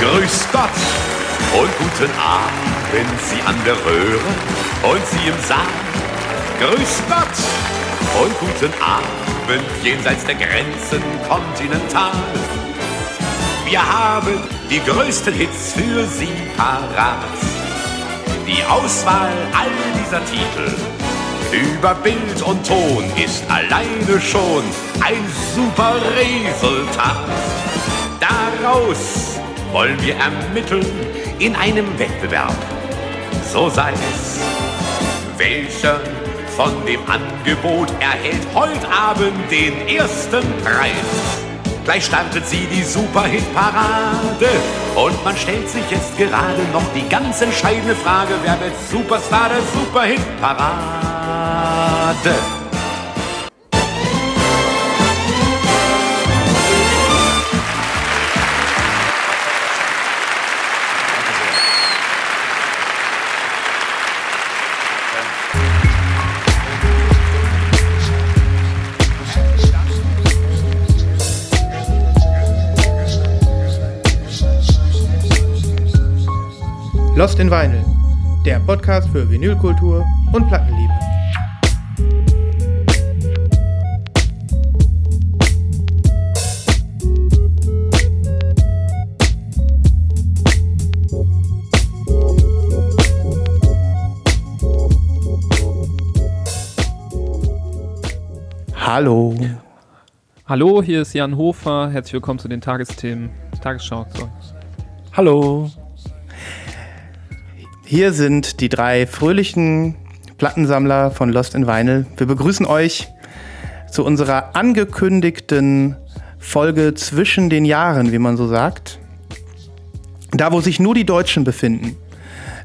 Grüß Gott und guten Abend, Sie an der Röhre und Sie im Saal. Grüß Gott und guten Abend, jenseits der Grenzen kontinental. Wir haben die größten Hits für Sie parat. Die Auswahl all dieser Titel über Bild und Ton ist alleine schon ein super Resultat. Daraus wollen wir ermitteln in einem Wettbewerb. So sei es. Welcher von dem Angebot erhält heute Abend den ersten Preis? Gleich startet sie die Superhit-Parade. Und man stellt sich jetzt gerade noch die ganz entscheidende Frage, wer wird Superstar der Superhit-Parade? Lost in Vinyl, der Podcast für Vinylkultur und Plattenliebe. Hallo. Hallo, hier ist Jan Hofer. Herzlich willkommen zu den Tagesthemen. Tagesschau. Sorry. Hallo. Hier sind die drei fröhlichen Plattensammler von Lost in Vinyl. Wir begrüßen euch zu unserer angekündigten Folge zwischen den Jahren, wie man so sagt. Da, wo sich nur die Deutschen befinden.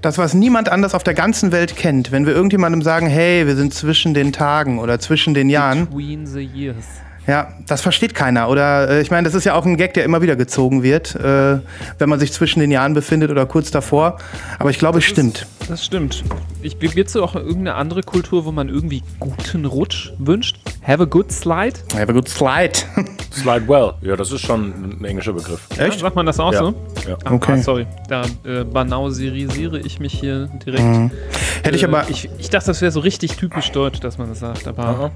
Das, was niemand anders auf der ganzen Welt kennt. Wenn wir irgendjemandem sagen, hey, wir sind zwischen den Tagen oder zwischen den Jahren. Between the years. Ja, das versteht keiner. Oder äh, ich meine, das ist ja auch ein Gag, der immer wieder gezogen wird, äh, wenn man sich zwischen den Jahren befindet oder kurz davor. Aber ich glaube, es stimmt. Das stimmt. Ich, Gibt es auch irgendeine andere Kultur, wo man irgendwie guten Rutsch wünscht? Have a good slide? Have a good slide. slide well. Ja, das ist schon ein englischer Begriff. Echt? Ja, sagt man das auch ja. so? Ja. Ah, okay. sorry. Da äh, banausirisiere ich mich hier direkt. Mhm. Hätte ich Äh, aber. Ich, ich dachte, das wäre so richtig typisch deutsch, dass man das sagt. Aber Aha.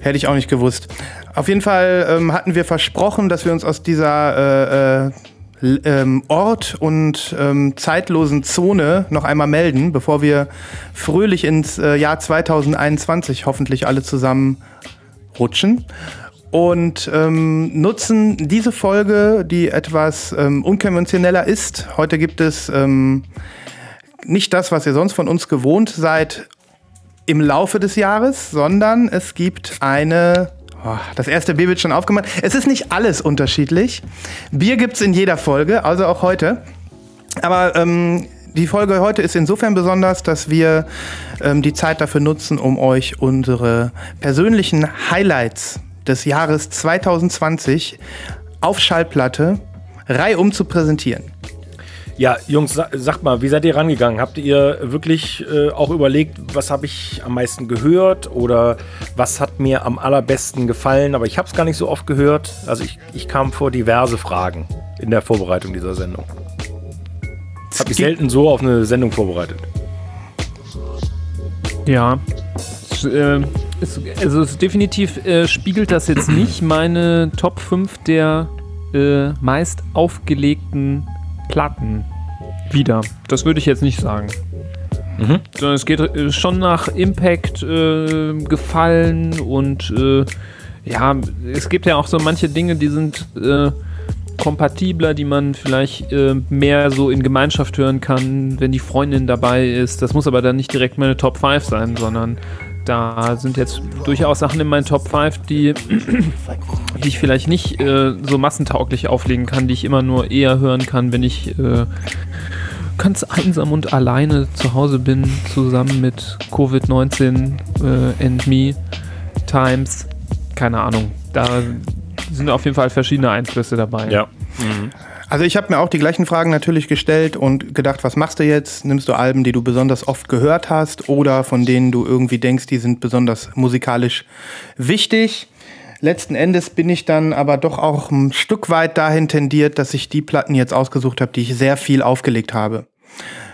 Hätte ich auch nicht gewusst. Auf jeden Fall ähm, hatten wir versprochen, dass wir uns aus dieser äh, äh, ähm, Ort- und ähm, zeitlosen Zone noch einmal melden, bevor wir fröhlich ins äh, Jahr 2021 hoffentlich alle zusammen rutschen. Und ähm, nutzen diese Folge, die etwas ähm, unkonventioneller ist. Heute gibt es ähm, nicht das, was ihr sonst von uns gewohnt seid, im Laufe des Jahres, sondern es gibt eine. Oh, das erste Bier wird schon aufgemacht. Es ist nicht alles unterschiedlich. Bier gibt es in jeder Folge, also auch heute. Aber ähm, die Folge heute ist insofern besonders, dass wir ähm, die Zeit dafür nutzen, um euch unsere persönlichen Highlights des Jahres 2020 auf Schallplatte reihum zu präsentieren. Ja, Jungs, sa sagt mal, wie seid ihr rangegangen? Habt ihr wirklich äh, auch überlegt, was habe ich am meisten gehört oder was hat mir am allerbesten gefallen? Aber ich habe es gar nicht so oft gehört. Also ich, ich kam vor diverse Fragen in der Vorbereitung dieser Sendung. Habe ich selten so auf eine Sendung vorbereitet. Ja. Es, äh, es, also es definitiv äh, spiegelt das jetzt nicht meine Top 5 der äh, meist aufgelegten Platten wieder. Das würde ich jetzt nicht sagen. Mhm. Sondern es geht äh, schon nach Impact äh, gefallen und äh, ja, es gibt ja auch so manche Dinge, die sind äh, kompatibler, die man vielleicht äh, mehr so in Gemeinschaft hören kann, wenn die Freundin dabei ist. Das muss aber dann nicht direkt meine Top 5 sein, sondern da sind jetzt durchaus Sachen in meinen Top 5, die, die ich vielleicht nicht äh, so massentauglich auflegen kann, die ich immer nur eher hören kann, wenn ich äh, ganz einsam und alleine zu Hause bin, zusammen mit Covid-19 äh, and me times. Keine Ahnung. Da sind auf jeden Fall verschiedene Einflüsse dabei. Ja. Also ich habe mir auch die gleichen Fragen natürlich gestellt und gedacht, was machst du jetzt? Nimmst du Alben, die du besonders oft gehört hast oder von denen du irgendwie denkst, die sind besonders musikalisch wichtig? letzten Endes bin ich dann aber doch auch ein Stück weit dahin tendiert, dass ich die Platten jetzt ausgesucht habe, die ich sehr viel aufgelegt habe.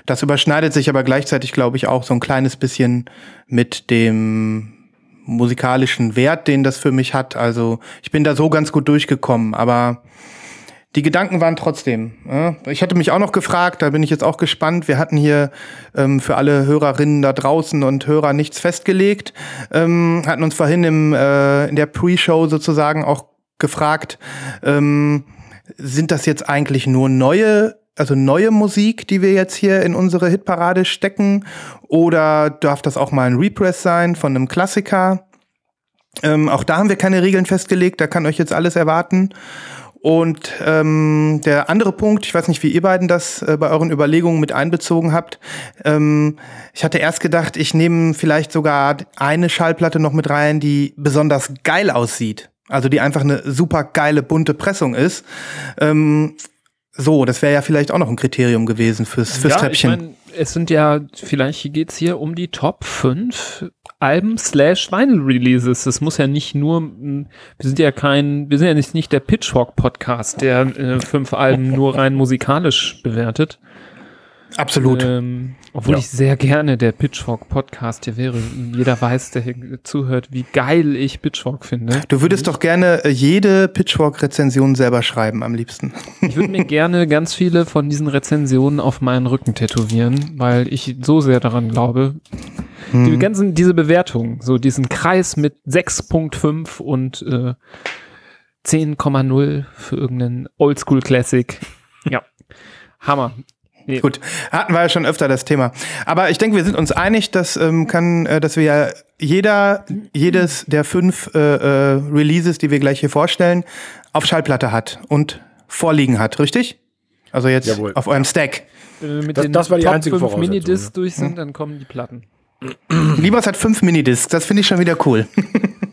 Das überschneidet sich aber gleichzeitig, glaube ich, auch so ein kleines bisschen mit dem musikalischen Wert, den das für mich hat. Also ich bin da so ganz gut durchgekommen, aber die Gedanken waren trotzdem. Ja. Ich hätte mich auch noch gefragt, da bin ich jetzt auch gespannt. Wir hatten hier ähm, für alle Hörerinnen da draußen und Hörer nichts festgelegt, ähm, hatten uns vorhin im, äh, in der Pre-Show sozusagen auch gefragt, ähm, sind das jetzt eigentlich nur neue also neue Musik, die wir jetzt hier in unsere Hitparade stecken? Oder darf das auch mal ein Repress sein von einem Klassiker? Ähm, auch da haben wir keine Regeln festgelegt, da kann euch jetzt alles erwarten. Und ähm, der andere Punkt, ich weiß nicht, wie ihr beiden das äh, bei euren Überlegungen mit einbezogen habt. Ähm, ich hatte erst gedacht, ich nehme vielleicht sogar eine Schallplatte noch mit rein, die besonders geil aussieht. Also die einfach eine super geile bunte Pressung ist. Ähm, so, das wäre ja vielleicht auch noch ein Kriterium gewesen fürs, fürs ja, Treppchen. Ich mein, es sind ja, vielleicht geht's hier um die Top 5 Alben slash Vinyl Releases. Das muss ja nicht nur, wir sind ja kein, wir sind ja nicht, nicht der Pitchfork Podcast, der äh, fünf Alben nur rein musikalisch bewertet. Absolut. Ähm, obwohl Ja. ich sehr gerne der Pitchfork Podcast hier wäre. Jeder weiß, der hier zuhört, wie geil ich Pitchfork finde. Du würdest doch gerne äh, jede Pitchfork-Rezension selber schreiben, am liebsten. Ich würde mir gerne ganz viele von diesen Rezensionen auf meinen Rücken tätowieren, weil ich so sehr daran glaube. Die ganzen, diese Bewertungen, so diesen Kreis mit 6.5 und äh, 10,0 für irgendeinen Oldschool Classic. Ja. Hammer. Nee, Gut, hatten wir ja schon öfter das Thema. Aber ich denke, wir sind uns einig, dass ähm, kann, äh, dass wir ja jeder, jedes der fünf äh, äh, Releases, die wir gleich hier vorstellen, auf Schallplatte hat und vorliegen hat, richtig? Also jetzt Jawohl. auf eurem Stack. Wenn wir mit Das- den das war die Top einzige 5 Voraussetzung, Minidiscs durch sind, dann kommen die Platten. Liebers hat fünf Minidiscs, das finde ich schon wieder cool.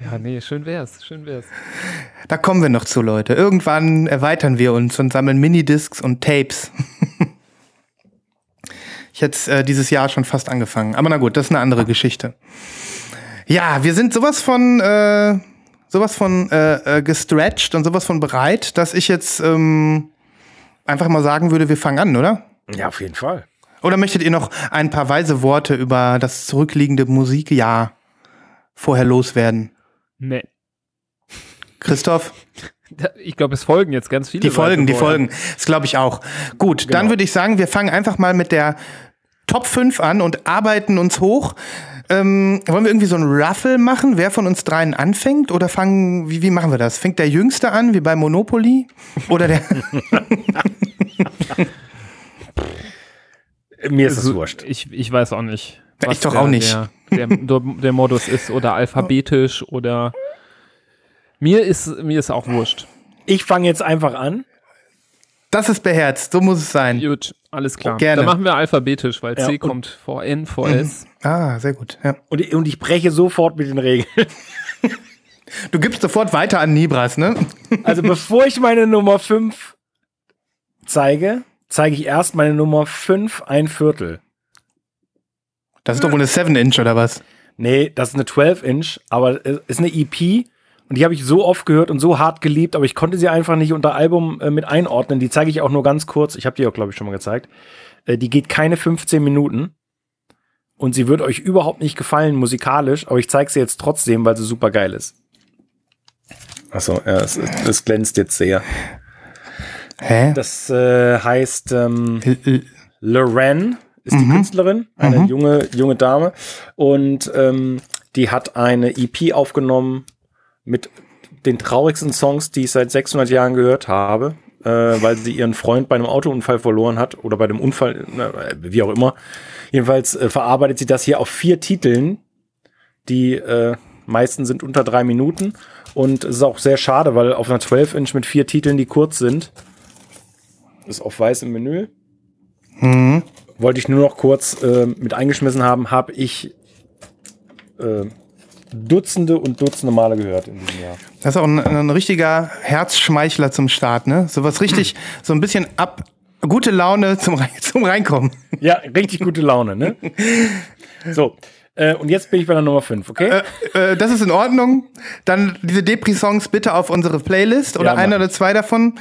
Ja, nee, schön wär's, schön wär's. Da kommen wir noch zu, Leute. Irgendwann erweitern wir uns und sammeln Minidiscs und Tapes. ich hätte äh, dieses Jahr schon fast angefangen. Aber na gut, das ist eine andere Geschichte. Ja, wir sind sowas von, äh, sowas von äh, äh, gestretched und sowas von bereit, dass ich jetzt ähm, einfach mal sagen würde, wir fangen an, oder? Ja, auf jeden Fall. Oder möchtet ihr noch ein paar weise Worte über das zurückliegende Musikjahr vorher loswerden? Nee. Christoph? Ich glaube, es folgen jetzt ganz viele. Die Folgen, die. Folgen. Das glaube ich auch. Gut, dann würde ich sagen, wir fangen einfach mal mit der Top 5 an und arbeiten uns hoch. Ähm, wollen wir irgendwie so ein Ruffle machen, wer von uns dreien anfängt? Oder fangen, wie, wie machen wir das? Fängt der Jüngste an, wie bei Monopoly? Oder der. Mir ist es wurscht. Ich, ich weiß auch nicht. Ich doch der- auch nicht. Der, der, der, Modus ist oder alphabetisch oder. Mir ist, mir ist auch wurscht. Ich fange jetzt einfach an. Das ist beherzt, so muss es sein. Gut, alles klar. Gerne. Dann machen wir alphabetisch, weil Ja, C kommt vor N, vor S. Ah, sehr gut. Ja. Und, ich- und ich breche sofort mit den Regeln. Du gibst sofort weiter an Nibras, ne? Also bevor ich meine Nummer 5 zeige, zeige ich erst meine Nummer 5 ein Viertel. Das ist doch wohl eine 7-Inch oder was? Nee, das ist eine 12-Inch, aber es ist eine EP und die habe ich so oft gehört und so hart geliebt, aber ich konnte sie einfach nicht unter Album äh, mit einordnen. Die zeige ich auch nur ganz kurz. Ich habe die auch, glaube ich, schon mal gezeigt. Äh, die geht keine 15 Minuten und sie wird euch überhaupt nicht gefallen musikalisch, aber ich zeige sie jetzt trotzdem, weil sie super geil ist. Achso, ja, es, es glänzt jetzt sehr. Hä? Das äh, heißt ähm, L- L- Lorraine ist die Künstlerin, eine junge, junge Dame. Und ähm, die hat eine EP aufgenommen mit den traurigsten Songs, die ich seit 600 Jahren gehört habe, äh, weil sie ihren Freund bei einem Autounfall verloren hat oder bei dem Unfall, na, wie auch immer. Jedenfalls äh, verarbeitet sie das hier auf vier Titeln. Die äh, meisten sind unter drei Minuten. Und es ist auch sehr schade, weil auf einer 12-Inch mit vier Titeln, die kurz sind, ist auf weiß im Menü wollte ich nur noch kurz äh, mit eingeschmissen haben, habe ich äh, Dutzende und Dutzende Male gehört in diesem Jahr. Das ist auch ein, ein richtiger Herzschmeichler zum Start, ne? So was richtig, so ein bisschen ab, gute Laune zum, zum Reinkommen. Ja, richtig gute Laune, ne? So, Äh, und jetzt bin ich bei der Nummer 5, okay? Äh, äh, das ist in Ordnung. Dann diese Depri-Songs bitte auf unsere Playlist oder Ja, ich. oder zwei davon.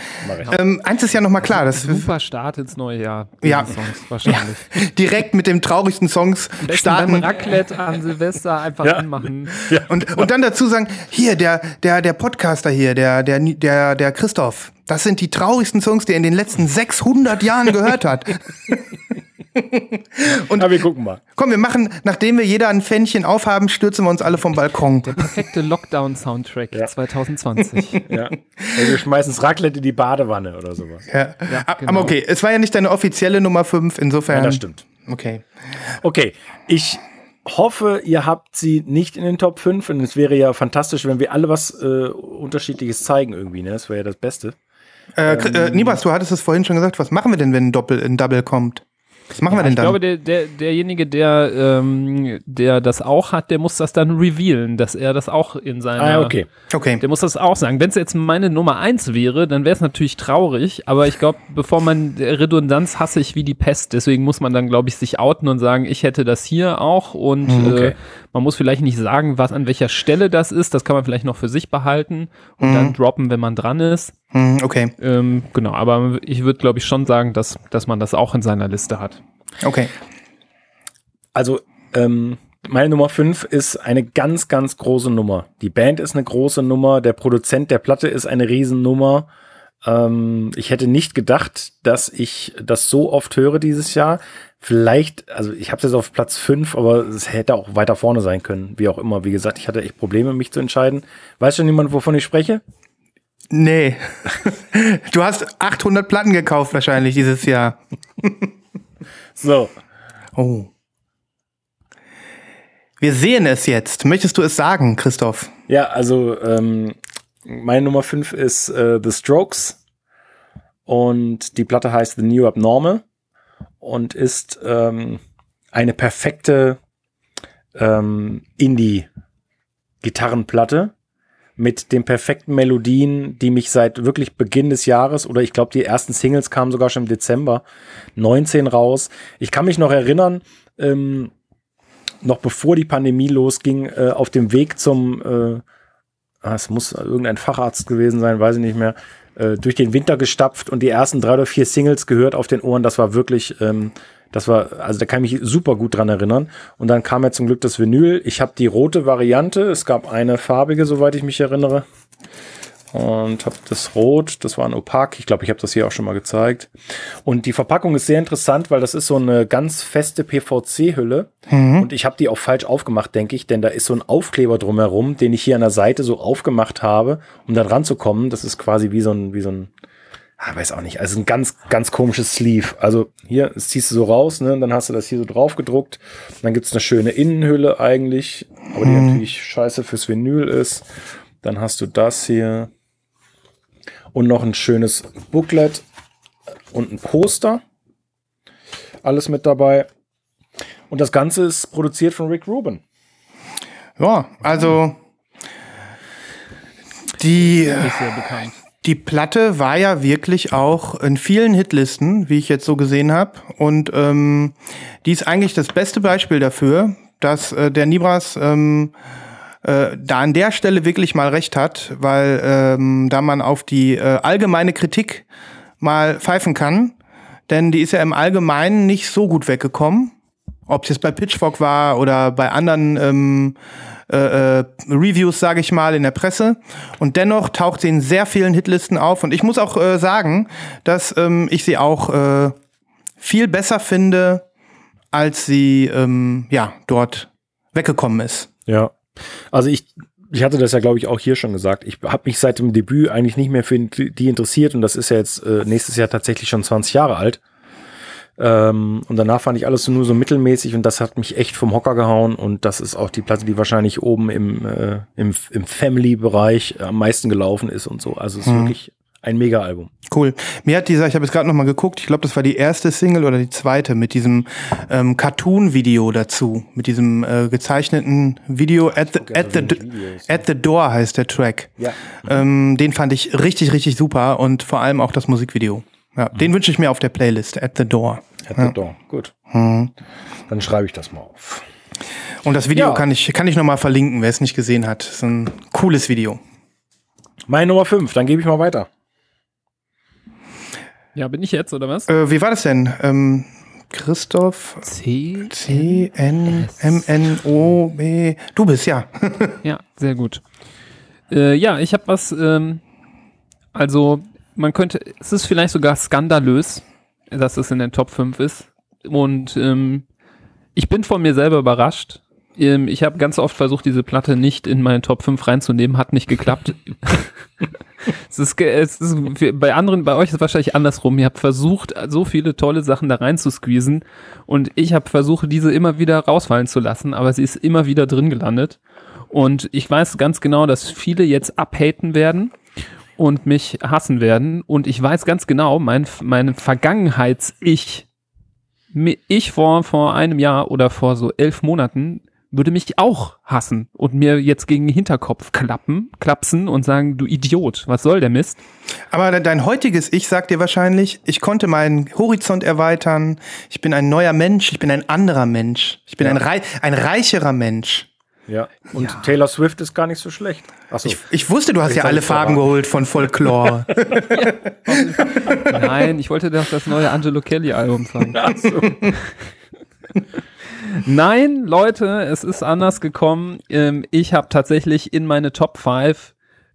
Ähm, eins ist ja noch mal klar, das Super Start ins neue Jahr. Ja. Songs wahrscheinlich. direkt mit dem traurigsten Songs starten. beim Raclette an Silvester einfach Ja. anmachen. Und, und dann dazu sagen, hier, der, der, der Podcaster hier, der, der, der, der Christoph, das sind die traurigsten Songs, die er in den letzten 600 Jahren gehört hat. Und Aber wir gucken mal. Komm, wir machen, nachdem wir jeder ein Fännchen aufhaben, stürzen wir uns alle vom Balkon. Perfekte Lockdown-Soundtrack 2020. Ja. Also wir schmeißen das Raclette in die Badewanne oder sowas. Ja. Ah, genau. Aber okay, es war ja nicht deine offizielle Nummer 5, insofern. Ja, das stimmt. Okay. Okay, ich hoffe, ihr habt sie nicht in den Top 5 und es wäre ja fantastisch, wenn wir alle was äh, Unterschiedliches zeigen irgendwie, ne? Das wäre ja das Beste. Äh, Kr- äh, Nibas, du hattest es vorhin schon gesagt. Was machen wir denn, wenn ein Doppel, ein Double kommt? Was machen wir denn Ich dann? glaube, der, der, derjenige, der, ähm, der das auch hat, der muss das dann revealen, dass er das auch in seiner. Ah, okay. okay. Der muss das auch sagen. Wenn es jetzt meine Nummer eins wäre, dann wäre es natürlich traurig, aber ich glaube, bevor man Redundanz hasse ich wie die Pest, deswegen muss man dann, glaube ich, sich outen und sagen, ich hätte das hier auch und okay. äh, man muss vielleicht nicht sagen, was an welcher Stelle das ist, das kann man vielleicht noch für sich behalten und dann droppen, wenn man dran ist. Hm, okay. Ähm, genau, aber ich würde, glaube ich, schon sagen, dass, dass man das auch in seiner Liste hat. Okay. Also, ähm, meine Nummer 5 ist eine ganz, ganz große Nummer. Die Band ist eine große Nummer, der Produzent der Platte ist eine Riesennummer. Ähm, ich hätte nicht gedacht, dass ich das so oft höre dieses Jahr. Vielleicht, also ich habe es jetzt auf Platz 5, aber es hätte auch weiter vorne sein können. Wie auch immer. Wie gesagt, ich hatte echt Probleme, mich zu entscheiden. Weiß schon jemand, wovon ich spreche? Nee. Du hast 800 Platten gekauft wahrscheinlich dieses Jahr. So. Oh. Wir sehen es jetzt. Möchtest du es sagen, Christoph? Ja, also ähm, meine Nummer 5 ist äh, The Strokes und die Platte heißt The New Abnormal und ist ähm, eine perfekte ähm, Indie-Gitarrenplatte mit den perfekten Melodien, die mich seit wirklich Beginn des Jahres oder ich glaube, die ersten Singles kamen sogar schon im Dezember 19 raus. Ich kann mich noch erinnern, ähm, noch bevor die Pandemie losging, äh, auf dem Weg zum, äh, ah, es muss irgendein Facharzt gewesen sein, weiß ich nicht mehr, äh, durch den Winter gestapft und die ersten drei oder vier Singles gehört auf den Ohren. Das war wirklich, ähm, das war, also da kann ich mich super gut dran erinnern. Und dann kam ja zum Glück das Vinyl. Ich habe die rote Variante. Es gab eine farbige, soweit ich mich erinnere. Und habe das Rot, das war ein Opak. Ich glaube, ich habe das hier auch schon mal gezeigt. Und die Verpackung ist sehr interessant, weil das ist so eine ganz feste PVC-Hülle. Und ich habe die auch falsch aufgemacht, denke ich, denn da ist so ein Aufkleber drumherum, den ich hier an der Seite so aufgemacht habe, um da dran zu kommen. Das ist quasi wie so ein, wie so ein, ah, weiß auch nicht, also ein ganz, ganz komisches Sleeve. Also hier, das ziehst du so raus, ne, und dann hast du das hier so drauf gedruckt. Dann gibt's eine schöne Innenhülle eigentlich, aber die natürlich scheiße fürs Vinyl ist. Dann hast du das hier und noch ein schönes Booklet und ein Poster. Alles mit dabei. Und das Ganze ist produziert von Rick Rubin. Ja, also die, Ist sehr bekannt. Die Platte war ja wirklich auch in vielen Hitlisten, wie ich jetzt so gesehen habe. Und ähm, die ist eigentlich das beste Beispiel dafür, dass äh, der Nibras ähm, äh, da an der Stelle wirklich mal recht hat, weil ähm, da man auf die äh, allgemeine Kritik mal pfeifen kann, denn die ist ja im Allgemeinen nicht so gut weggekommen. Ob es jetzt bei Pitchfork war oder bei anderen ähm, äh, äh, Reviews, sage ich mal, in der Presse. Und dennoch taucht sie in sehr vielen Hitlisten auf. Und ich muss auch äh, sagen, dass ähm, ich sie auch äh, viel besser finde, als sie ähm, ja dort weggekommen ist. Ja. Also ich, ich hatte das ja, glaube ich, auch hier schon gesagt. Ich habe mich seit dem Debüt eigentlich nicht mehr für die interessiert und das ist ja jetzt äh, nächstes Jahr tatsächlich schon 20 Jahre alt. Ähm, und danach fand ich alles nur so mittelmäßig und das hat mich echt vom Hocker gehauen und das ist auch die Platte, die wahrscheinlich oben im, äh, im, im Family-Bereich am meisten gelaufen ist und so. Also es ist wirklich ein Mega-Album. Cool. Mir hat dieser, ich habe jetzt gerade noch mal geguckt, ich glaube, das war die erste Single oder die zweite mit diesem ähm, Cartoon-Video dazu, mit diesem äh, gezeichneten Video at the, at, the, at the Door heißt der Track. Ja. Ähm, den fand ich richtig, richtig super und vor allem auch das Musikvideo. Ja, Den wünsche ich mir auf der Playlist, At the Door. At the Door. Gut. Dann schreibe ich das mal auf. Und das Video Ja. kann ich, kann ich nochmal verlinken, wer es nicht gesehen hat. Das ist ein cooles Video. Meine Nummer 5, dann gebe ich mal weiter. Ja, bin ich jetzt, oder was? Äh, wie war das denn? Ähm, Christoph C. C N M N O B. Du bist ja. Ja, sehr gut. Äh, ja, ich habe was, ähm, also man könnte, es ist vielleicht sogar skandalös, dass es in den Top 5 ist. Und ähm, ich bin von mir selber überrascht. Ähm, ich habe ganz oft versucht, diese Platte nicht in meinen Top 5 reinzunehmen, hat nicht geklappt. es ist, es ist bei anderen, bei euch ist es wahrscheinlich andersrum. Ihr habt versucht, so viele tolle Sachen da rein zu squeezen und ich habe versucht, diese immer wieder rausfallen zu lassen, aber sie ist immer wieder drin gelandet. Und ich weiß ganz genau, dass viele jetzt abhaten werden und mich hassen werden. Und ich weiß ganz genau, mein, mein Vergangenheits-Ich, ich vor, vor einem Jahr oder vor so elf Monaten, würde mich auch hassen und mir jetzt gegen den Hinterkopf klappen, klapsen und sagen, du Idiot, was soll der Mist? Aber de- dein heutiges Ich sagt dir wahrscheinlich, ich konnte meinen Horizont erweitern. Ich bin ein neuer Mensch. Ich bin ein anderer Mensch. Ich bin ein, rei ein reicherer Mensch. Ja. Und Taylor Swift ist gar nicht so schlecht. Achso. Ich, ich wusste, du hast Ich ja alle Farben verraten. geholt von Folklore. Nein, ich wollte doch das neue Angelo Kelly Album sagen. Nein, Leute, es ist anders gekommen. Ähm, ich habe tatsächlich in meine Top 5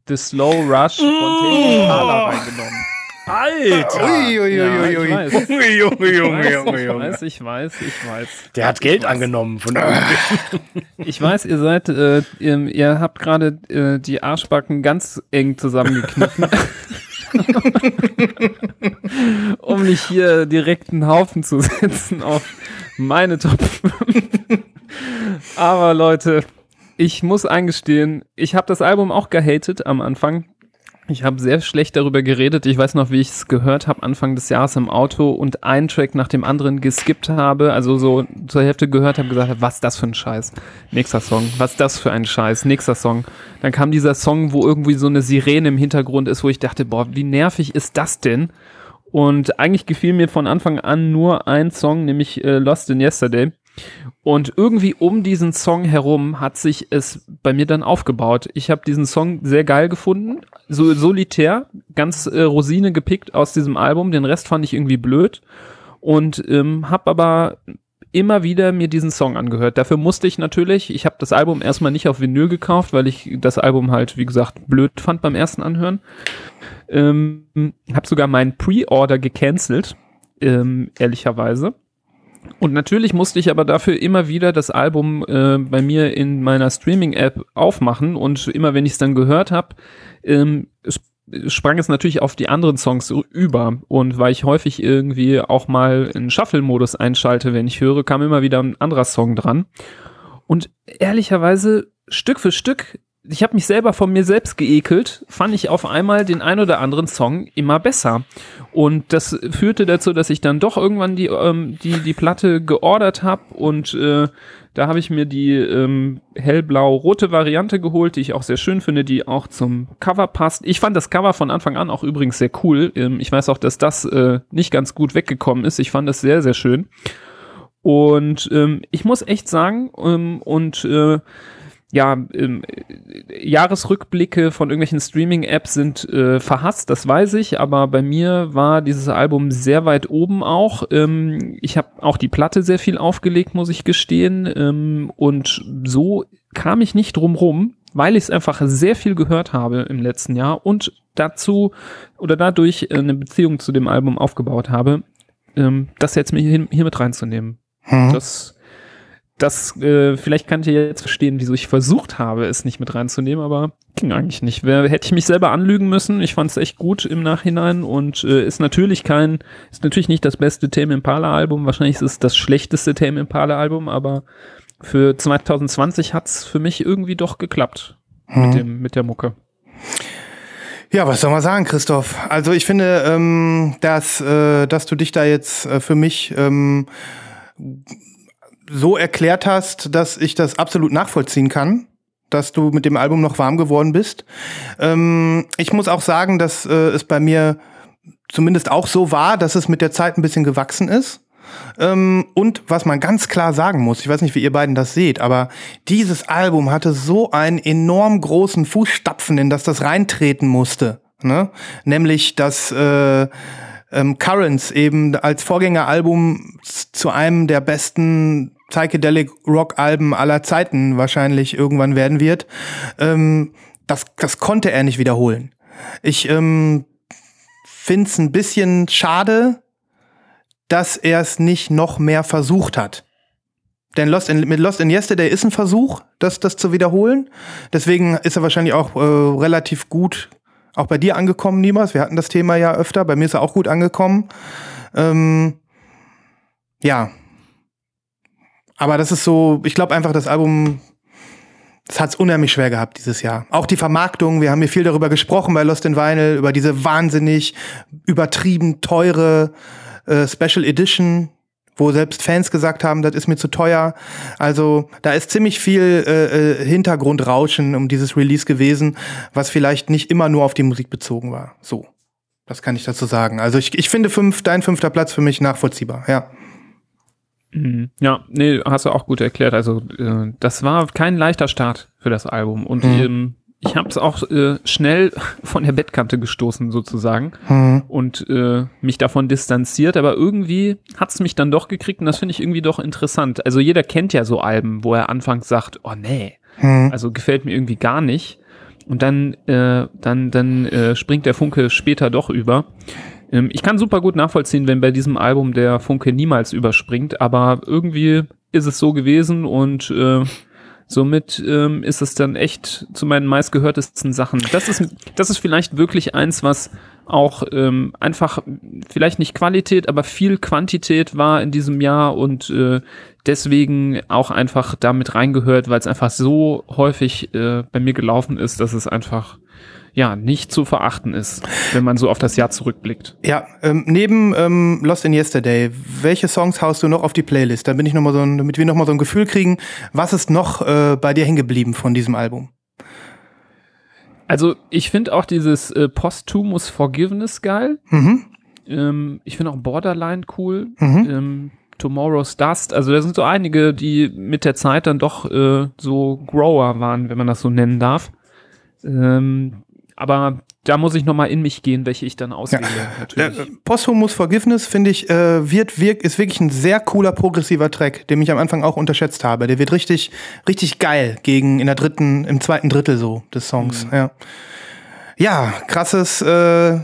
The Slow Rush von Tame Impala reingenommen. Alter! ui, ui, Ja, ui, ui. Junge, Junge, Junge, Junge, Ich weiß, ich weiß, ich weiß. Der hat Geld angenommen von Ich weiß, ihr seid, äh, ihr, ihr habt gerade äh, die Arschbacken ganz eng zusammengekniffen. um nicht hier direkt einen Haufen zu setzen auf meine Top 5. Aber Leute, ich muss eingestehen, ich habe das Album auch gehatet am Anfang. Ich habe sehr schlecht darüber geredet. Ich weiß noch, wie ich es gehört habe Anfang des Jahres im Auto und einen Track nach dem anderen geskippt habe, also so zur Hälfte gehört habe, gesagt habe, was das für ein Scheiß? Nächster Song. Was das für ein Scheiß? Nächster Song. Dann kam dieser Song, wo irgendwie so eine Sirene im Hintergrund ist, wo ich dachte, boah, wie nervig ist das denn? Und eigentlich gefiel mir von Anfang an nur ein Song, nämlich äh, Lost in Yesterday. Und irgendwie um diesen Song herum hat sich es bei mir dann aufgebaut. Ich habe diesen Song sehr geil gefunden, so solitär, ganz äh, Rosine gepickt aus diesem Album. Den Rest fand ich irgendwie blöd und ähm, habe aber immer wieder mir diesen Song angehört. Dafür musste ich natürlich, ich habe das Album erstmal nicht auf Vinyl gekauft, weil ich das Album halt, wie gesagt, blöd fand beim ersten Anhören. Ähm, habe sogar meinen Pre-Order gecancelt, ähm, ehrlicherweise. Und natürlich musste ich aber dafür immer wieder das Album äh, bei mir in meiner Streaming-App aufmachen und immer wenn ich es dann gehört habe, ähm, sp- sprang es natürlich auf die anderen Songs über und weil ich häufig irgendwie auch mal einen Shuffle-Modus einschalte, wenn ich höre, kam immer wieder ein anderer Song dran. Und ehrlicherweise Stück für Stück, ich habe mich selber von mir selbst geekelt, fand ich auf einmal den ein oder anderen Song immer besser. Und das führte dazu, dass ich dann doch irgendwann die, ähm, die, die Platte geordert habe und äh, da habe ich mir die ähm, hellblau-rote Variante geholt, die ich auch sehr schön finde, die auch zum Cover passt. Ich fand das Cover von Anfang an auch übrigens sehr cool. Ähm, ich weiß auch, dass das äh, nicht ganz gut weggekommen ist. Ich fand das sehr, sehr schön. Und ähm, ich muss echt sagen, ähm, und äh, ja, ähm, äh, Jahresrückblicke von irgendwelchen Streaming-Apps sind äh, verhasst, das weiß ich, aber bei mir war dieses Album sehr weit oben auch. Ähm, ich habe auch die Platte sehr viel aufgelegt, muss ich gestehen. Ähm, und so kam ich nicht drum rum, weil ich es einfach sehr viel gehört habe im letzten Jahr und dazu oder dadurch eine Beziehung zu dem Album aufgebaut habe, ähm, das jetzt mir hier, hier mit reinzunehmen. Hm. Das, das, äh, vielleicht könnt ihr jetzt verstehen, wieso ich versucht habe, es nicht mit reinzunehmen, aber ging eigentlich nicht. Wer, hätte ich mich selber anlügen müssen. Ich fand es echt gut im Nachhinein und äh, ist natürlich kein, ist natürlich nicht das beste Tame Impala Album. Wahrscheinlich ist es das schlechteste Tame Impala Album, aber für 2020 hat's für mich irgendwie doch geklappt mit dem, mit der Mucke. Ja, was soll man sagen, Christoph? Also ich finde, ähm, dass, äh, dass du dich da jetzt äh, für mich ähm, so erklärt hast, dass ich das absolut nachvollziehen kann, dass du mit dem Album noch warm geworden bist. Ähm, ich muss auch sagen, dass äh, es bei mir zumindest auch so war, dass es mit der Zeit ein bisschen gewachsen ist. Ähm, und was man ganz klar sagen muss, ich weiß nicht, wie ihr beiden das seht, aber dieses Album hatte so einen enorm großen Fußstapfen, in das das reintreten musste. Ne? Nämlich, dass äh, ähm, Currents eben als Vorgängeralbum zu einem der besten Psychedelic Rock Alben aller Zeiten wahrscheinlich irgendwann werden wird. Ähm, das, das konnte er nicht wiederholen. Ich ähm, finde es ein bisschen schade, dass er es nicht noch mehr versucht hat. Denn Lost in, mit Lost in Yesterday ist ein Versuch, das, das zu wiederholen. Deswegen ist er wahrscheinlich auch äh, relativ gut auch bei dir angekommen, Niemals. Wir hatten das Thema ja öfter. Bei mir ist er auch gut angekommen. Ähm, ja. Aber das ist so, ich glaube einfach, das Album, das hat es unheimlich schwer gehabt dieses Jahr. Auch die Vermarktung, wir haben hier viel darüber gesprochen bei Lost in Vinyl, über diese wahnsinnig übertrieben teure äh, Special Edition, wo selbst Fans gesagt haben, das ist mir zu teuer. Also da ist ziemlich viel äh, äh, Hintergrundrauschen um dieses Release gewesen, was vielleicht nicht immer nur auf die Musik bezogen war. So, das kann ich dazu sagen. Also ich, ich finde fünf, dein fünfter Platz für mich nachvollziehbar, ja. Mhm. Ja, nee, hast du auch gut erklärt. Also äh, das war kein leichter Start für das Album und mhm. ähm, ich habe es auch äh, schnell von der Bettkante gestoßen sozusagen mhm. und äh, mich davon distanziert, aber irgendwie hat es mich dann doch gekriegt und das finde ich irgendwie doch interessant. Also jeder kennt ja so Alben, wo er anfangs sagt, oh nee, mhm. also gefällt mir irgendwie gar nicht und dann äh, dann dann äh, springt der Funke später doch über. Ähm, ich kann super gut nachvollziehen, wenn bei diesem Album der Funke niemals überspringt, aber irgendwie ist es so gewesen und äh, Somit ähm, ist es dann echt zu meinen meistgehörtesten Sachen. Das ist, das ist vielleicht wirklich eins, was auch ähm, einfach vielleicht nicht Qualität, aber viel Quantität war in diesem Jahr und äh, deswegen auch einfach damit reingehört, weil es einfach so häufig äh, bei mir gelaufen ist, dass es einfach ja, nicht zu verachten ist, wenn man so auf das Jahr zurückblickt. Ja, ähm, neben ähm, Lost in Yesterday, welche Songs haust du noch auf die Playlist? Dann bin ich noch mal so ein, damit wir noch mal so ein Gefühl kriegen, was ist noch äh, bei dir hängen geblieben von diesem Album? Also ich finde auch dieses äh, Posthumus Forgiveness geil. Mhm. Ähm, ich finde auch Borderline cool. Mhm. Ähm, Tomorrow's Dust. Also da sind so einige, die mit der Zeit dann doch äh, so Grower waren, wenn man das so nennen darf. Ähm, aber da muss ich noch mal in mich gehen, welche ich dann auswähle. Ja. Äh, Posthumus Forgiveness finde ich äh, wird wirk ist wirklich ein sehr cooler progressiver Track, den ich am Anfang auch unterschätzt habe. Der wird richtig richtig geil gegen in der dritten im zweiten Drittel so des Songs. Mhm. Ja. ja, krasses äh,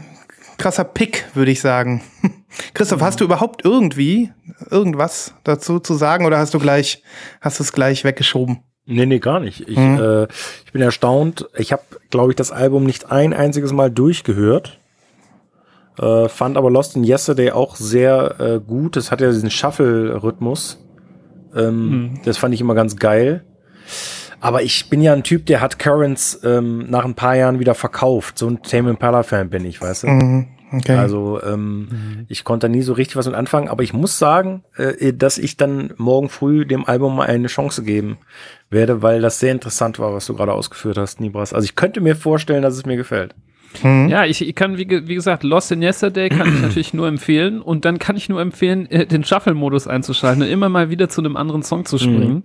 krasser Pick würde ich sagen. Christoph, mhm. hast du überhaupt irgendwie irgendwas dazu zu sagen oder hast du gleich hast du es gleich weggeschoben? Nee, nee, gar nicht. Ich, mhm. äh, ich bin erstaunt. Ich habe, glaube ich, das Album nicht ein einziges Mal durchgehört. Äh, fand aber Lost in Yesterday auch sehr äh, gut. Es hat ja diesen Shuffle-Rhythmus. Ähm, mhm. Das fand ich immer ganz geil. Aber ich bin ja ein Typ, der hat Currents ähm, nach ein paar Jahren wieder verkauft. So ein Tame Impala-Fan bin ich, weißt du? Mhm. Okay. Also ähm, mhm. ich konnte nie so richtig was mit anfangen, aber ich muss sagen, äh, dass ich dann morgen früh dem Album mal eine Chance geben werde, weil das sehr interessant war, was du gerade ausgeführt hast, Nibras. Also ich könnte mir vorstellen, dass es mir gefällt. Mhm. Ja, ich, ich kann, wie, wie, gesagt, Lost in Yesterday kann ich natürlich nur empfehlen und dann kann ich nur empfehlen, äh, den Shuffle-Modus einzuschalten und immer mal wieder zu einem anderen Song zu springen. Mhm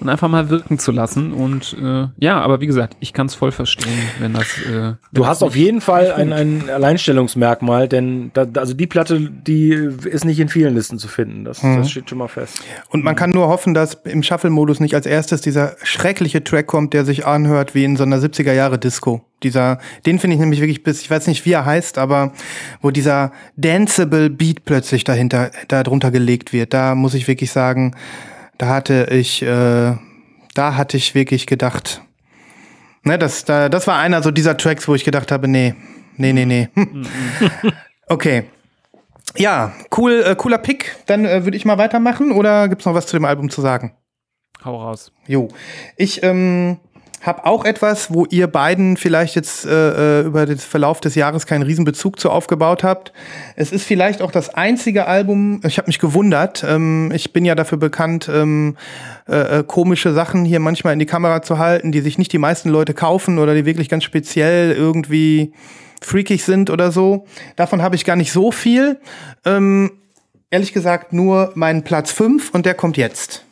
und einfach mal wirken zu lassen. Und äh, ja, aber wie gesagt, ich kann es voll verstehen, wenn das. Äh, wenn du das hast auf jeden Fall ein, ein Alleinstellungsmerkmal, denn da, also die Platte, die ist nicht in vielen Listen zu finden. Das, mhm. das steht schon mal fest. Und man kann nur hoffen, dass im Shuffle-Modus nicht als erstes dieser schreckliche Track kommt, der sich anhört wie in so einer 70er-Jahre-Disco. Dieser, den finde ich nämlich wirklich bis, ich weiß nicht, wie er heißt, aber wo dieser danceable Beat plötzlich dahinter, da drunter gelegt wird. Da muss ich wirklich sagen, da hatte ich, äh, da hatte ich wirklich gedacht, ne, das, da, das war einer so dieser Tracks, wo ich gedacht habe, nee, nee, nee, nee. okay. Ja, cool, äh, cooler Pick. Dann äh, würde ich mal weitermachen oder gibt's noch was zu dem Album zu sagen? Hau raus. Jo. Ich, ähm, habe auch etwas, wo ihr beiden vielleicht jetzt äh, äh, über den Verlauf des Jahres keinen Riesenbezug zu aufgebaut habt. Es ist vielleicht auch das einzige Album, ich habe mich gewundert, ähm, ich bin ja dafür bekannt, ähm, äh, äh, komische Sachen hier manchmal in die Kamera zu halten, die sich nicht die meisten Leute kaufen oder die wirklich ganz speziell irgendwie freakig sind oder so. Davon habe ich gar nicht so viel. Ähm, ehrlich gesagt nur meinen Platz 5 und der kommt jetzt.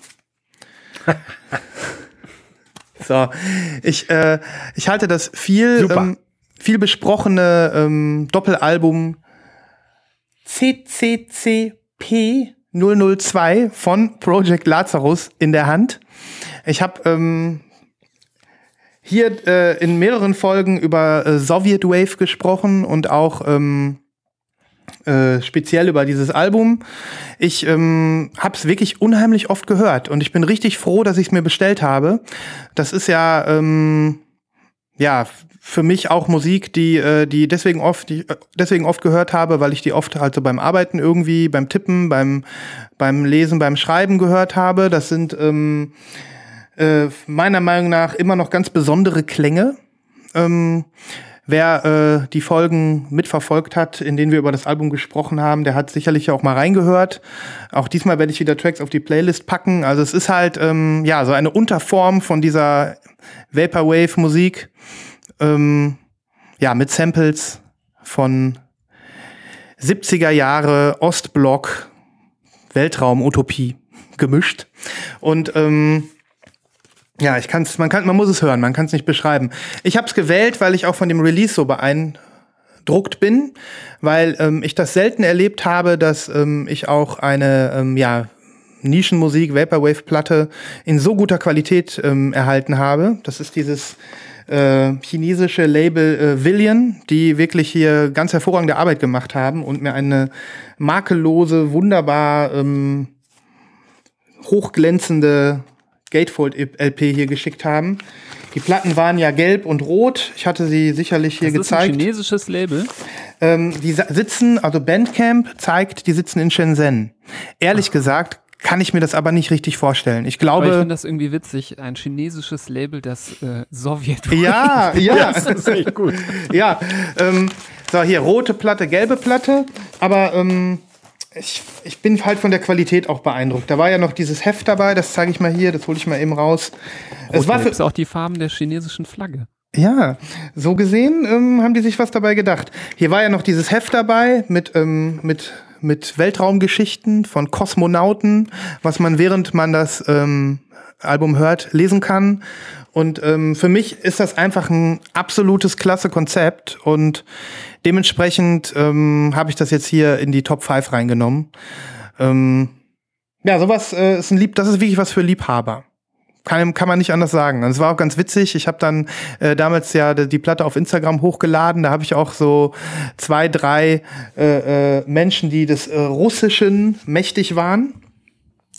so, ich, äh, ich halte das viel, ähm, viel besprochene ähm, Doppelalbum CCCP 002 von Project Lazarus in der Hand. Ich habe ähm, hier äh, in mehreren Folgen über äh, Soviet Wave gesprochen und auch ähm, äh, speziell über dieses Album. Ich ähm, habe es wirklich unheimlich oft gehört und ich bin richtig froh, dass ich es mir bestellt habe. Das ist ja ähm, ja für mich auch Musik, die äh, die deswegen oft die, äh, deswegen oft gehört habe, weil ich die oft halt so beim Arbeiten irgendwie, beim Tippen, beim beim Lesen, beim Schreiben gehört habe. Das sind ähm, äh, meiner Meinung nach immer noch ganz besondere Klänge. Ähm, wer äh, die Folgen mitverfolgt hat, in denen wir über das Album gesprochen haben, der hat sicherlich auch mal reingehört. Auch diesmal werde ich wieder Tracks auf die Playlist packen. Also es ist halt ähm, ja so eine Unterform von dieser Vaporwave-Musik. Ähm, ja, mit Samples von 70er Jahre Ostblock Weltraum-Utopie gemischt. Und ähm, ja, ich kann's, man kann, man muss es hören, man kann es nicht beschreiben. Ich habe es gewählt, weil ich auch von dem Release so beeindruckt bin, weil ähm, ich das selten erlebt habe, dass ähm, ich auch eine ähm, ja Nischenmusik, Vaporwave-Platte in so guter Qualität ähm, erhalten habe. Das ist dieses äh, chinesische Label äh, Villian, die wirklich hier ganz hervorragende Arbeit gemacht haben und mir eine makellose, wunderbar ähm, hochglänzende Gatefold-LP hier geschickt haben. Die Platten waren ja gelb und rot. Ich hatte sie sicherlich hier das gezeigt. Ist ein chinesisches Label. Ähm, die sitzen, also Bandcamp zeigt, die sitzen in Shenzhen. Ehrlich Ach. gesagt kann ich mir das aber nicht richtig vorstellen. Ich glaube. Aber ich finde das irgendwie witzig. Ein chinesisches Label, das äh, Sowjet. Ja, ja. das ist echt gut. ja. Ähm, so, hier rote Platte, gelbe Platte. Aber ähm, ich, ich bin halt von der Qualität auch beeindruckt. Da war ja noch dieses Heft dabei, das zeige ich mal hier, das hole ich mal eben raus. Rot es war für, auch die Farben der chinesischen Flagge. Ja, so gesehen ähm, haben die sich was dabei gedacht. Hier war ja noch dieses Heft dabei mit, ähm, mit, mit Weltraumgeschichten von Kosmonauten, was man während man das ähm, Album hört, lesen kann. Und ähm, für mich ist das einfach ein absolutes klasse Konzept und dementsprechend ähm, habe ich das jetzt hier in die Top 5 reingenommen. Ähm, ja, sowas äh, ist ein Lieb, das ist wirklich was für Liebhaber. Kann, kann man nicht anders sagen. Es war auch ganz witzig. Ich habe dann äh, damals ja die Platte auf Instagram hochgeladen. Da habe ich auch so zwei, drei äh, äh, Menschen, die des äh, Russischen mächtig waren.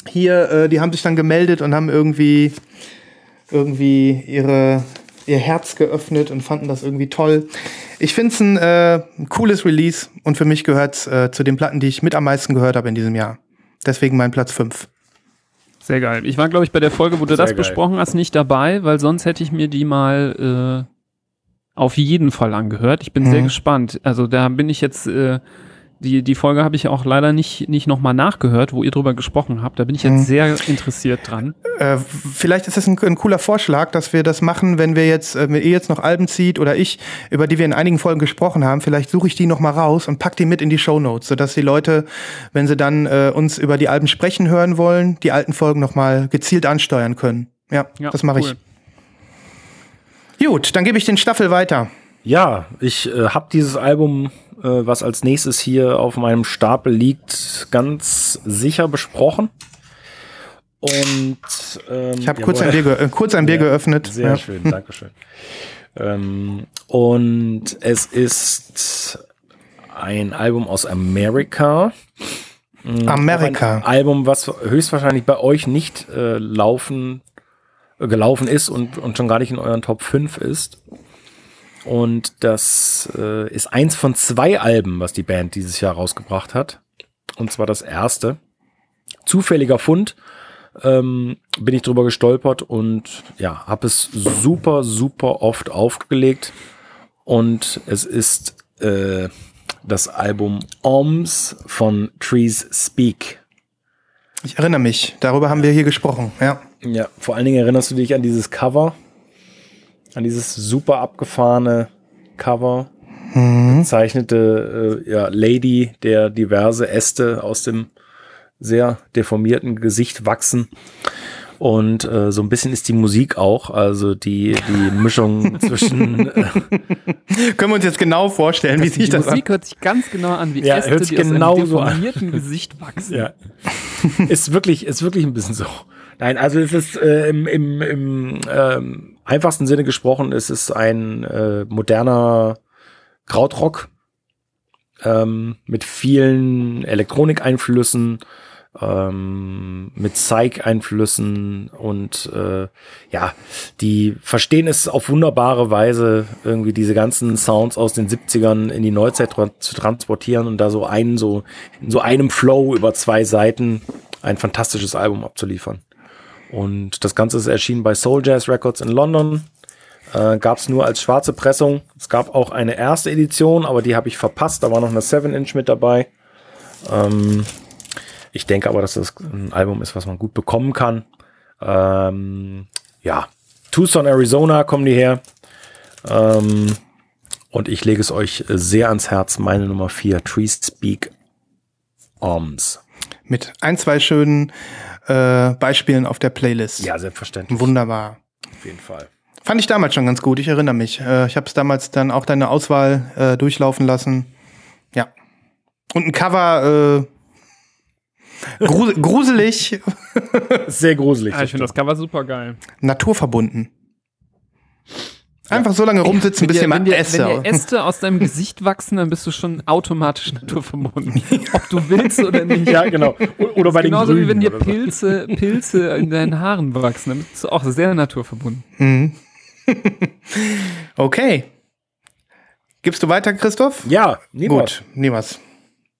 Hier, äh, die haben sich dann gemeldet und haben irgendwie irgendwie ihre, ihr Herz geöffnet und fanden das irgendwie toll. Ich finde es ein, äh, ein cooles Release und für mich gehört es äh, zu den Platten, die ich mit am meisten gehört habe in diesem Jahr. Deswegen mein Platz 5. Sehr geil. Ich war, glaube ich, bei der Folge, wo du Sehr das geil. besprochen hast, nicht dabei, weil sonst hätte ich mir die mal äh, auf jeden Fall angehört. Ich bin mhm. sehr gespannt. Also da bin ich jetzt äh, die, die Folge habe ich auch leider nicht, nicht nochmal nachgehört, wo ihr drüber gesprochen habt. Da bin ich jetzt mhm. sehr interessiert dran. Äh, vielleicht ist das ein, ein, cooler Vorschlag, dass wir das machen, wenn wir jetzt, äh, wenn ihr jetzt noch Alben zieht oder ich, über die wir in einigen Folgen gesprochen haben, vielleicht suche ich die nochmal raus und pack die mit in die Show Notes, sodass die Leute, wenn sie dann äh, uns über die Alben sprechen hören wollen, die alten Folgen nochmal gezielt ansteuern können. Ja, ja das mache cool. ich. Gut, dann gebe ich den Staffel weiter. Ja, ich äh, habe dieses Album was als nächstes hier auf meinem Stapel liegt, ganz sicher besprochen. Und ähm, ich habe kurz, ein Bier, äh, kurz ein Bier ja, geöffnet. Sehr ja. schön, Dankeschön. ähm, und es ist ein Album aus Amerika. Mhm, Amerika. Ein Album, was höchstwahrscheinlich bei euch nicht äh, laufen, äh, gelaufen ist und, und schon gar nicht in euren Top 5 ist. Und das äh, ist eins von zwei Alben, was die Band dieses Jahr rausgebracht hat. Und zwar das erste. Zufälliger Fund. Ähm, bin ich drüber gestolpert und ja, habe es super, super oft aufgelegt. Und es ist äh, das Album Oms von Trees Speak. Ich erinnere mich, darüber haben wir hier gesprochen, ja. Ja, vor allen Dingen erinnerst du dich an dieses Cover an dieses super abgefahrene Cover. Mhm. Gezeichnete äh, ja, Lady, der diverse Äste aus dem sehr deformierten Gesicht wachsen. Und äh, so ein bisschen ist die Musik auch, also die, die Mischung zwischen. Äh, Können wir uns jetzt genau vorstellen, wie sich Die das Musik hört sich ganz genau an wie Ja, Äste, hört sich die aus genau einem so an. deformierten Gesicht wachsen. ja. ist wirklich, ist wirklich ein bisschen so. Nein, also es ist äh, im, im, im ähm, einfachsten Sinne gesprochen, es ist ein äh, moderner Krautrock ähm, mit vielen Elektronikeinflüssen, ähm, mit Psych-Einflüssen und äh, ja, die verstehen es auf wunderbare Weise, irgendwie diese ganzen Sounds aus den 70ern in die Neuzeit tra zu transportieren und da so einen, so in so einem Flow über zwei Seiten ein fantastisches Album abzuliefern. Und das Ganze ist erschienen bei Soul Jazz Records in London. Äh, gab es nur als schwarze Pressung. Es gab auch eine erste Edition, aber die habe ich verpasst. Da war noch eine 7-Inch mit dabei. Ähm, ich denke aber, dass das ein Album ist, was man gut bekommen kann. Ähm, ja, Tucson, Arizona kommen die her. Ähm, und ich lege es euch sehr ans Herz. Meine Nummer 4, Trees Speak Arms. mit ein, zwei schönen äh, Beispielen auf der Playlist. Ja, selbstverständlich. Wunderbar. Auf jeden Fall. Fand ich damals schon ganz gut, ich erinnere mich. Äh, ich habe es damals dann auch deine Auswahl äh, durchlaufen lassen. Ja. Und ein Cover, äh, grus gruselig, Sehr gruselig. Ah, ich finde das Cover super geil. naturverbunden. Einfach so lange rumsitzen, bis wenn, dir, jemand wenn, dir, Äste. wenn dir Äste aus deinem Gesicht wachsen, dann bist du schon automatisch naturverbunden. Ob du willst oder nicht. Ja, genau. Oder bei den Genauso Grünen. wie wenn dir. Pilze, Pilze in deinen Haaren wachsen, dann bist du auch sehr naturverbunden. Mhm. okay. Gibst du weiter, Christoph? Ja, niemand. Gut, wir's.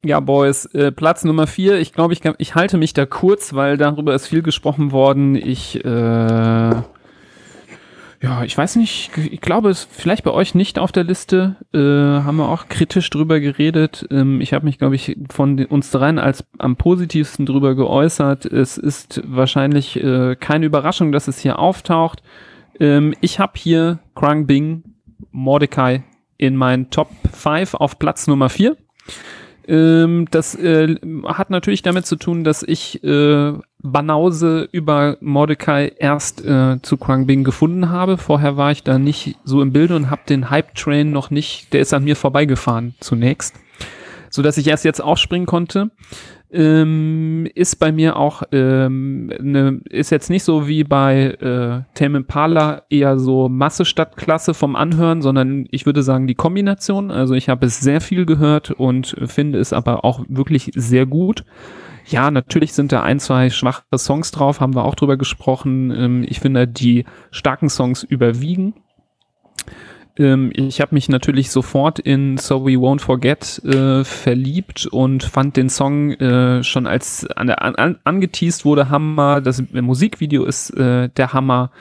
Ja, Boys, äh, Platz Nummer vier. Ich glaube, ich, ich halte mich da kurz, weil darüber ist viel gesprochen worden. Ich, äh, ja, ich weiß nicht, ich glaube, es ist vielleicht bei euch nicht auf der Liste. Äh, haben wir auch kritisch drüber geredet. Ähm, ich habe mich, glaube ich, von uns dreien als am positivsten drüber geäußert. Es ist wahrscheinlich äh, keine Überraschung, dass es hier auftaucht. Ähm, ich habe hier Krang Bing, Mordecai in meinen Top 5 auf Platz Nummer 4. Ähm, das äh, hat natürlich damit zu tun, dass ich äh, Banause über Mordecai erst äh, zu Krang Bing gefunden habe. Vorher war ich da nicht so im Bilde und habe den Hype-Train noch nicht, der ist an mir vorbeigefahren zunächst. So dass ich erst jetzt aufspringen konnte. Ähm, ist bei mir auch, ähm, ne, ist jetzt nicht so wie bei äh, Tame Impala eher so Masse statt Klasse vom Anhören, sondern ich würde sagen die Kombination. Also ich habe es sehr viel gehört und finde es aber auch wirklich sehr gut. Ja, natürlich sind da ein, zwei schwache Songs drauf, haben wir auch drüber gesprochen. Ähm, ich finde, die starken Songs überwiegen. Ähm, ich habe mich natürlich sofort in So We Won't Forget äh, verliebt und fand den Song äh, schon als an, an, an, angeteased wurde Hammer. Das Musikvideo ist äh, der Hammer.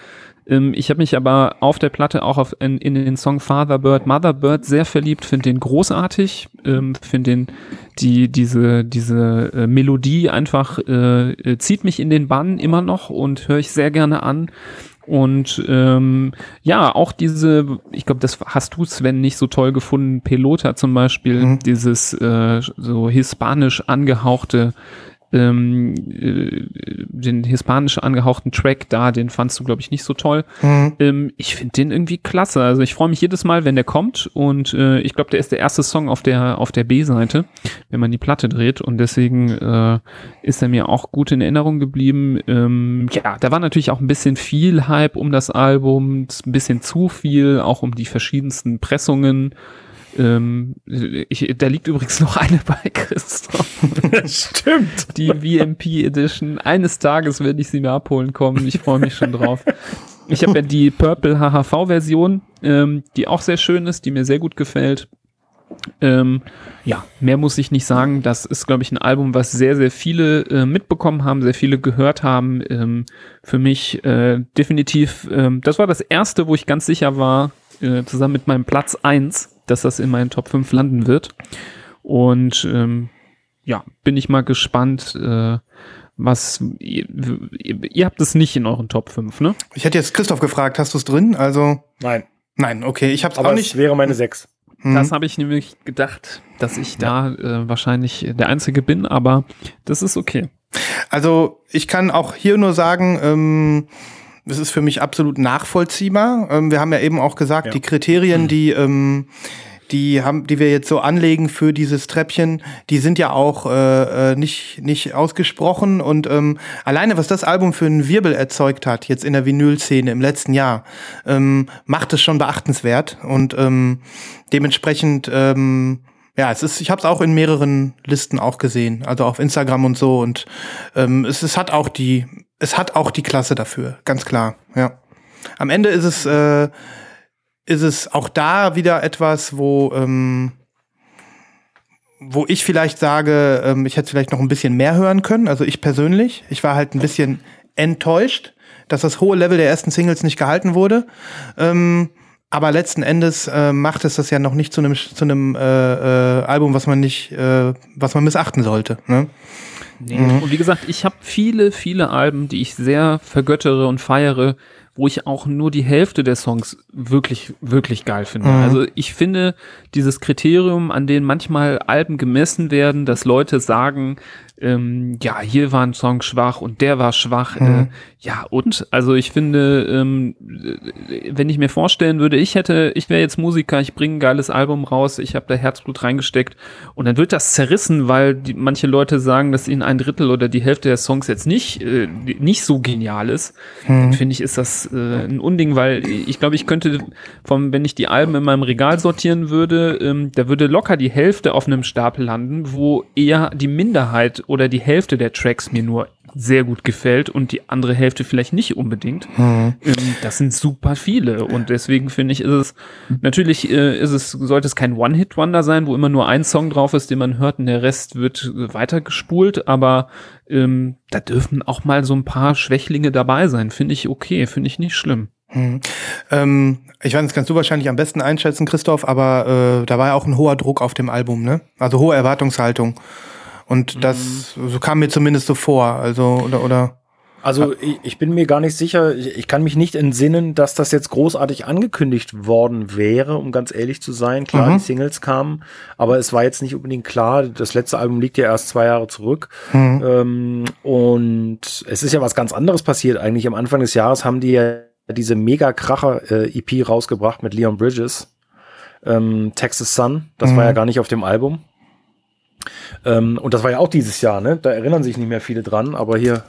Ähm, ich habe mich aber auf der Platte auch auf, in, in den Song Father Bird, Mother Bird sehr verliebt, finde den großartig, ähm, finde den die diese diese äh, Melodie einfach äh, äh, zieht mich in den Bann immer noch und höre ich sehr gerne an. Und ähm, ja, auch diese, ich glaube, das hast du, Sven, nicht so toll gefunden. Pelota zum Beispiel, Mhm. dieses äh, so hispanisch angehauchte, ähm, äh, den hispanisch angehauchten Track da, den fandst du, glaube ich, nicht so toll. Mhm. Ähm, ich finde den irgendwie klasse. Also ich freue mich jedes Mal, wenn der kommt. Und äh, ich glaube, der ist der erste Song auf der auf der B-Seite, wenn man die Platte dreht. Und deswegen äh, ist er mir auch gut in Erinnerung geblieben. Ähm, ja, da war natürlich auch ein bisschen viel Hype um das Album, ein bisschen zu viel, auch um die verschiedensten Pressungen. Ähm, ich, da liegt übrigens noch eine bei Christoph. Stimmt. Die VMP Edition. Eines Tages werde ich sie mir abholen kommen. Ich freue mich schon drauf. Ich habe ja die Purple HHV Version, ähm, die auch sehr schön ist, die mir sehr gut gefällt. Ähm, ja, mehr muss ich nicht sagen. Das ist, glaube ich, ein Album, was sehr, sehr viele äh, mitbekommen haben, sehr viele gehört haben. Ähm, für mich äh, definitiv, ähm, das war das erste, wo ich ganz sicher war, äh, zusammen mit meinem Platz eins, dass das in meinen Top 5 landen wird. Und ähm, ja, bin ich mal gespannt, äh, was ihr, ihr, habt es nicht in euren Top 5, ne? Ich hätte jetzt Christoph gefragt, hast du es drin? Also, Nein, nein, okay, ich hab's aber auch es nicht. wäre meine 6. Mhm. Das habe ich nämlich gedacht, dass ich da äh, wahrscheinlich der Einzige bin, aber das ist okay. Also ich kann auch hier nur sagen, ähm, das ist für mich absolut nachvollziehbar. Ähm, wir haben ja eben auch gesagt, Ja. die Kriterien, die ähm, die haben, die wir jetzt so anlegen für dieses Treppchen, die sind ja auch äh, äh, nicht nicht ausgesprochen und ähm, alleine was das Album für einen Wirbel erzeugt hat jetzt in der Vinylszene im letzten Jahr, ähm, macht es schon beachtenswert und ähm, dementsprechend ähm, ja, es ist, ich habe es auch in mehreren Listen auch gesehen, also auf Instagram und so und ähm, es, es hat auch die, es hat auch die Klasse dafür, ganz klar, ja. Am Ende ist es, äh, ist es auch da wieder etwas, wo, ähm, wo ich vielleicht sage, ähm, ich hätte vielleicht noch ein bisschen mehr hören können, also ich persönlich. Ich war halt ein bisschen enttäuscht, dass das hohe Level der ersten Singles nicht gehalten wurde. Ähm, aber letzten Endes äh, macht es das ja noch nicht zu einem zu einem äh, äh, Album, was man nicht, äh, was man missachten sollte. Ne? Nee. Und wie gesagt, ich habe viele, viele Alben, die ich sehr vergöttere und feiere, wo ich auch nur die Hälfte der Songs wirklich, wirklich geil finde. Also ich finde dieses Kriterium, an dem manchmal Alben gemessen werden, dass Leute sagen, ähm, ja, hier war ein Song schwach und der war schwach. Äh, ja, und? Also ich finde, ähm, äh, wenn ich mir vorstellen würde, ich hätte, ich wäre jetzt Musiker, ich bringe ein geiles Album raus, ich habe da Herzblut reingesteckt und dann wird das zerrissen, weil die, manche Leute sagen, dass ihnen ein Drittel oder die Hälfte der Songs jetzt nicht, äh, nicht so genial ist, dann finde ich, ist das äh, ein Unding, weil ich glaube, ich könnte vom, wenn ich die Alben in meinem Regal sortieren würde, ähm, da würde locker die Hälfte auf einem Stapel landen, wo eher die Minderheit oder die Hälfte der Tracks mir nur sehr gut gefällt und die andere Hälfte vielleicht nicht unbedingt. Ähm, das sind super viele und deswegen finde ich, ist es natürlich äh, ist es sollte es kein One-Hit-Wonder sein, wo immer nur ein Song drauf ist, den man hört und der Rest wird äh, weitergespult, aber ähm, da dürfen auch mal so ein paar Schwächlinge dabei sein. Finde ich okay, finde ich nicht schlimm. Ähm, ich weiß, das kannst du wahrscheinlich am besten einschätzen, Christoph, aber äh, da war ja auch ein hoher Druck auf dem Album, ne? Also hohe Erwartungshaltung. Und das so kam mir zumindest so vor. Also, oder, oder. Also ich, ich bin mir gar nicht sicher, ich, kann mich nicht entsinnen, dass das jetzt großartig angekündigt worden wäre, um ganz ehrlich zu sein. Klar, Mhm. die Singles kamen, aber es war jetzt nicht unbedingt klar. Das letzte Album liegt ja erst zwei Jahre zurück. Mhm. Ähm, und es ist ja was ganz anderes passiert. Eigentlich am Anfang des Jahres haben die ja diese Mega-Kracher-EP rausgebracht mit Leon Bridges. Ähm, Texas Sun, das war ja gar nicht auf dem Album. Ähm, und das war ja auch dieses Jahr, ne? Da erinnern sich nicht mehr viele dran, aber hier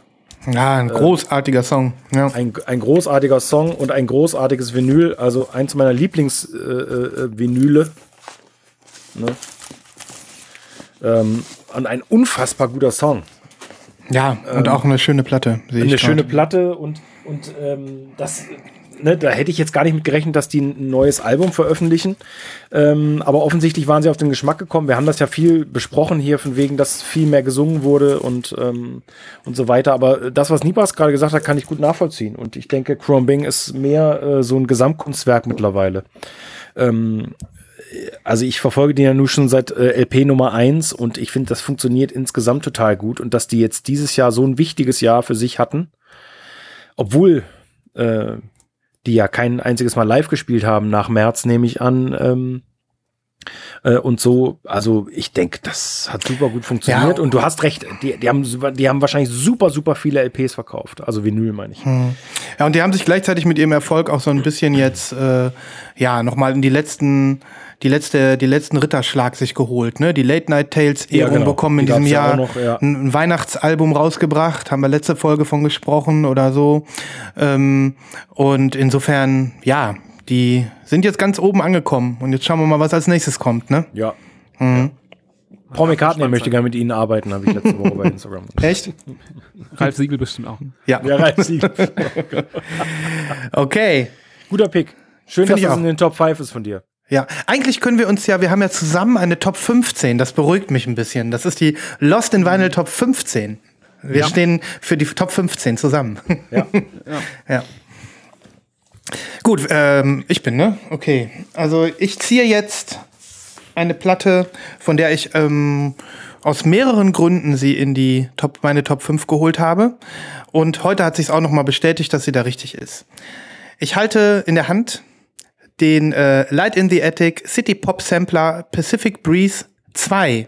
Ja, ein großartiger Song. Ja. ein, ein großartiger Song und ein großartiges Vinyl, also eins meiner Lieblings-Vinyle. Äh, Vinyle. ne? ähm, und ein unfassbar guter Song. ja, und auch eine schöne Platte. sehe Eine schöne Platte und, und ähm, das, ne, da hätte ich jetzt gar nicht mit gerechnet, dass die ein neues Album veröffentlichen. Ähm, aber offensichtlich waren sie auf den Geschmack gekommen. Wir haben das ja viel besprochen hier, von wegen, dass viel mehr gesungen wurde und, ähm, und so weiter. Aber das, was Nibas gerade gesagt hat, kann ich gut nachvollziehen. Und ich denke, Chrome Bing ist mehr äh, so ein Gesamtkunstwerk mittlerweile. Ähm, also ich verfolge den ja nun schon seit äh, LP Nummer 1 und ich finde, das funktioniert insgesamt total gut und dass die jetzt dieses Jahr so ein wichtiges Jahr für sich hatten, obwohl äh, die ja kein einziges Mal live gespielt haben nach März, nehme ich an. Ähm, äh, und so, also ich denke, das hat super gut funktioniert Ja. und du hast recht, die, die, haben, die haben wahrscheinlich super, super viele LPs verkauft, also Vinyl meine ich. Ja, und die haben sich gleichzeitig mit ihrem Erfolg auch so ein bisschen jetzt, äh, ja, nochmal in die letzten, die letzte, die letzten Ritterschlag sich geholt, ne? Die Late Night Tales Ja, Ehrung genau. bekommen in Die diesem ja Jahr noch, ja. ein, Weihnachtsalbum rausgebracht, haben wir letzte Folge von gesprochen oder so. Ähm, und insofern, ja, die sind jetzt ganz oben angekommen und jetzt schauen wir mal, was als nächstes kommt, ne? Ja. Paul McCartney möchte gerne mit Ihnen arbeiten, habe ich letzte Woche bei Instagram. Echt? Ralf Siegel bestimmt auch. Ja. Ja, Ralf Siegel. Okay. Guter Pick. Schön, Find dass ich das auch. in den Top 5 ist von dir. Ja, eigentlich können wir uns ja, wir haben ja zusammen eine Top 15, das beruhigt mich ein bisschen. Das ist die Lost in Vinyl Top 15. Wir stehen für die Top 15 zusammen. Ja. ja. Gut, ähm, ich bin, ne? Okay. Also ich ziehe jetzt eine Platte, von der ich ähm, aus mehreren Gründen sie in die Top, meine Top 5 geholt habe. Und heute hat sich auch noch mal bestätigt, dass sie da richtig ist. Ich halte in der Hand den äh, Light in the Attic City Pop Sampler Pacific Breeze 2.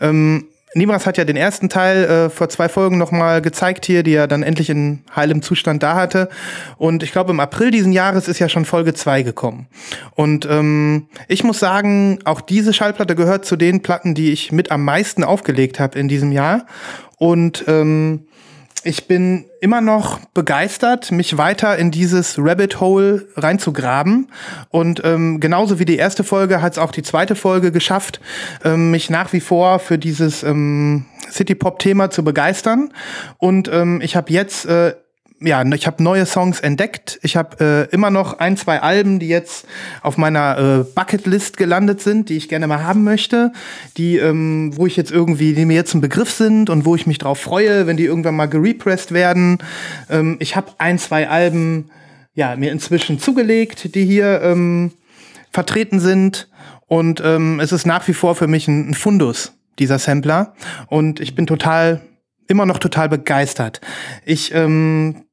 Ähm, Nimras hat ja den ersten Teil äh, vor zwei Folgen nochmal gezeigt hier, die er dann endlich in heilem Zustand da hatte. Und ich glaube, im April diesen Jahres ist ja schon Folge zwei gekommen. Und ähm, ich muss sagen, auch diese Schallplatte gehört zu den Platten, die ich mit am meisten aufgelegt habe in diesem Jahr. Und ähm, ich bin immer noch begeistert, mich weiter in dieses Rabbit Hole reinzugraben. Und ähm, genauso wie die erste Folge hat es auch die zweite Folge geschafft, ähm, mich nach wie vor für dieses ähm, City-Pop-Thema zu begeistern. Und ähm, ich habe jetzt äh, ja, ich habe neue Songs entdeckt. Ich habe äh, immer noch ein, zwei Alben, die jetzt auf meiner äh, Bucketlist gelandet sind, die ich gerne mal haben möchte, die, ähm, wo ich jetzt irgendwie, die mir jetzt ein Begriff sind und wo ich mich drauf freue, wenn die irgendwann mal gerepressed werden. Ähm, ich habe ein, zwei Alben, ja, mir inzwischen zugelegt, die hier ähm, vertreten sind. Und ähm, es ist nach wie vor für mich ein, ein Fundus, dieser Sampler. Und ich bin total immer noch total begeistert. Ich ähm,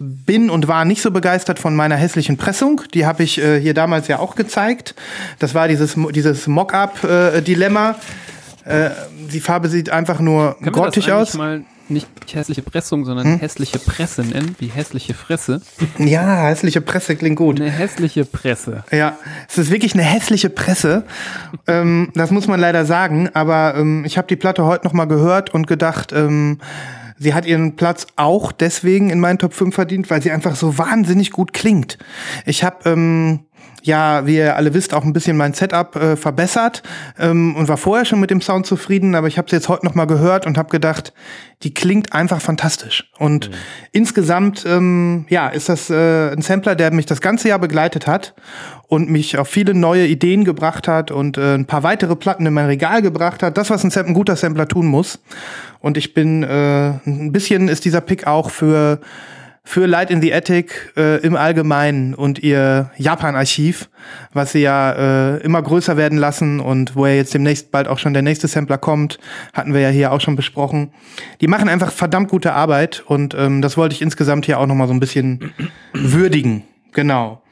bin und war nicht so begeistert von meiner hässlichen Pressung. Die habe ich äh, hier damals ja auch gezeigt. Das war dieses, dieses Mock-up-Dilemma. Äh, die Farbe sieht einfach nur Können grottig aus. mal nicht hässliche Pressung, sondern Hm? hässliche Presse nennen, wie hässliche Fresse. Ja, hässliche Presse klingt gut. Eine hässliche Presse. Ja, es ist wirklich eine hässliche Presse. ähm, das muss man leider sagen. Aber ähm, ich habe die Platte heute noch mal gehört und gedacht, ähm, sie hat ihren Platz auch deswegen in meinen Top 5 verdient, weil sie einfach so wahnsinnig gut klingt. Ich habe ähm, ja, wie ihr alle wisst, auch ein bisschen mein Setup äh, verbessert ähm, und war vorher schon mit dem Sound zufrieden, aber ich habe sie jetzt heute noch mal gehört und habe gedacht, die klingt einfach fantastisch. Und insgesamt, ähm, ja, ist das äh, ein Sampler, der mich das ganze Jahr begleitet hat und mich auf viele neue Ideen gebracht hat und äh, ein paar weitere Platten in mein Regal gebracht hat. Das, was ein, Sam- ein guter Sampler tun muss. Und ich bin äh, ein bisschen ist dieser Pick auch für für Light in the Attic äh, im Allgemeinen und ihr Japan-Archiv, was sie ja äh, immer größer werden lassen und wo ja jetzt demnächst bald auch schon der nächste Sampler kommt, hatten wir ja hier auch schon besprochen. Die machen einfach verdammt gute Arbeit und ähm, das wollte ich insgesamt hier auch noch mal so ein bisschen würdigen. Genau.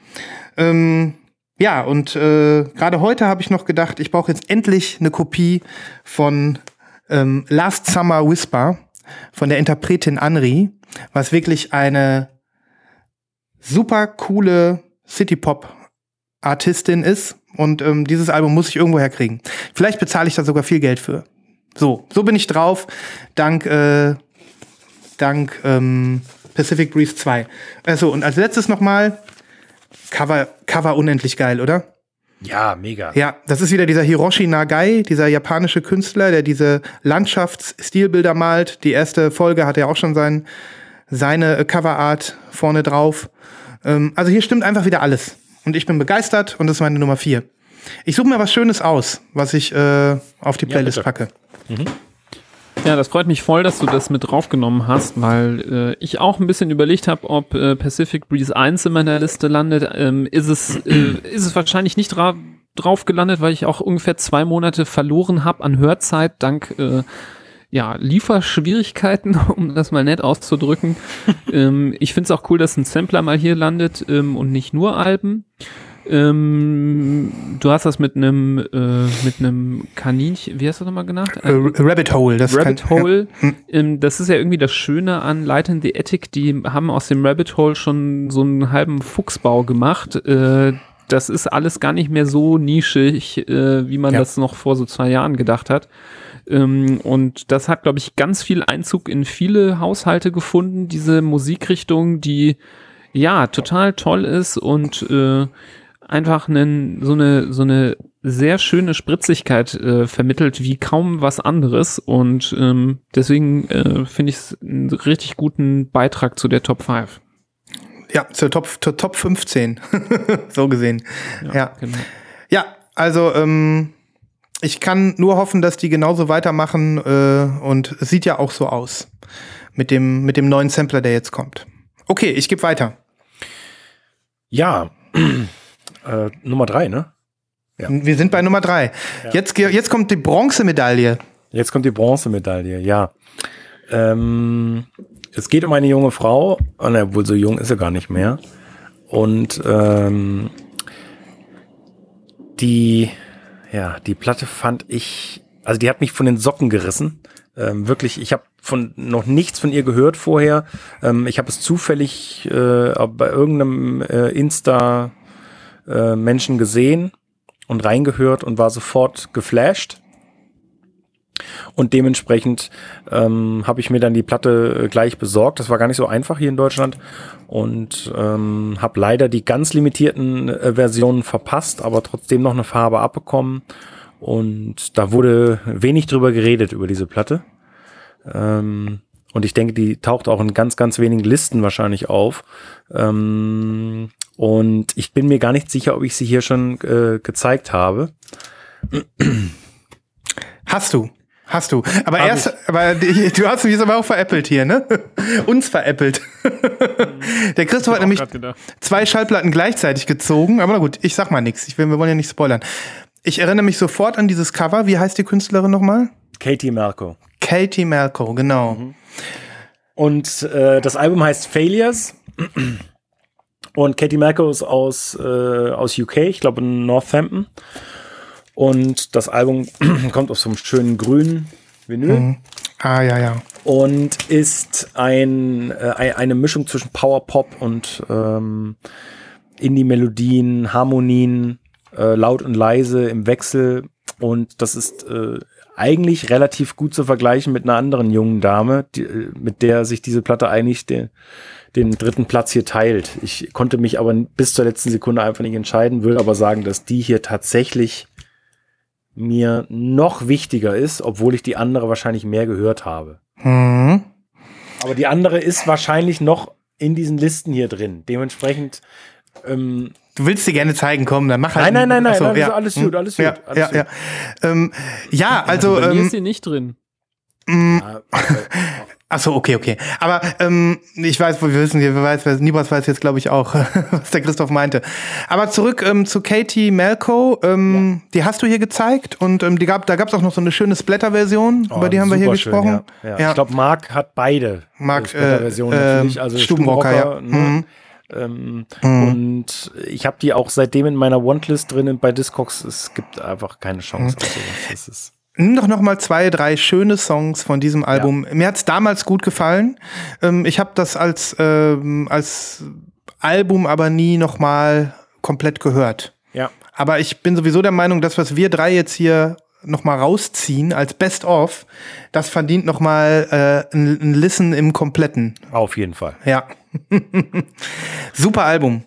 Ähm, ja, und äh, gerade heute habe ich noch gedacht, ich brauche jetzt endlich eine Kopie von ähm, Last Summer Whisper von der Interpretin Anri, was wirklich eine super coole City-Pop-Artistin ist. Und ähm, dieses Album muss ich irgendwo herkriegen. Vielleicht bezahle ich da sogar viel Geld für. So, so bin ich drauf. Dank, äh, dank ähm, Pacific Breeze 2. Also, und als letztes nochmal, Cover, Cover unendlich geil, oder? Ja, mega. Ja, das ist wieder dieser Hiroshi Nagai, dieser japanische Künstler, der diese Landschaftsstilbilder malt. Die erste Folge hat er auch schon sein, seine äh, Coverart vorne drauf. Ähm, also hier stimmt einfach wieder alles. Und ich bin begeistert und das ist meine Nummer vier. Ich suche mir was Schönes aus, was ich äh, auf die Playlist bitte. packe. Ja, das freut mich voll, dass du das mit draufgenommen hast, weil äh, ich auch ein bisschen überlegt habe, ob äh, Pacific Breeze 1 in meiner Liste landet. Ähm, ist, es, äh, ist es wahrscheinlich nicht dra drauf gelandet, weil ich auch ungefähr zwei Monate verloren habe an Hörzeit dank äh, ja, Lieferschwierigkeiten, um das mal nett auszudrücken. ähm, ich finde es auch cool, dass ein Sampler mal hier landet ähm, und nicht nur Alben. Ähm, du hast das mit einem äh, mit einem Kaninchen, wie hast du das nochmal genannt? Äh, Rabbit Hole, das Rabbit kann, Hole. Ja. Ähm, das ist ja irgendwie das Schöne an Light in the Attic. Die haben aus dem Rabbit Hole schon so einen halben Fuchsbau gemacht. Äh, das ist alles gar nicht mehr so nischig, äh, wie man Ja. das noch vor so zwei Jahren gedacht hat. Ähm, und das hat, glaube ich, ganz viel Einzug in viele Haushalte gefunden, diese Musikrichtung, die ja total toll ist und äh, einfach einen, so eine so eine sehr schöne Spritzigkeit äh, vermittelt wie kaum was anderes und ähm, deswegen äh, finde ich es einen richtig guten Beitrag zu der Top 5. ja, zur Top, zur Top 15. so gesehen. Ja. Genau. Ja, also ähm, ich kann nur hoffen, dass die genauso weitermachen äh, und es sieht ja auch so aus mit dem, mit dem neuen Sampler, der jetzt kommt. Okay, ich gebe weiter. Ja, äh, Nummer drei, ne? Ja. Wir sind bei Nummer drei. Jetzt, ge- jetzt kommt die Bronzemedaille. Jetzt kommt die Bronzemedaille, ja. Ähm, es geht um eine junge Frau, oh, ne, wohl so jung ist sie gar nicht mehr. Und ähm, die, ja, die Platte fand ich also die hat mich von den Socken gerissen. Ähm, wirklich, ich habe von noch nichts von ihr gehört vorher. Ähm, ich habe es zufällig äh, bei irgendeinem äh, Insta äh, Menschen gesehen und reingehört und war sofort geflasht. Und dementsprechend ähm, habe ich mir dann die Platte äh, gleich besorgt. Das war gar nicht so einfach hier in Deutschland. Und ähm, habe leider die ganz limitierten äh, Versionen verpasst, aber trotzdem noch eine Farbe abbekommen. Und da wurde wenig drüber geredet, über diese Platte. Ähm, und ich denke, die taucht auch in ganz, ganz wenigen Listen wahrscheinlich auf. Ähm, und ich bin mir gar nicht sicher, ob ich sie hier schon äh, gezeigt habe. Hast du. Hast du. Aber Hab erst, ich. aber du hast mich jetzt aber auch veräppelt hier, ne? Uns veräppelt. Der Christoph hat nämlich zwei Schallplatten gleichzeitig gezogen, aber na gut, ich sag mal nichts. Ich will, wir wollen ja nicht spoilern. Ich erinnere mich sofort an dieses Cover. Wie heißt die Künstlerin nochmal? Katie Malco. Katie Malco, genau. Mhm. Und äh, das Album heißt Failures. Und Katie Malco ist aus, äh, aus UK, ich glaube in Northampton. Und das Album kommt aus so einem schönen grünen Vinyl. Mhm. Ah, ja, ja. Und ist ein, äh, eine Mischung zwischen Power Pop und ähm, Indie-Melodien, Harmonien, äh, laut und leise im Wechsel. Und das ist äh, eigentlich relativ gut zu vergleichen mit einer anderen jungen Dame, die, äh, mit der sich diese Platte eigentlich den, den dritten Platz hier teilt. Ich konnte mich aber bis zur letzten Sekunde einfach nicht entscheiden, will aber sagen, dass die hier tatsächlich mir noch wichtiger ist, obwohl ich die andere wahrscheinlich mehr gehört habe. Mhm. Aber die andere ist wahrscheinlich noch in diesen Listen hier drin. Dementsprechend ähm, Du willst sie gerne zeigen, komm, dann mach halt. Nein, nein, nein, nein, Achso, nein ja. alles gut, alles ja, gut. Alles ja, gut. ja, ähm, ja, also. Bei ähm, mir ist sie nicht drin. Mm, Achso, okay, okay. Aber ähm, ich weiß, wir wissen, wir weiß, Nibras weiß jetzt, glaube ich, auch, was der Christoph meinte. Aber zurück ähm, zu Katie Malco. Ähm, ja. Die hast du hier gezeigt und ähm, die gab, da gab es auch noch so eine schöne Splatter-Version, oh, über die haben wir hier gesprochen. ja. Ja. Ich glaube, Marc hat beide Marc, Splatter-Versionen äh, natürlich. Also Stubenrocker. Ne? Mhm. Ähm, mhm. Und ich habe die auch seitdem in meiner Wantlist drin bei Discogs. Es gibt einfach keine Chance. Mhm. Das ist Nimm doch noch mal zwei, drei schöne Songs von diesem Album. Ja. Mir hat's damals gut gefallen. Ähm, ich habe das als ähm, als Album aber nie noch mal komplett gehört. Ja. Aber ich bin sowieso der Meinung, dass was wir drei jetzt hier noch mal rausziehen als Best of, das verdient noch mal äh, ein, ein Listen im kompletten. Auf jeden Fall. Ja. Super Album,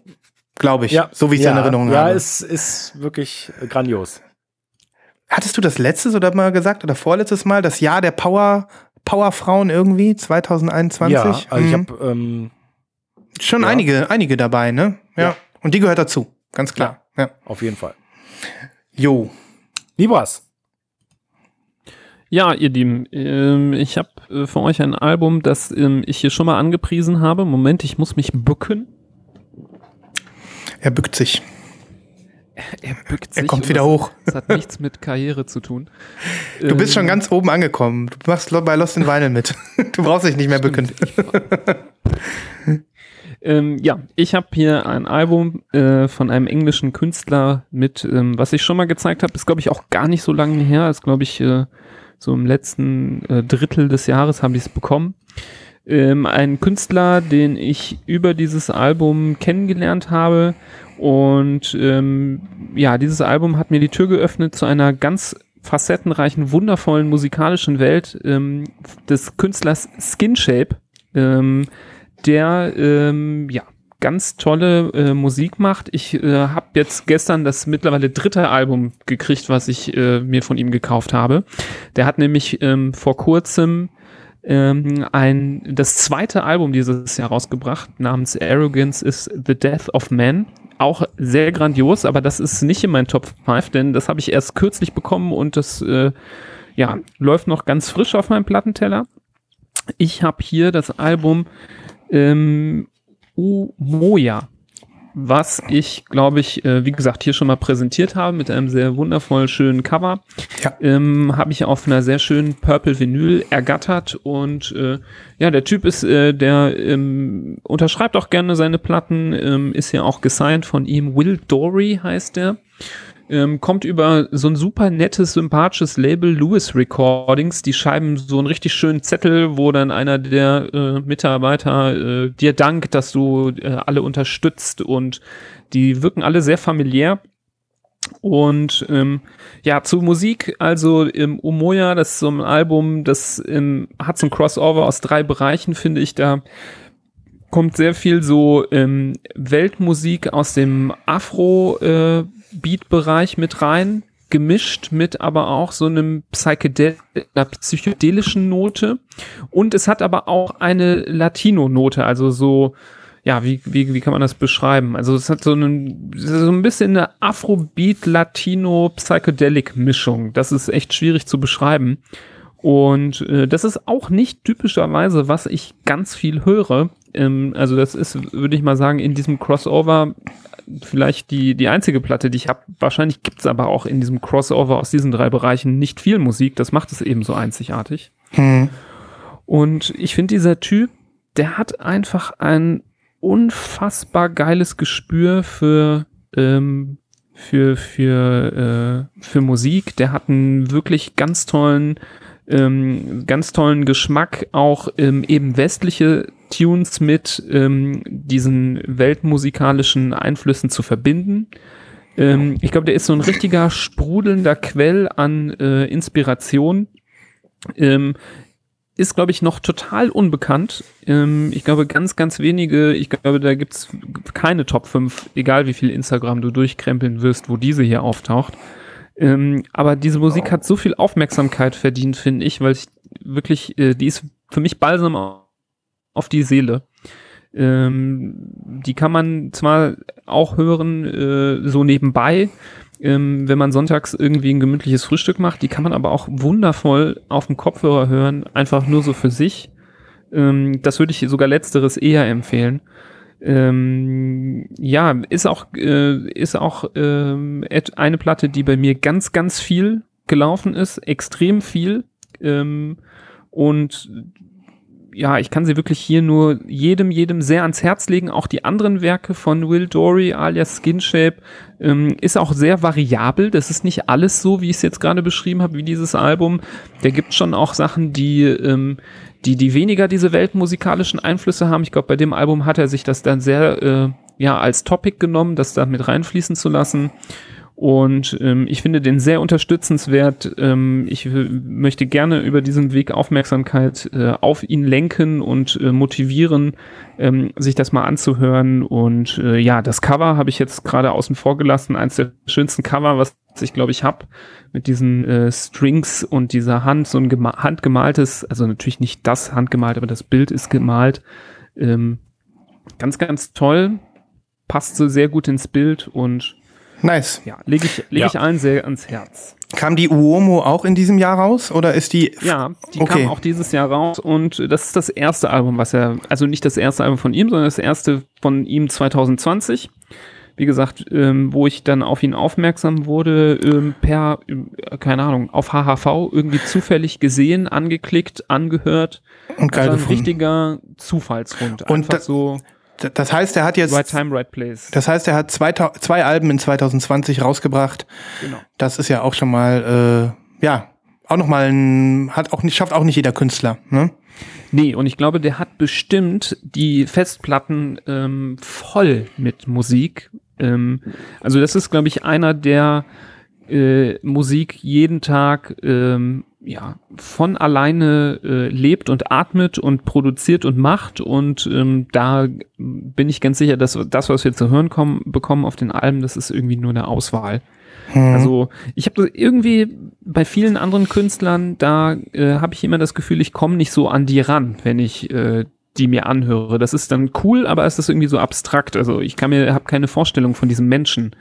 glaube ich. Ja. So wie ich es ja, in Erinnerung ja, habe. Ja, es ist wirklich grandios. Hattest du das letztes oder mal gesagt oder vorletztes Mal das Jahr der Power Powerfrauen irgendwie 2021? Ja, also mhm. ich habe ähm, schon ja. einige einige dabei, ne? Ja. ja. Und die gehört dazu, ganz klar. Ja, ja. auf jeden Fall. Jo. Libras. Ja, ihr Lieben, ähm, ich habe äh, für euch ein Album, das ähm, ich hier schon mal angepriesen habe. Moment, ich muss mich bücken. Er bückt sich. Er bückt sich. Er kommt wieder hoch. Das hat nichts mit Karriere zu tun. Du bist schon ähm, ganz oben angekommen. Du machst bei Lost in Vinyl mit. Du brauchst dich nicht mehr bücken. ähm, ja, ich habe hier ein Album äh, von einem englischen Künstler mit, ähm, was ich schon mal gezeigt habe, ist glaube ich auch gar nicht so lange her, ist glaube ich äh, so im letzten äh, Drittel des Jahres habe ich es bekommen. Ähm, ein Künstler, den ich über dieses Album kennengelernt habe und ähm, ja, dieses Album hat mir die Tür geöffnet zu einer ganz facettenreichen, wundervollen musikalischen Welt ähm, des Künstlers Skinshape, ähm, der ähm, ja ganz tolle äh, Musik macht. Ich äh, habe jetzt gestern das mittlerweile dritte Album gekriegt, was ich äh, mir von ihm gekauft habe. Der hat nämlich ähm, vor kurzem ähm, ein das zweite Album dieses Jahr rausgebracht namens Arrogance is the Death of Man auch sehr grandios, aber das ist nicht in meinen Top 5, denn das habe ich erst kürzlich bekommen und das äh, ja, läuft noch ganz frisch auf meinem Plattenteller. Ich habe hier das Album ähm, Umoja was ich, glaube ich, äh, wie gesagt, hier schon mal präsentiert habe mit einem sehr wundervoll schönen Cover. Ja. Ähm, habe ich auf einer sehr schönen Purple Vinyl ergattert und äh, ja, der Typ ist, äh, der ähm, unterschreibt auch gerne seine Platten, ähm, ist ja auch gesigned von ihm. Will Dory heißt der. Ähm, kommt über so ein super nettes, sympathisches Label Lewis Recordings. Die schreiben so einen richtig schönen Zettel, wo dann einer der äh, Mitarbeiter äh, dir dankt, dass du äh, alle unterstützt und die wirken alle sehr familiär. Und ähm, ja, zu Musik, also im Omoya, das ist so ein Album, das ähm, hat so ein Crossover aus drei Bereichen, finde ich. Da kommt sehr viel so ähm, Weltmusik aus dem Afro-Beat-Bereich mit rein, gemischt mit aber auch so einem Psychedel einer psychedelischen Note. Und es hat aber auch eine Latino-Note, also so ja, wie, wie, wie kann man das beschreiben? Also es hat so, einen, so ein bisschen eine Afrobeat-Latino-Psychedelic-Mischung. Das ist echt schwierig zu beschreiben. Und äh, das ist auch nicht typischerweise, was ich ganz viel höre. Ähm, also das ist, würde ich mal sagen, in diesem Crossover vielleicht die, die einzige Platte, die ich habe. Wahrscheinlich gibt es aber auch in diesem Crossover aus diesen drei Bereichen nicht viel Musik. Das macht es eben so einzigartig. Hm. Und ich finde, dieser Typ, der hat einfach ein unfassbar geiles Gespür für, ähm, für, für, äh, für Musik. Der hat einen wirklich ganz tollen, ähm, ganz tollen Geschmack, auch ähm, eben westliche Tunes mit ähm, diesen weltmusikalischen Einflüssen zu verbinden. Ähm, ich glaube, der ist so ein richtiger sprudelnder Quell an äh, Inspiration. Ähm, ist, glaube ich, noch total unbekannt. Ähm, ich glaube, ganz, ganz wenige, ich glaube, da gibt's keine Top 5, egal wie viel Instagram du durchkrempeln wirst, wo diese hier auftaucht. Ähm, aber diese Musik hat so viel Aufmerksamkeit verdient, finde ich, weil ich wirklich, äh, die ist für mich balsam auf die Seele. Ähm, die kann man zwar auch hören, äh, so nebenbei, ähm, wenn man sonntags irgendwie ein gemütliches Frühstück macht. Die kann man aber auch wundervoll auf dem Kopfhörer hören, einfach nur so für sich. Ähm, das würde ich sogar letzteres eher empfehlen. Ähm, ja, ist auch, äh, ist auch ähm, eine Platte, die bei mir ganz, ganz viel gelaufen ist, extrem viel. Ähm, und ja, ich kann sie wirklich hier nur jedem, jedem sehr ans Herz legen. Auch die anderen Werke von Will Dory alias Skinshape ähm, ist auch sehr variabel. Das ist nicht alles so, wie ich es jetzt gerade beschrieben habe, wie dieses Album. Der gibt schon auch Sachen, die, ähm, die, die weniger diese weltmusikalischen Einflüsse haben. Ich glaube, bei dem Album hat er sich das dann sehr, äh, ja, als Topic genommen, das da mit reinfließen zu lassen. Und ähm, ich finde den sehr unterstützenswert. Ähm, ich möchte gerne über diesen Weg Aufmerksamkeit äh, auf ihn lenken und äh, motivieren, ähm, sich das mal anzuhören. Und äh, ja, das Cover habe ich jetzt gerade außen vor gelassen. Eins der schönsten Cover, was ich glaube ich habe, mit diesen äh, Strings und dieser Hand, so ein handgemaltes, also natürlich nicht das handgemalt, aber das Bild ist gemalt. Ähm, ganz, ganz toll. Passt so sehr gut ins Bild und Nice. Ja, lege ich, leg ja. ich allen sehr ans Herz. Kam die Uomo auch in diesem Jahr raus oder ist die? Ja, die okay. kam auch dieses Jahr raus und das ist das erste Album, was er, also nicht das erste Album von ihm, sondern das erste von ihm 2020. Wie gesagt, ähm, wo ich dann auf ihn aufmerksam wurde, ähm, per, äh, keine Ahnung, auf HHV irgendwie zufällig gesehen, angeklickt, angehört. Und geil war ein richtiger Zufallsfund. Und Einfach so das heißt, er hat jetzt. Right Time, Right Place. Das heißt, er hat zwei, zwei Alben in 2020 rausgebracht. Genau. Das ist ja auch schon mal, äh, ja, auch noch mal ein, hat auch nicht, schafft auch nicht jeder Künstler, ne? Nee, und ich glaube, der hat bestimmt die Festplatten ähm, voll mit Musik. Ähm, also das ist, glaube ich, einer, der äh, Musik jeden Tag ähm, ja, von alleine äh, lebt und atmet und produziert und macht. Und ähm, da bin ich ganz sicher, dass das, was wir zu hören kommen, bekommen auf den Alben, das ist irgendwie nur eine Auswahl. Hm. Also ich habe irgendwie bei vielen anderen Künstlern, da äh, habe ich immer das Gefühl, ich komme nicht so an die ran, wenn ich äh, die mir anhöre. Das ist dann cool, aber es ist irgendwie so abstrakt. Also ich kann mir, habe keine Vorstellung von diesem Menschen.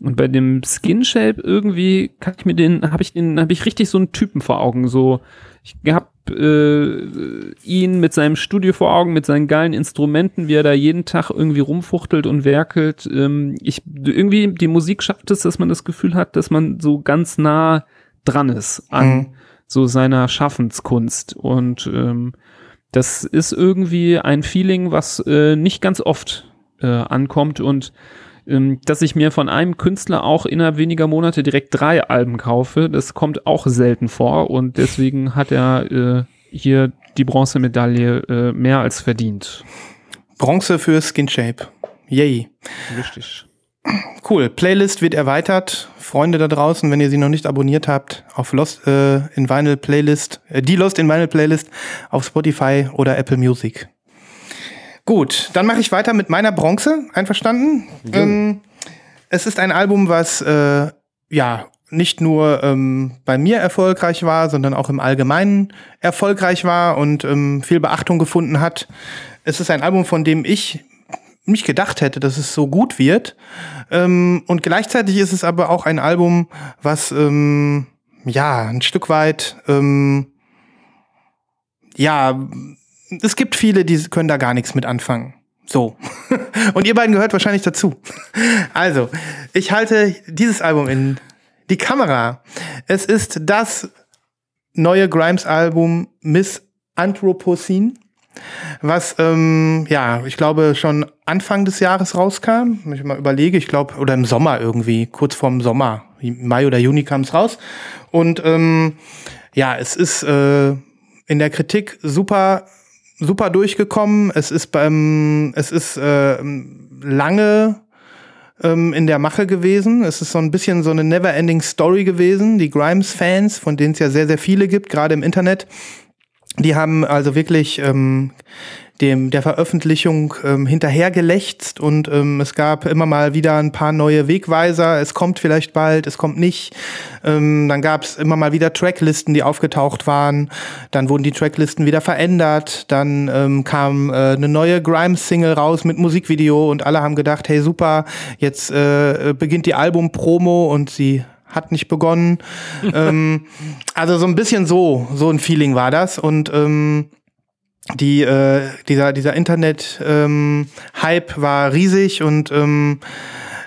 Und bei dem Skin Shape irgendwie kann ich mir den, habe ich den, habe ich richtig so einen Typen vor Augen. So, ich habe äh, ihn mit seinem Studio vor Augen, mit seinen geilen Instrumenten, wie er da jeden Tag irgendwie rumfuchtelt und werkelt. Ähm, ich irgendwie die Musik schafft es, dass man das Gefühl hat, dass man so ganz nah dran ist an mhm. so seiner Schaffenskunst und ähm, das ist irgendwie ein Feeling, was äh, nicht ganz oft äh, ankommt und dass ich mir von einem Künstler auch innerhalb weniger Monate direkt drei Alben kaufe. Das kommt auch selten vor und deswegen hat er äh, hier die Bronzemedaille äh, mehr als verdient. Bronze für Skin Shape. Yay. Richtig. Cool. Playlist wird erweitert. Freunde da draußen, wenn ihr sie noch nicht abonniert habt, auf Lost äh, in Vinyl Playlist, äh, die Lost in Vinyl Playlist auf Spotify oder Apple Music. Gut, dann mache ich weiter mit meiner Bronze. Einverstanden? Ähm, es ist ein Album, was äh, ja nicht nur ähm, bei mir erfolgreich war, sondern auch im Allgemeinen erfolgreich war und ähm, viel Beachtung gefunden hat. Es ist ein Album, von dem ich nicht gedacht hätte, dass es so gut wird. Ähm, und gleichzeitig ist es aber auch ein Album, was ähm, ja ein Stück weit ähm, ja es gibt viele, die können da gar nichts mit anfangen. So. Und ihr beiden gehört wahrscheinlich dazu. Also, ich halte dieses Album in die Kamera. Es ist das neue Grimes-Album Miss Anthropocene, was, ähm, ja, ich glaube, schon Anfang des Jahres rauskam. Wenn ich mal überlege, ich glaube, oder im Sommer irgendwie, kurz vorm Sommer. Mai oder Juni kam es raus. Und ähm, ja, es ist äh, in der Kritik super super durchgekommen. Es ist beim, es ist äh, lange ähm, in der Mache gewesen. Es ist so ein bisschen so eine never-ending Story gewesen. Die Grimes-Fans, von denen es ja sehr, sehr viele gibt, gerade im Internet, die haben also wirklich ähm, dem der Veröffentlichung ähm, hinterhergelächzt und ähm, es gab immer mal wieder ein paar neue Wegweiser. Es kommt vielleicht bald, es kommt nicht. Ähm, dann gab es immer mal wieder Tracklisten, die aufgetaucht waren. Dann wurden die Tracklisten wieder verändert. Dann ähm, kam äh, eine neue Grimes-Single raus mit Musikvideo und alle haben gedacht, hey super, jetzt äh, beginnt die Album-Promo und sie hat nicht begonnen. ähm, also so ein bisschen so, so ein Feeling war das. Und ähm, die, äh, dieser, dieser Internet-Hype ähm, war riesig und ähm,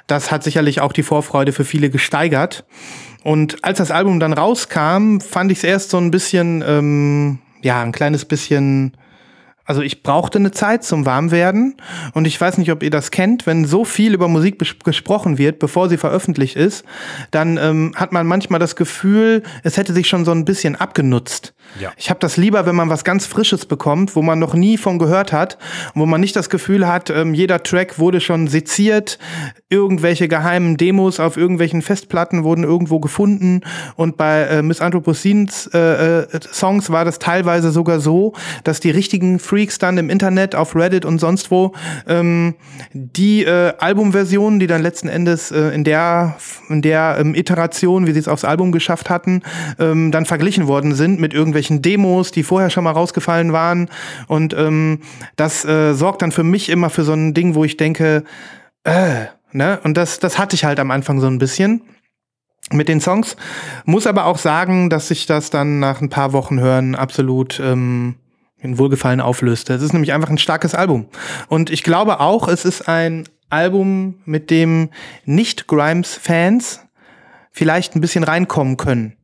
das hat sicherlich auch die Vorfreude für viele gesteigert. Und als das Album dann rauskam, fand ich es erst so ein bisschen, ähm, ja, ein kleines bisschen also ich brauchte eine Zeit zum Warmwerden und ich weiß nicht, ob ihr das kennt, wenn so viel über Musik gesprochen wird, bevor sie veröffentlicht ist, dann ähm, hat man manchmal das Gefühl, es hätte sich schon so ein bisschen abgenutzt. Ja. Ich habe das lieber, wenn man was ganz Frisches bekommt, wo man noch nie von gehört hat, wo man nicht das Gefühl hat, ähm, jeder Track wurde schon seziert, irgendwelche geheimen Demos auf irgendwelchen Festplatten wurden irgendwo gefunden und bei äh, Miss Anthropocene's äh, äh, Songs war das teilweise sogar so, dass die richtigen Free Freaks dann im Internet, auf Reddit und sonst wo, ähm, die äh, Albumversionen, die dann letzten Endes äh, in der, in der ähm, Iteration, wie sie es aufs Album geschafft hatten, ähm, dann verglichen worden sind mit irgendwelchen Demos, die vorher schon mal rausgefallen waren. Und ähm, das äh, sorgt dann für mich immer für so ein Ding, wo ich denke, äh, ne? Und das, das hatte ich halt am Anfang so ein bisschen mit den Songs. Muss aber auch sagen, dass sich das dann nach ein paar Wochen hören absolut ähm, in Wohlgefallen auflöste. Es ist nämlich einfach ein starkes Album. Und ich glaube auch, es ist ein Album, mit dem Nicht-Grimes-Fans vielleicht ein bisschen reinkommen können.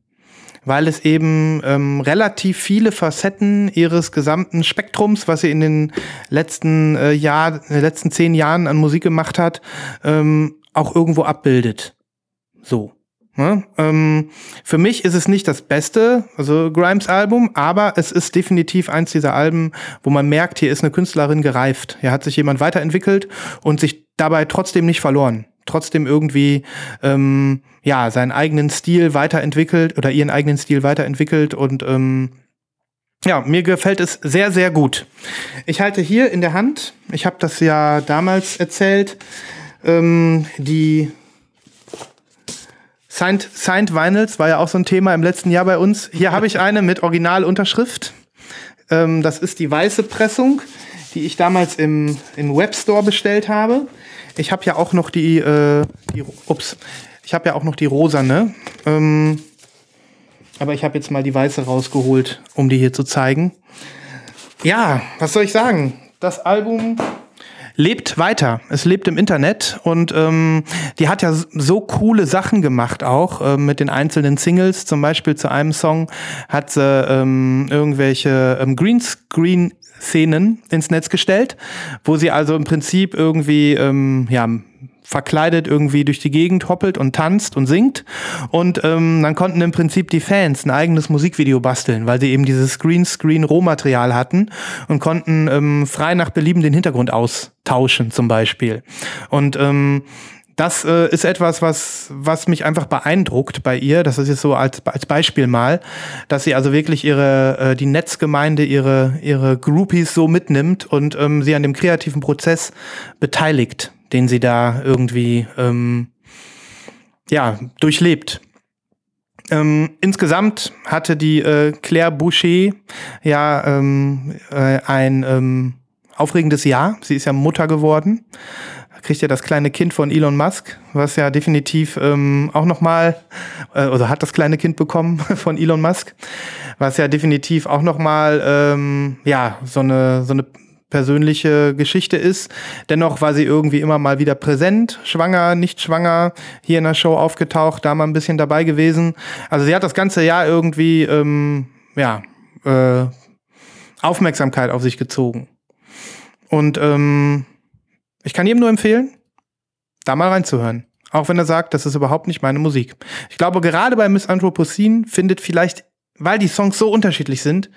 Weil es eben ähm, relativ viele Facetten ihres gesamten Spektrums, was sie in den letzten äh, Jahr, in den letzten zehn Jahren an Musik gemacht hat, ähm, auch irgendwo abbildet. So. Ne? Ähm, für mich ist es nicht das beste, also Grimes Album, aber es ist definitiv eins dieser Alben, wo man merkt, hier ist eine Künstlerin gereift. Hier hat sich jemand weiterentwickelt und sich dabei trotzdem nicht verloren. Trotzdem irgendwie ähm, ja seinen eigenen Stil weiterentwickelt oder ihren eigenen Stil weiterentwickelt und ähm, ja, mir gefällt es sehr, sehr gut. Ich halte hier in der Hand, ich habe das ja damals erzählt, ähm, die Signed, Signed Vinyls war ja auch so ein Thema im letzten Jahr bei uns. Hier habe ich eine mit Originalunterschrift. Ähm, das ist die weiße Pressung, die ich damals im, im Webstore bestellt habe. Ich habe ja auch noch die, äh, die ups, ich habe ja auch noch die rosane. Ähm, aber ich habe jetzt mal die weiße rausgeholt, um die hier zu zeigen. Ja, was soll ich sagen? Das Album lebt weiter. Es lebt im Internet und ähm, die hat ja so coole Sachen gemacht auch äh, mit den einzelnen Singles. Zum Beispiel zu einem Song hat sie ähm, irgendwelche ähm, Greenscreen Szenen ins Netz gestellt, wo sie also im Prinzip irgendwie ähm, ja verkleidet irgendwie durch die Gegend hoppelt und tanzt und singt. Und ähm, dann konnten im Prinzip die Fans ein eigenes Musikvideo basteln, weil sie eben dieses Greenscreen-Rohmaterial hatten und konnten ähm, frei nach Belieben den Hintergrund austauschen zum Beispiel. Und ähm, das äh, ist etwas, was, was mich einfach beeindruckt bei ihr. Das ist jetzt so als, als Beispiel mal, dass sie also wirklich ihre, äh, die Netzgemeinde, ihre, ihre Groupies so mitnimmt und ähm, sie an dem kreativen Prozess beteiligt, den sie da irgendwie, ähm, ja, durchlebt. Ähm, insgesamt hatte die äh, Claire Boucher ja ähm, äh, ein ähm, aufregendes Jahr. Sie ist ja Mutter geworden kriegt ja das kleine Kind von Elon Musk, was ja definitiv ähm, auch nochmal, äh, also hat das kleine Kind bekommen von Elon Musk, was ja definitiv auch nochmal, ähm, ja, so eine, so eine persönliche Geschichte ist. Dennoch war sie irgendwie immer mal wieder präsent, schwanger, nicht schwanger, hier in der Show aufgetaucht, da mal ein bisschen dabei gewesen. Also sie hat das ganze Jahr irgendwie, ähm, ja, äh, Aufmerksamkeit auf sich gezogen. Und ähm, ich kann jedem nur empfehlen, da mal reinzuhören. Auch wenn er sagt, das ist überhaupt nicht meine Musik. Ich glaube, gerade bei Miss Anthropocene findet vielleicht, weil die Songs so unterschiedlich sind,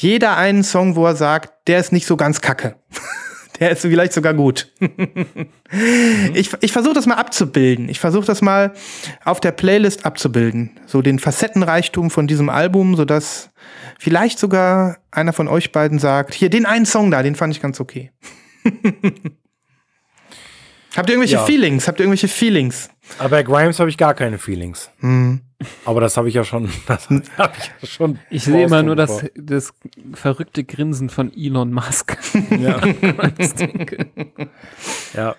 jeder einen Song, wo er sagt, der ist nicht so ganz kacke. der ist vielleicht sogar gut. Ich, ich versuche das mal abzubilden. Ich versuche das mal auf der Playlist abzubilden. So den Facettenreichtum von diesem Album, sodass vielleicht sogar einer von euch beiden sagt, hier, den einen Song da, den fand ich ganz okay. Habt ihr irgendwelche ja. Feelings? Habt ihr irgendwelche Feelings? Aber bei Grimes habe ich gar keine Feelings. Mhm. Aber das habe ich ja schon. Das hab ich ja schon ich sehe immer nur das, das verrückte Grinsen von Elon Musk. Ja. ja.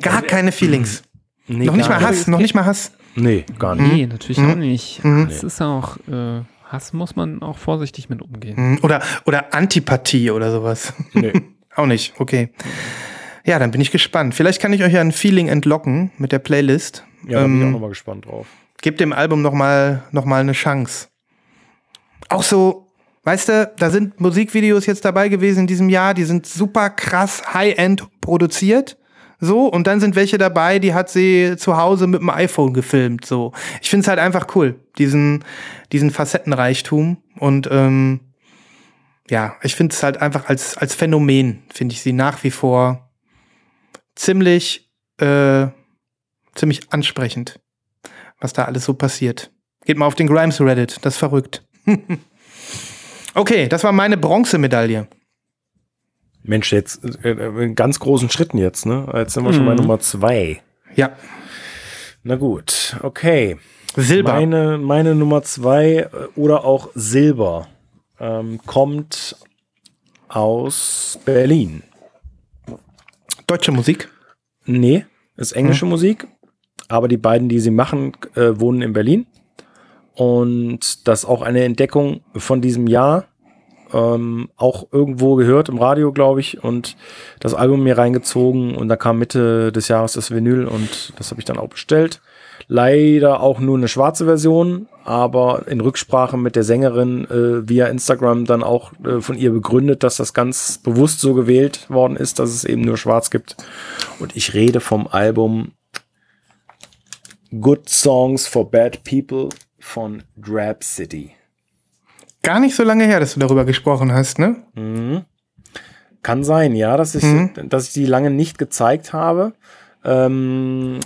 Gar keine Feelings. Nee, noch nicht mal Hass, noch nicht mal Hass. Nee, gar nicht. Nee, natürlich mhm. auch nicht. Mhm. Es ist auch, äh, Hass muss man auch vorsichtig mit umgehen. Mhm. Oder, oder Antipathie oder sowas. Nee. auch nicht, okay. Ja, dann bin ich gespannt. Vielleicht kann ich euch ja ein Feeling entlocken mit der Playlist. Ja, da bin ich auch ähm, nochmal gespannt drauf. Gebt dem Album nochmal noch mal eine Chance. Auch so, weißt du, da sind Musikvideos jetzt dabei gewesen in diesem Jahr, die sind super krass High-End produziert. So, und dann sind welche dabei, die hat sie zu Hause mit dem iPhone gefilmt. So. Ich finde es halt einfach cool, diesen, diesen Facettenreichtum. Und ähm, ja, ich finde es halt einfach als, als Phänomen, finde ich sie nach wie vor ziemlich, äh, ziemlich ansprechend, was da alles so passiert. Geht mal auf den Grimes Reddit, das ist verrückt. okay, das war meine Bronzemedaille. Mensch, jetzt äh, äh, in ganz großen Schritten jetzt, ne? Jetzt sind wir mhm. schon bei mhm. Nummer zwei. Ja. Na gut, okay. Silber. Meine, meine Nummer zwei äh, oder auch Silber ähm, kommt aus Berlin. Deutsche Musik? Nee, ist englische hm. Musik. Aber die beiden, die sie machen, äh, wohnen in Berlin. Und das auch eine Entdeckung von diesem Jahr. Ähm, auch irgendwo gehört im Radio, glaube ich, und das Album mir reingezogen und da kam Mitte des Jahres das Vinyl und das habe ich dann auch bestellt. Leider auch nur eine schwarze Version, aber in Rücksprache mit der Sängerin äh, via Instagram dann auch äh, von ihr begründet, dass das ganz bewusst so gewählt worden ist, dass es eben nur schwarz gibt. Und ich rede vom Album Good Songs for Bad People von Drab City. Gar nicht so lange her, dass du darüber gesprochen hast, ne? Mhm. Kann sein, ja, dass ich, mhm. dass ich die lange nicht gezeigt habe. Ähm,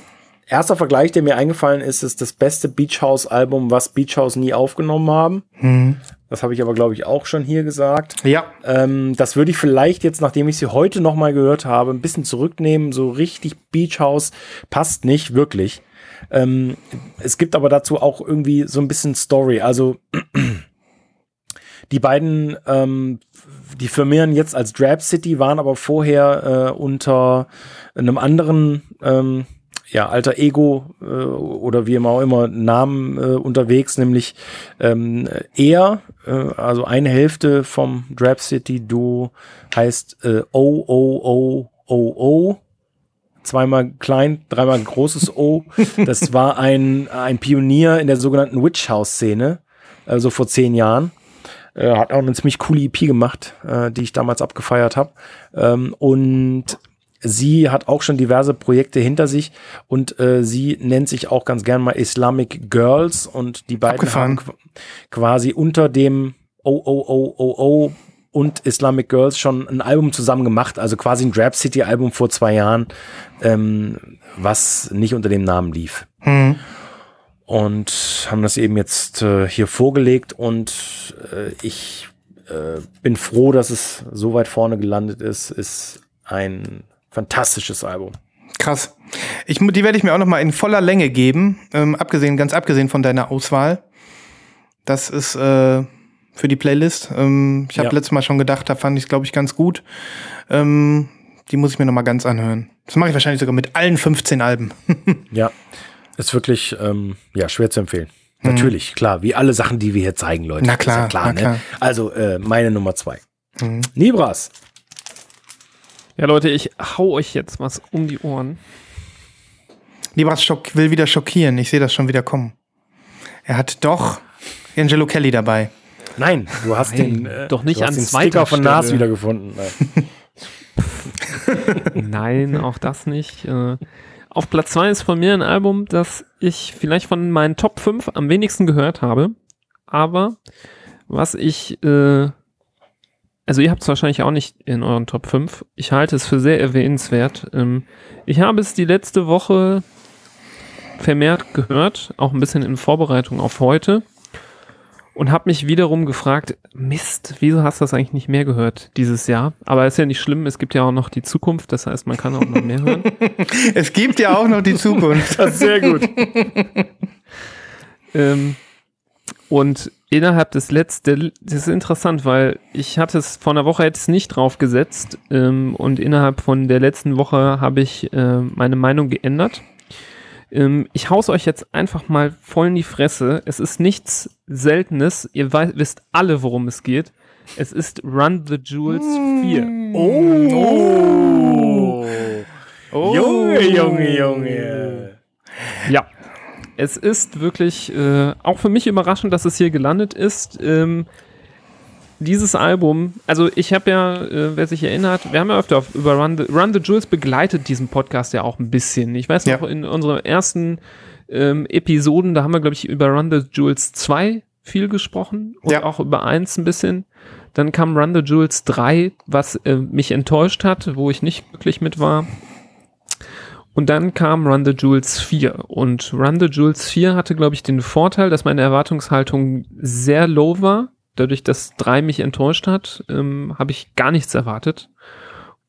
erster Vergleich, der mir eingefallen ist, ist das beste Beach House Album, was Beach House nie aufgenommen haben. Mhm. Das habe ich aber, glaube ich, auch schon hier gesagt. Ja. Ähm, das würde ich vielleicht jetzt, nachdem ich sie heute noch mal gehört habe, ein bisschen zurücknehmen. So richtig Beach House passt nicht wirklich. Ähm, es gibt aber dazu auch irgendwie so ein bisschen Story. Also die beiden, ähm, die firmieren jetzt als Drab City, waren aber vorher äh, unter einem anderen ähm, ja, alter Ego äh, oder wie immer auch immer Namen äh, unterwegs, nämlich ähm, er, äh, also eine Hälfte vom Drap City Duo heißt äh, O O O O O. Zweimal klein, dreimal großes O. Das war ein, ein Pionier in der sogenannten Witch House Szene, also vor zehn Jahren. Er hat auch eine ziemlich coole EP gemacht, äh, die ich damals abgefeiert habe. Ähm, und sie hat auch schon diverse Projekte hinter sich und äh, sie nennt sich auch ganz gern mal Islamic Girls und die beiden Abgefahren. haben qu- quasi unter dem OOOOO und Islamic Girls schon ein Album zusammen gemacht, also quasi ein Drab City Album vor zwei Jahren, ähm, was nicht unter dem Namen lief. Hm. Und haben das eben jetzt äh, hier vorgelegt und äh, ich äh, bin froh, dass es so weit vorne gelandet ist. Ist ein fantastisches Album. Krass. Ich, die werde ich mir auch noch mal in voller Länge geben, ähm, abgesehen, ganz abgesehen von deiner Auswahl. Das ist äh, für die Playlist. Ähm, ich habe Ja. letztes Mal schon gedacht, da fand ich es, glaube ich, ganz gut. Ähm, die muss ich mir noch mal ganz anhören. Das mache ich wahrscheinlich sogar mit allen 15 Alben. Ja, ist wirklich ähm, ja, schwer zu empfehlen. Natürlich, klar, wie alle Sachen, die wir hier zeigen, Leute. Na Ist ja klar, na ne? klar. Also äh, meine Nummer zwei. Mhm. Nibras. Ja, Leute, ich hau euch jetzt was um die Ohren. Libras schock, will wieder schockieren. Ich sehe das schon wieder kommen. Er hat doch Angelo Kelly dabei. Nein, du hast Nein, den, äh, doch nicht an den Sticker von Nas wiedergefunden. Nein. Nein, auch das nicht. Äh, auf Platz 2 ist von mir ein Album, das ich vielleicht von meinen Top 5 am wenigsten gehört habe. Aber was ich, äh, also ihr habt es wahrscheinlich auch nicht in euren Top 5. Ich halte es für sehr erwähnenswert. Ähm, ich habe es die letzte Woche vermehrt gehört, auch ein bisschen in Vorbereitung auf heute. Und habe mich wiederum gefragt, Mist, wieso hast du das eigentlich nicht mehr gehört dieses Jahr? Aber ist ja nicht schlimm, es gibt ja auch noch die Zukunft, das heißt, man kann auch noch mehr hören. Es gibt ja auch noch die Zukunft. Das ist sehr gut. ähm, und innerhalb des letzten, das ist interessant, weil ich hatte es vor einer Woche jetzt nicht draufgesetzt ähm, und innerhalb von der letzten Woche habe ich äh, meine Meinung geändert. Ähm, ich hau's euch jetzt einfach mal voll in die Fresse. Es ist nichts Seltenes. Ihr wisst alle, worum es geht. Es ist Run the Jewels 4. Oh. Oh. Junge, Junge, Junge. Ja. Es ist wirklich äh, auch für mich überraschend, dass es hier gelandet ist. Ähm, dieses Album, also ich habe ja, äh, wer sich erinnert, wir haben ja öfter auf, über Run the, Run the Jewels begleitet diesen Podcast ja auch ein bisschen. Ich weiß noch, Ja. in unseren ersten ähm, Episoden, da haben wir, glaube ich, über Run the Jewels 2 viel gesprochen und Ja. auch über 1 ein bisschen. Dann kam Run the Jewels 3, was äh, mich enttäuscht hat, wo ich nicht glücklich mit war. Und dann kam Run the Jewels 4. Und Run the Jewels 4 hatte, glaube ich, den Vorteil, dass meine Erwartungshaltung sehr low war. Dadurch, dass 3 mich enttäuscht hat, ähm, habe ich gar nichts erwartet.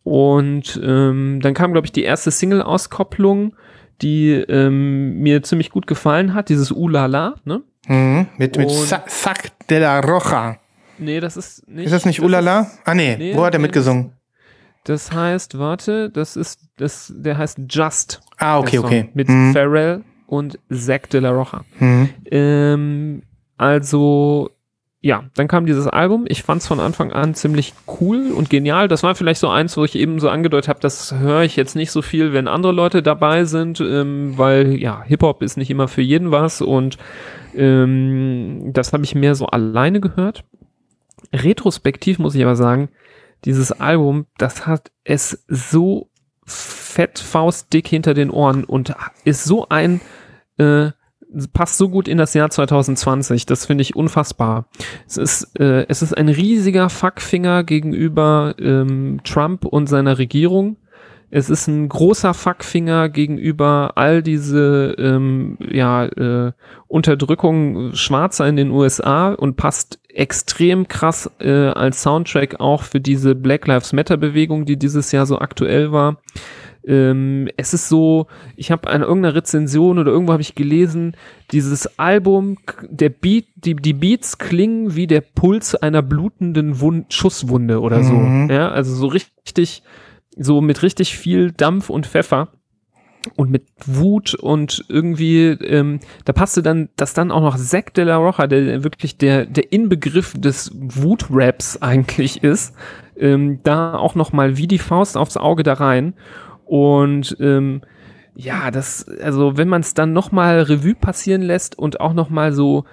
Und ähm, dann kam, glaube ich, die erste Single-Auskopplung, die ähm, mir ziemlich gut gefallen hat, dieses Ulala, ne? Mhm. Mit, mit Sa Sac de la Roja. Nee, das ist nicht. Ist das nicht Ulala? Ah, nee. Nee, Wo hat er nee, mitgesungen? Das heißt, warte, das ist, das, der heißt Just. Ah, okay, okay. Mit Mhm. Pharrell und Zack de la Rocha. Mhm. Ähm, also, ja, dann kam dieses Album. Ich fand es von Anfang an ziemlich cool und genial. Das war vielleicht so eins, wo ich eben so angedeutet habe, das höre ich jetzt nicht so viel, wenn andere Leute dabei sind, ähm, weil ja, Hip-Hop ist nicht immer für jeden was und ähm, das habe ich mehr so alleine gehört. Retrospektiv muss ich aber sagen, dieses Album, das hat es so fett faustdick hinter den Ohren und ist so ein äh, passt so gut in das Jahr 2020. Das finde ich unfassbar. Es ist, äh, es ist ein riesiger Fuckfinger gegenüber ähm, Trump und seiner Regierung. Es ist ein großer Fuckfinger gegenüber all diese ähm, ja, äh, Unterdrückung Schwarzer in den USA und passt extrem krass äh, als Soundtrack auch für diese Black Lives Matter Bewegung, die dieses Jahr so aktuell war. Ähm, es ist so, ich habe an irgendeiner Rezension oder irgendwo habe ich gelesen, dieses Album, der Beat, die, die Beats klingen wie der Puls einer blutenden Wund Schusswunde oder so. Mhm. Ja, also so richtig, so mit richtig viel Dampf und Pfeffer und mit Wut und irgendwie, ähm, da passte dann, dass dann auch noch Zack de la Rocha, der wirklich der, der Inbegriff des Wut-Raps eigentlich ist, ähm, da auch noch mal wie die Faust aufs Auge da rein. Und ähm, ja, das, also wenn man es dann noch mal Revue passieren lässt und auch noch mal so,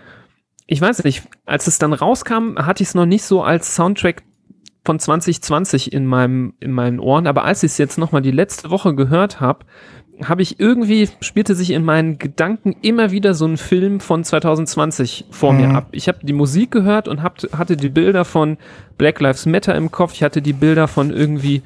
ich weiß nicht, als es dann rauskam, hatte ich es noch nicht so als Soundtrack von 2020 in meinem in meinen Ohren, aber als ich es jetzt noch mal die letzte Woche gehört habe, habe ich irgendwie spielte sich in meinen Gedanken immer wieder so ein Film von 2020 vor mir ab. Ich habe die Musik gehört und hab, hatte die Bilder von Black Lives Matter im Kopf. Ich hatte die Bilder von irgendwie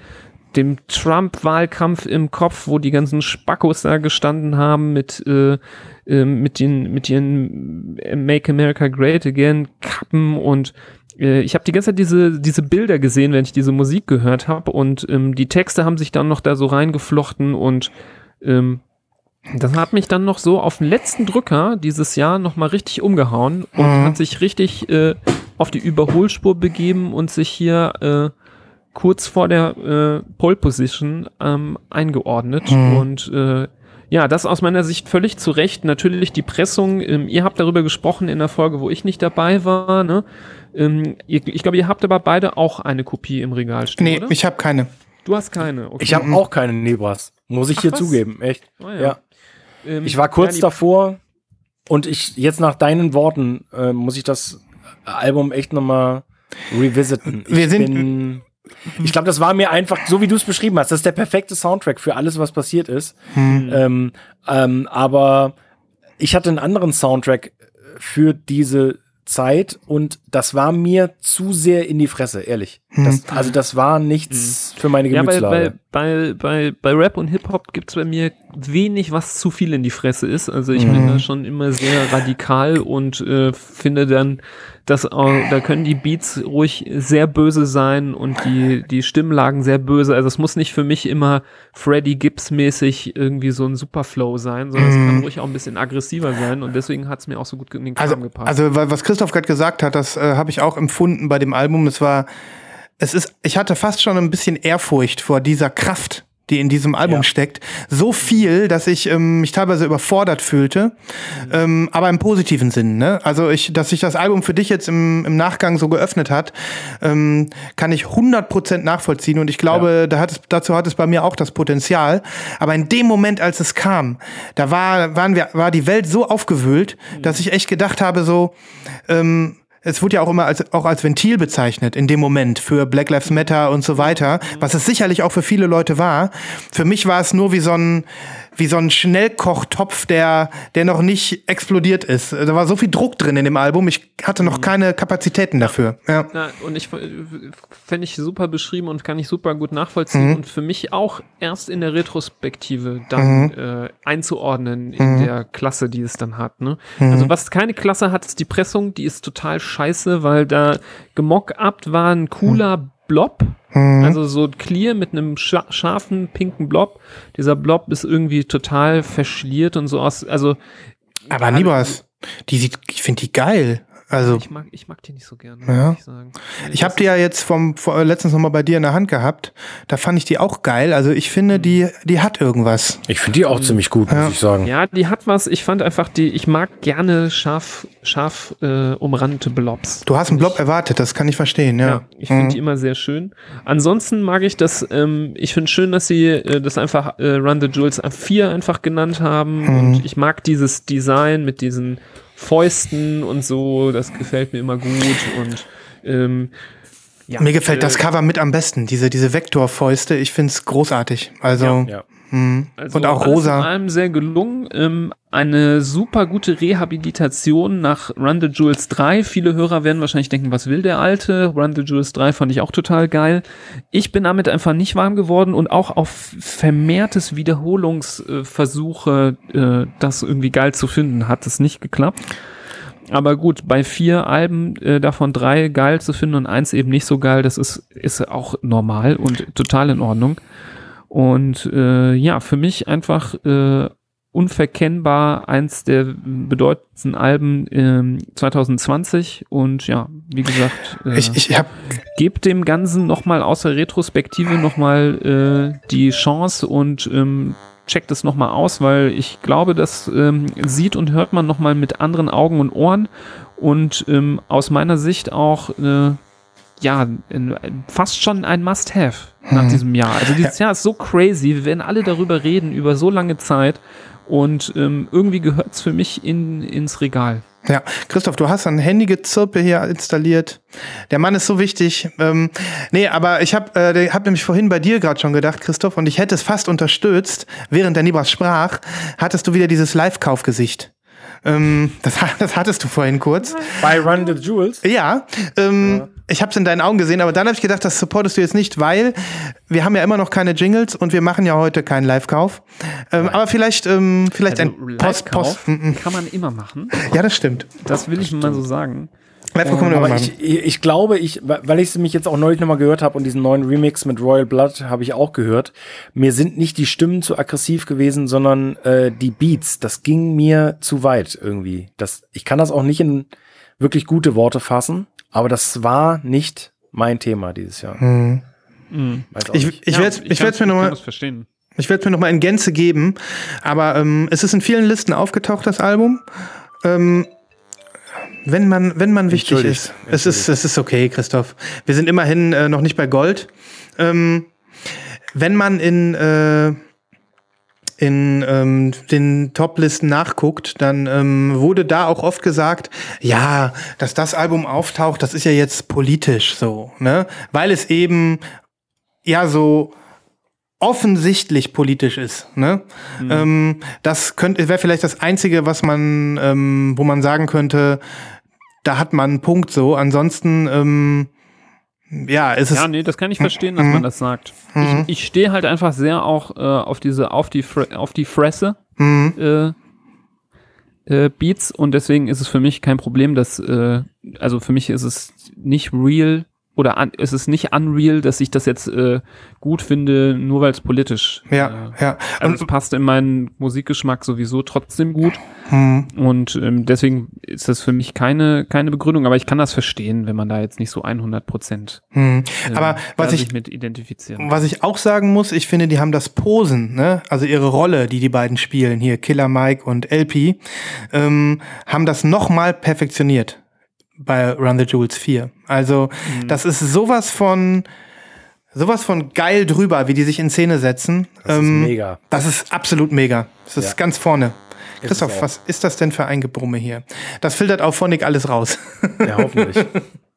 dem Trump-Wahlkampf im Kopf, wo die ganzen Spackos da gestanden haben mit äh, äh, mit den mit ihren Make America Great Again Kappen und äh, ich habe die ganze Zeit diese, diese Bilder gesehen, wenn ich diese Musik gehört habe und ähm, die Texte haben sich dann noch da so reingeflochten und ähm, das hat mich dann noch so auf den letzten Drücker dieses Jahr nochmal richtig umgehauen und Mhm. hat sich richtig äh, auf die Überholspur begeben und sich hier äh, kurz vor der äh, Pole Position ähm, eingeordnet. Mhm. Und äh, ja, das aus meiner Sicht völlig zu Recht. Natürlich die Pressung, ähm, ihr habt darüber gesprochen in der Folge, wo ich nicht dabei war. Ne? Ähm, ihr, ich glaube, ihr habt aber beide auch eine Kopie im Regal stehen, Nee, oder? ich habe keine. du hast keine. Okay. Ich habe auch keine Nebras. Muss ich hier was? zugeben, echt. Ah, ja. Ähm, Ich war kurz ja, davor und ich jetzt nach deinen Worten äh, muss ich das Album echt nochmal revisiten. Ich Wir sind- bin, ich glaube, das war mir einfach, so wie du es beschrieben hast, das ist der perfekte Soundtrack für alles, was passiert ist. Ähm, ähm, aber ich hatte einen anderen Soundtrack für diese Zeit und das war mir zu sehr in die Fresse, ehrlich. Das, also das war nichts für meine Ja, bei, Gemütslage. bei, bei, bei, bei Rap und Hip-Hop gibt's bei mir wenig, was zu viel in die Fresse ist. Also ich bin da schon immer sehr radikal und äh, finde dann, dass auch, da können die Beats ruhig sehr böse sein und die, die Stimmlagen sehr böse. Also es muss nicht für mich immer Freddie Gibbs-mäßig irgendwie so ein Superflow sein, sondern es kann ruhig auch ein bisschen aggressiver sein und deswegen hat's mir auch so gut in den Kram Also, gepasst. also wa- was Christoph gerade gesagt hat, das äh, habe ich auch empfunden bei dem Album. Es war, es ist, ich hatte fast schon ein bisschen Ehrfurcht vor dieser Kraft, die in diesem Album Ja. steckt. So viel, dass ich ähm, mich teilweise überfordert fühlte, ähm, aber im positiven Sinn. Ne? Also ich, dass sich das Album für dich jetzt im, im Nachgang so geöffnet hat, ähm, kann ich 100% nachvollziehen und ich glaube, da hat es, dazu hat es bei mir auch das Potenzial. Aber in dem Moment, als es kam, da war, waren wir, war die Welt so aufgewühlt, dass ich echt gedacht habe, so, ähm, es wurde ja auch immer als, auch als Ventil bezeichnet in dem Moment für Black Lives Matter und so weiter, was es sicherlich auch für viele Leute war. Für mich war es nur wie so ein, wie so ein Schnellkochtopf, der, der noch nicht explodiert ist. Da war so viel Druck drin in dem Album, ich hatte noch keine Kapazitäten dafür. Ja. Ja, und ich fände ich super beschrieben und kann ich super gut nachvollziehen und für mich auch erst in der Retrospektive dann äh, einzuordnen in der Klasse, die es dann hat. Ne? Also was keine Klasse hat, ist die Pressung, die ist total scheiße, weil da gemockupt war ein cooler Blob, also so clear mit einem scha scharfen pinken Blob. Dieser Blob ist irgendwie total verschliert und so aus, also Aber Nibas, die sieht, ich finde die geil. Also ich mag, ich mag die nicht so gerne, Ja. muss ich sagen. Ich habe die ja jetzt vom vor, letztens noch mal bei dir in der Hand gehabt. Da fand ich die auch geil. Also ich finde, die die hat irgendwas. Ich finde die auch ziemlich gut, muss ich sagen. Ja, die hat was. Ich fand einfach die, ich mag gerne scharf, scharf äh, umrandete Blobs. Du hast einen Blob erwartet, das kann ich verstehen. Ja, Ja, ich finde die immer sehr schön. Ansonsten mag ich das, ähm, ich finde schön, dass sie äh, das einfach äh, Run the Jewels 4 einfach genannt haben. Und ich mag dieses Design mit diesen Fäusten und so, das gefällt mir immer gut. Und ähm, ja, Mir gefällt äh, das Cover mit am besten. Diese diese Vektorfäuste. Ich finde es großartig. Also Ja. Also Und auch rosa. In allem sehr gelungen. Ähm, eine super gute Rehabilitation nach Run the Jewels 3. Viele Hörer werden wahrscheinlich denken, was will der Alte? Run the Jewels 3 fand ich auch total geil. Ich bin damit einfach nicht warm geworden und auch auf vermehrtes Wiederholungsversuche, äh, das irgendwie geil zu finden, hat es nicht geklappt. Aber gut, bei vier Alben äh, davon drei geil zu finden und eins eben nicht so geil, das ist, ist auch normal und total in Ordnung. Und äh, ja, für mich einfach äh, unverkennbar eins der bedeutendsten Alben ähm, 2020. Und ja, wie gesagt, äh, ich ich habe gebt dem Ganzen nochmal außer Retrospektive nochmal äh, die Chance und ähm, checkt es nochmal aus, weil ich glaube, das ähm, sieht und hört man nochmal mit anderen Augen und Ohren und ähm, aus meiner Sicht auch äh, ja, in, fast schon ein Must-Have nach diesem Jahr. Also dieses Jahr ist so crazy, wir werden alle darüber reden, über so lange Zeit und ähm, irgendwie gehört es für mich in, ins Regal. Ja, Christoph, du hast ein Handygezirpe hier installiert. Der Mann ist so wichtig. Ähm, nee, aber ich habe äh, hab nämlich vorhin bei dir gerade schon gedacht, Christoph, und ich hätte es fast unterstützt, während der Nibras sprach, hattest du wieder dieses Live-Kaufgesicht. Ähm, das, das hattest du vorhin kurz. Bei Run the Jewels? Ja, ähm, ja. Ich habe es in deinen Augen gesehen, aber dann habe ich gedacht, das supportest du jetzt nicht, weil wir haben ja immer noch keine Jingles und wir machen ja heute keinen Live-Kauf. Ähm, aber vielleicht, ähm, vielleicht Also ein Post, Post. mm, mm. kann man immer machen. Ja, das stimmt. Das will ich mal so sagen. Immer Aber ich, ich glaube, ich, weil ich es mich jetzt auch neulich nochmal gehört habe und diesen neuen Remix mit Royal Blood habe ich auch gehört, mir sind nicht die Stimmen zu aggressiv gewesen, sondern äh, die Beats. Das ging mir zu weit irgendwie. Das, ich kann das auch nicht in wirklich gute Worte fassen, aber das war nicht mein Thema dieses Jahr. Hm. Auch Ich, ich Ja, werde werd's mir nochmal. Ich werde es mir noch mal in Gänze geben, aber ähm, es ist in vielen Listen aufgetaucht, das Album. Ähm, wenn man, wenn man wichtig ist. Es ist, es ist okay, Christoph. Wir sind immerhin äh, noch nicht bei Gold. Ähm, wenn man in, äh, in ähm, den Top-Listen nachguckt, dann ähm, wurde da auch oft gesagt, ja, dass das Album auftaucht, das ist ja jetzt politisch so, ne? Weil es eben ja so offensichtlich politisch ist. Ne? Ähm, das könnte wäre vielleicht das Einzige, was man, ähm, wo man sagen könnte, da hat man einen Punkt so. Ansonsten, ähm, ja, ist es. Ja, nee, das kann ich verstehen, dass man das sagt. Ich, ich stehe halt einfach sehr auch äh, auf diese, auf die, Fre auf die Fresse äh, äh, Beats und deswegen ist es für mich kein Problem, dass, äh, also für mich ist es nicht real oder un, es ist nicht unreal, dass ich das jetzt äh, gut finde, nur weil es politisch. ja, Äh, ja. also es passt in meinen Musikgeschmack sowieso trotzdem gut. Hm. Und ähm, deswegen ist das für mich keine, keine Begründung, aber ich kann das verstehen, wenn man da jetzt nicht so 100 Prozent Hm. äh, Aber was da ich, mit identifizieren. was ich auch sagen muss, ich finde, die haben das Posen, ne? also ihre Rolle, die die beiden spielen, hier Killer Mike und LP, ähm, haben das nochmal perfektioniert bei Run the Jewels 4. Also das ist sowas von sowas von geil drüber, wie die sich in Szene setzen. Das ist mega. Das ist absolut mega. Das ist Ja. ganz vorne. es Christoph, was ist das denn für ein Gebrumme hier? Das filtert auf Phonic alles raus. Ja, hoffentlich.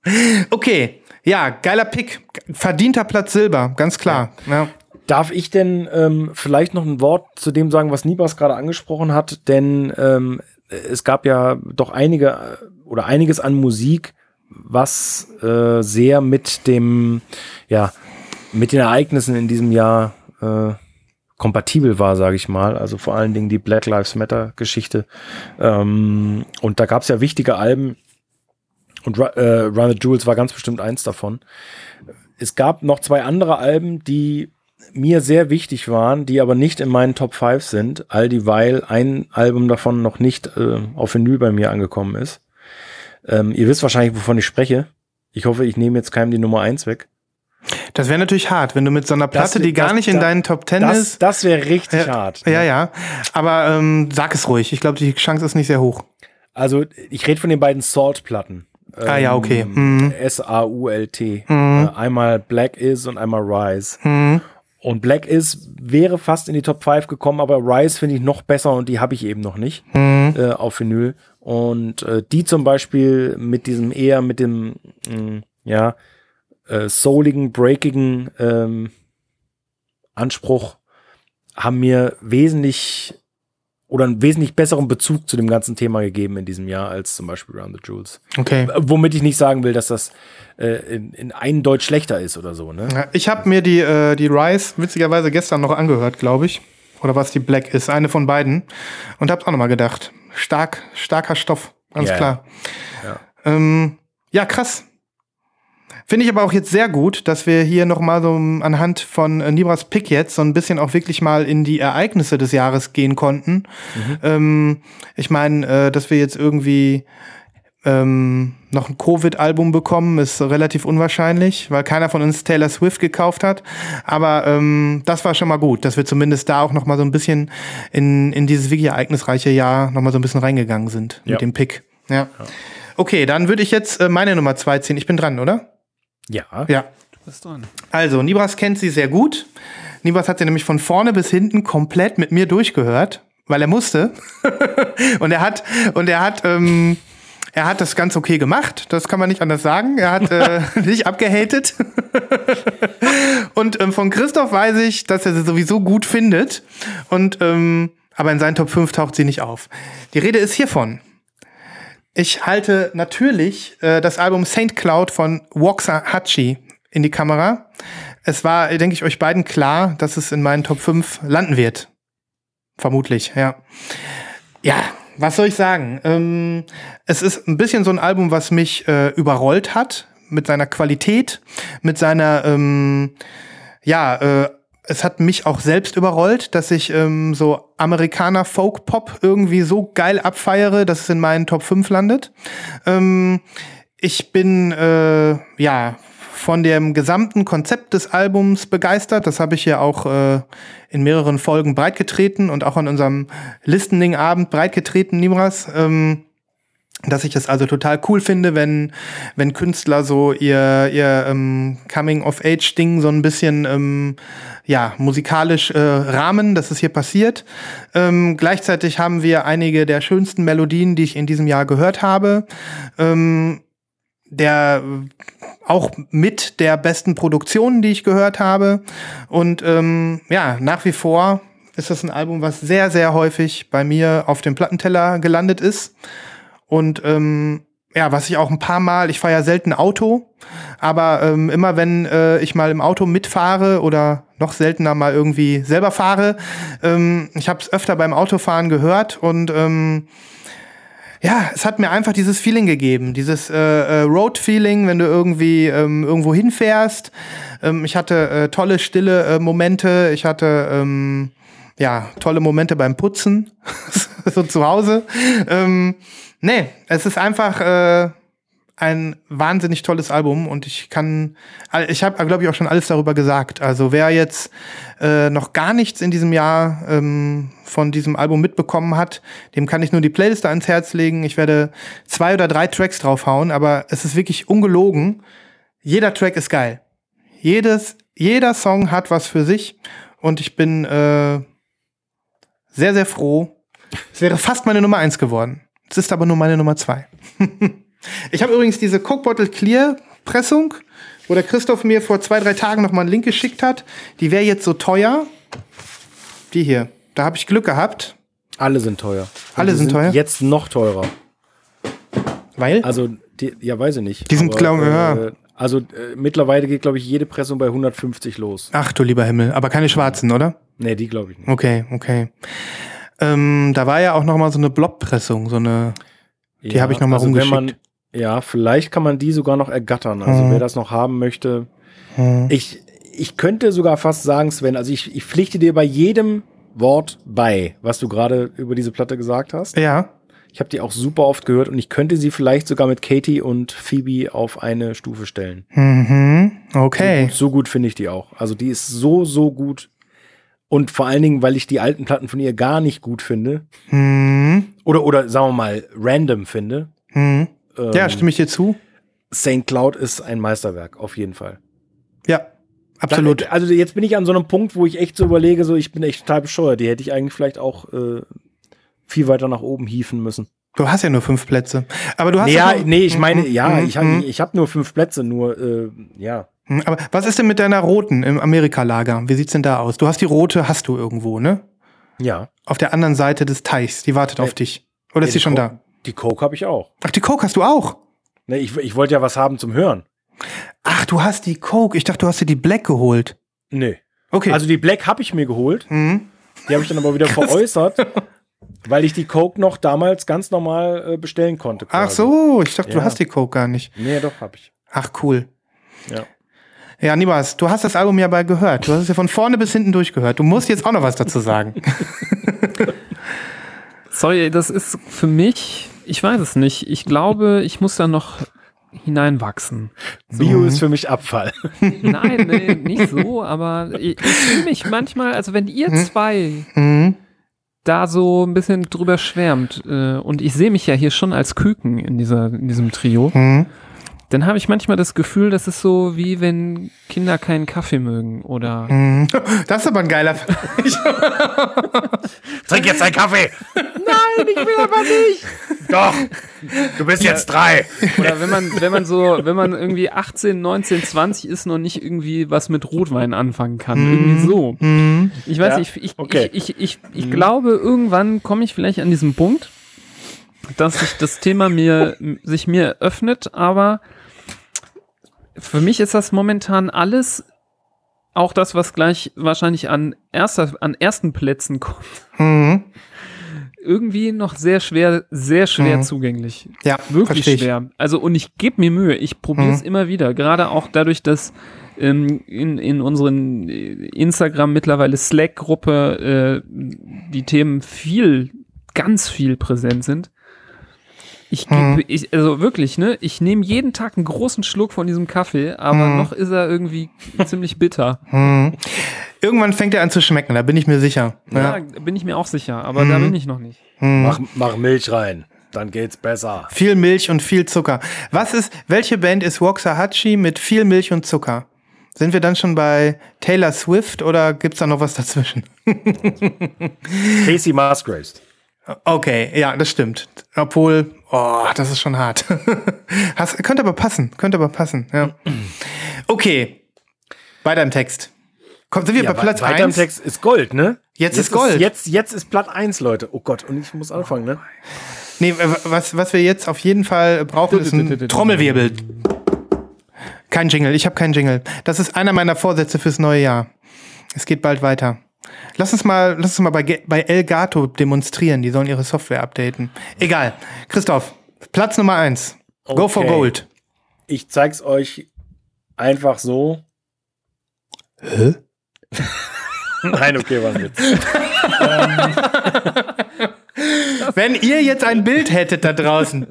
okay, ja, geiler Pick. Verdienter Platz Silber, ganz klar. Ja. Darf ich denn ähm, vielleicht noch ein Wort zu dem sagen, was Nibas gerade angesprochen hat? Denn ähm, es gab ja doch einige oder einiges an Musik, was äh, sehr mit dem, ja, mit den Ereignissen in diesem Jahr äh, kompatibel war, sage ich mal. Also vor allen Dingen die Black Lives Matter Geschichte. Ähm, und da gab es ja wichtige Alben. Und äh, Run the Jewels war ganz bestimmt eins davon. Es gab noch zwei andere Alben, die mir sehr wichtig waren, die aber nicht in meinen Top 5 sind, all dieweil ein Album davon noch nicht äh, auf Vinyl bei mir angekommen ist. Ähm, ihr wisst wahrscheinlich, wovon ich spreche. Ich hoffe, ich nehme jetzt keinem die Nummer 1 weg. Das wäre natürlich hart, wenn du mit so einer Platte, Das- die gar das- nicht in das- deinen Top Ten Das, ist. das wäre richtig ja, hart. ne? Ja, ja. Aber ähm, sag es ruhig. Ich glaube, die Chance ist nicht sehr hoch. Also, ich rede von den beiden Salt-Platten. Ah, ja, okay. Ähm, Mhm. S-A-U-L-T. Äh, einmal Black Is und einmal Rise. Mhm. Und Black Is wäre fast in die Top 5 gekommen, aber Rise finde ich noch besser und die habe ich eben noch nicht Mhm. äh, auf Vinyl. Und äh, die zum Beispiel mit diesem eher mit dem, mh, ja, äh, souligen, breakigen ähm, Anspruch haben mir wesentlich oder einen wesentlich besseren Bezug zu dem ganzen Thema gegeben in diesem Jahr als zum Beispiel Round the Jewels. Okay. Womit ich nicht sagen will, dass das äh, in, in einen Deutsch schlechter ist oder so, ne? Ja, Ich habe mir die, äh, die Rise witzigerweise gestern noch angehört, glaube ich. Oder was die Black ist, eine von beiden. Und hab's auch nochmal gedacht. Stark, starker Stoff, ganz Ja, klar. Ja. Ähm, ja, krass. Finde ich aber auch jetzt sehr gut, dass wir hier nochmal so anhand von äh, Nibras Pick jetzt so ein bisschen auch wirklich mal in die Ereignisse des Jahres gehen konnten. Ähm, ich meine, äh, dass wir jetzt irgendwie ähm, noch ein Covid-Album bekommen, ist relativ unwahrscheinlich, weil keiner von uns Taylor Swift gekauft hat. Aber ähm, das war schon mal gut, dass wir zumindest da auch noch mal so ein bisschen in, in dieses wirklich ereignisreiche Jahr noch mal so ein bisschen reingegangen sind Ja. mit dem Pick. Ja. Okay, dann würde ich jetzt äh, meine Nummer zwei ziehen. Ich bin dran, oder? Ja. Ja. Was ist dran? Also, Nibras kennt sie sehr gut. Nibras hat sie nämlich von vorne bis hinten komplett mit mir durchgehört, weil er musste. und er hat, und er hat, ähm, Er hat das ganz okay gemacht, das kann man nicht anders sagen. Er hat äh, nicht abgehatet. und ähm, von Christoph weiß ich, dass er sie sowieso gut findet. Und ähm, aber in seinen Top 5 taucht sie nicht auf. Die Rede ist hiervon. Ich halte natürlich äh, das Album Saint Cloud von Waxahachie in die Kamera. Es war, denke ich, euch beiden klar, dass es in meinen Top 5 landen wird. Vermutlich, ja. Ja, was soll ich sagen? Ähm, es ist ein bisschen so ein Album, was mich äh, überrollt hat mit seiner Qualität, mit seiner, ähm, ja, äh, es hat mich auch selbst überrollt, dass ich ähm, so Amerikaner Folk Pop irgendwie so geil abfeiere, dass es in meinen Top 5 landet. Ähm, ich bin äh, ja von dem gesamten Konzept des Albums begeistert. Das habe ich ja auch äh, in mehreren Folgen breitgetreten und auch an unserem Listening-Abend breitgetreten, Nimras. Ähm, dass ich es also total cool finde, wenn, wenn Künstler so ihr, ihr ähm, Coming-of-Age-Ding so ein bisschen ähm, ja, musikalisch äh, rahmen, dass es hier passiert. Ähm, gleichzeitig haben wir einige der schönsten Melodien, die ich in diesem Jahr gehört habe. Ähm, der auch mit der besten Produktionen, die ich gehört habe. Und ähm, ja, nach wie vor ist das ein Album, was sehr, sehr häufig bei mir auf dem Plattenteller gelandet ist. Und ähm, ja, was ich auch ein paar Mal, ich fahre ja selten Auto, aber ähm, immer wenn äh, ich mal im Auto mitfahre oder noch seltener mal irgendwie selber fahre, ähm, ich habe es öfter beim Autofahren gehört und ähm, ja, es hat mir einfach dieses Feeling gegeben, dieses äh, äh, Road-Feeling, wenn du irgendwie ähm, irgendwo hinfährst. Ähm, ich hatte äh, tolle, stille äh, Momente. Ich hatte ähm, ja tolle Momente beim Putzen, so zu Hause. Ähm, nee, es ist einfach äh, ein wahnsinnig tolles Album und ich kann, ich habe, glaube ich, auch schon alles darüber gesagt. Also wer jetzt äh, noch gar nichts in diesem Jahr ähm, von diesem Album mitbekommen hat, dem kann ich nur die Playlist ans Herz legen. Ich werde zwei oder drei Tracks draufhauen, aber es ist wirklich ungelogen. Jeder Track ist geil. Jedes, jeder Song hat was für sich und ich bin äh, sehr, sehr froh. Es wäre fast meine Nummer eins geworden. Es ist aber nur meine Nummer zwei. Ich habe übrigens diese Coke Bottle Clear Pressung, wo der Christoph mir vor zwei, drei Tagen noch mal einen Link geschickt hat. Die wäre jetzt so teuer. Die hier. Da habe ich Glück gehabt. Alle sind teuer. Alle sind, sind, teuer? Jetzt noch teurer. Weil? Also, die, ja, weiß ich nicht. Die sind, glaube ich, ja. Äh, also äh, mittlerweile geht, glaube ich, jede Pressung bei 150 los. Ach du lieber Himmel. Aber keine schwarzen, oder? Nee, die glaube ich nicht. Okay, okay. Ähm, da war ja auch noch mal so eine Blobpressung, so eine. Die ja, habe ich noch mal also rumgeschickt. Man, ja, vielleicht kann man die sogar noch ergattern. Also hm. wer das noch haben möchte. Hm. Ich, ich könnte sogar fast sagen, Sven, also ich, ich pflichte dir bei jedem Wort bei, was du gerade über diese Platte gesagt hast. Ja. Ich habe die auch super oft gehört und ich könnte sie vielleicht sogar mit Katie und Phoebe auf eine Stufe stellen. Mhm. Okay. So gut, so gut finde ich die auch. Also die ist so, so gut. Und vor allen Dingen, weil ich die alten Platten von ihr gar nicht gut finde. Mhm. Oder, oder sagen wir mal, random finde. Mhm. Ähm, ja, stimme ich dir zu. St. Cloud ist ein Meisterwerk, auf jeden Fall. Ja, absolut. Da, also jetzt bin ich an so einem Punkt, wo ich echt so überlege, so ich bin echt total bescheuert. Die hätte ich eigentlich vielleicht auch äh, viel weiter nach oben hieven müssen. Du hast ja nur fünf Plätze. Aber du hast nee, ja, nee, ich meine, ja, mhm. ich habe mhm. ich hab nur fünf Plätze, nur äh, ja. Mhm, aber was ist denn mit deiner roten im Amerika-Lager? Wie sieht's denn da aus? Du hast die rote, hast du irgendwo, ne? Ja. Auf der anderen Seite des Teichs, die wartet äh, auf dich. Oder ist die schon da? Die Coke habe ich auch. Ach, die Coke hast du auch? Ne, ich, ich wollte ja was haben zum Hören. Ach, du hast die Coke. Ich dachte, du hast dir die Black geholt. Nee. Okay. Also die Black habe ich mir geholt. Mhm. Die habe ich dann aber wieder veräußert, weil ich die Coke noch damals ganz normal äh, bestellen konnte. Quasi. Ach so, ich dachte, ja. du hast die Coke gar nicht. Nee, doch, habe ich. Ach, cool. Ja. Ja, Nibas, du hast das Album ja bei gehört. Du hast es ja von vorne bis hinten durchgehört. Du musst jetzt auch noch was dazu sagen. Sorry, das ist für mich, ich weiß es nicht. Ich glaube, ich muss da noch hineinwachsen. So. Bio ist für mich Abfall. Nein, nee, nicht so, aber ich, ich fühle mich manchmal, also wenn ihr Mhm. zwei Mhm. Da so ein bisschen drüber schwärmt äh, und ich sehe mich ja hier schon als Küken in dieser in diesem Trio, Mhm. Dann habe ich manchmal das Gefühl, das ist so wie wenn Kinder keinen Kaffee mögen oder Mhm. Das ist aber ein geiler. Trink jetzt deinen Kaffee. Nein, ich will aber nicht. Doch. Du bist jetzt drei. Oder wenn man, wenn man so, wenn man irgendwie 18, 19, 20 ist, noch nicht irgendwie was mit Rotwein anfangen kann. Irgendwie so. Ich weiß Ja, nicht, ich, okay. ich, ich, ich, ich glaube, irgendwann komme ich vielleicht an diesen Punkt, dass sich das Thema mir, sich mir öffnet, aber für mich ist das momentan alles, auch das, was gleich wahrscheinlich an erster, an ersten Plätzen kommt, Mhm. irgendwie noch sehr schwer, sehr schwer Mhm. zugänglich. Ja, Wirklich schwer. Also und ich gebe mir Mühe. Ich probiere es Mhm. immer wieder. Gerade auch dadurch, dass ähm, in, in unseren Instagram mittlerweile Slack-Gruppe äh, die Themen viel, ganz viel präsent sind. Ich, geb- Mhm. ich also wirklich, ne? Ich nehme jeden Tag einen großen Schluck von diesem Kaffee, aber Mhm. noch ist er irgendwie ziemlich bitter. Mhm. Irgendwann fängt er an zu schmecken, da bin ich mir sicher. Ja, Ja. bin ich mir auch sicher, aber da Mhm. bin ich noch nicht. Mhm. Mach, mach Milch rein. Dann geht's besser. Viel Milch und viel Zucker. Was ist, welche Band ist Waxahachie mit viel Milch und Zucker? Sind wir dann schon bei Taylor Swift oder gibt's da noch was dazwischen? Casey Musgraves. Okay, ja, das stimmt. Obwohl, oh, das ist schon hart. Hast, könnte aber passen, könnte aber passen, ja. Okay, weiter im Text. Komm, sind wir bei Platz weiter im 1? Text ist Gold, ne? Jetzt ist Gold. jetzt, jetzt ist Platz 1, Leute. Oh Gott, und ich muss anfangen, ne? Nee, was, was wir jetzt auf jeden Fall brauchen, ist ein Trommelwirbel. Kein Jingle, ich habe keinen Jingle. Das ist einer meiner Vorsätze fürs neue Jahr. Es geht bald weiter. Lass uns mal, lass uns mal bei, bei Elgato demonstrieren. Die sollen ihre Software updaten. Egal. Christoph, Platz Nummer eins. Go for Okay. Gold. Ich zeig's euch einfach so. Hä? Nein, okay, war ein Witz. Wenn ihr jetzt ein Bild hättet da draußen.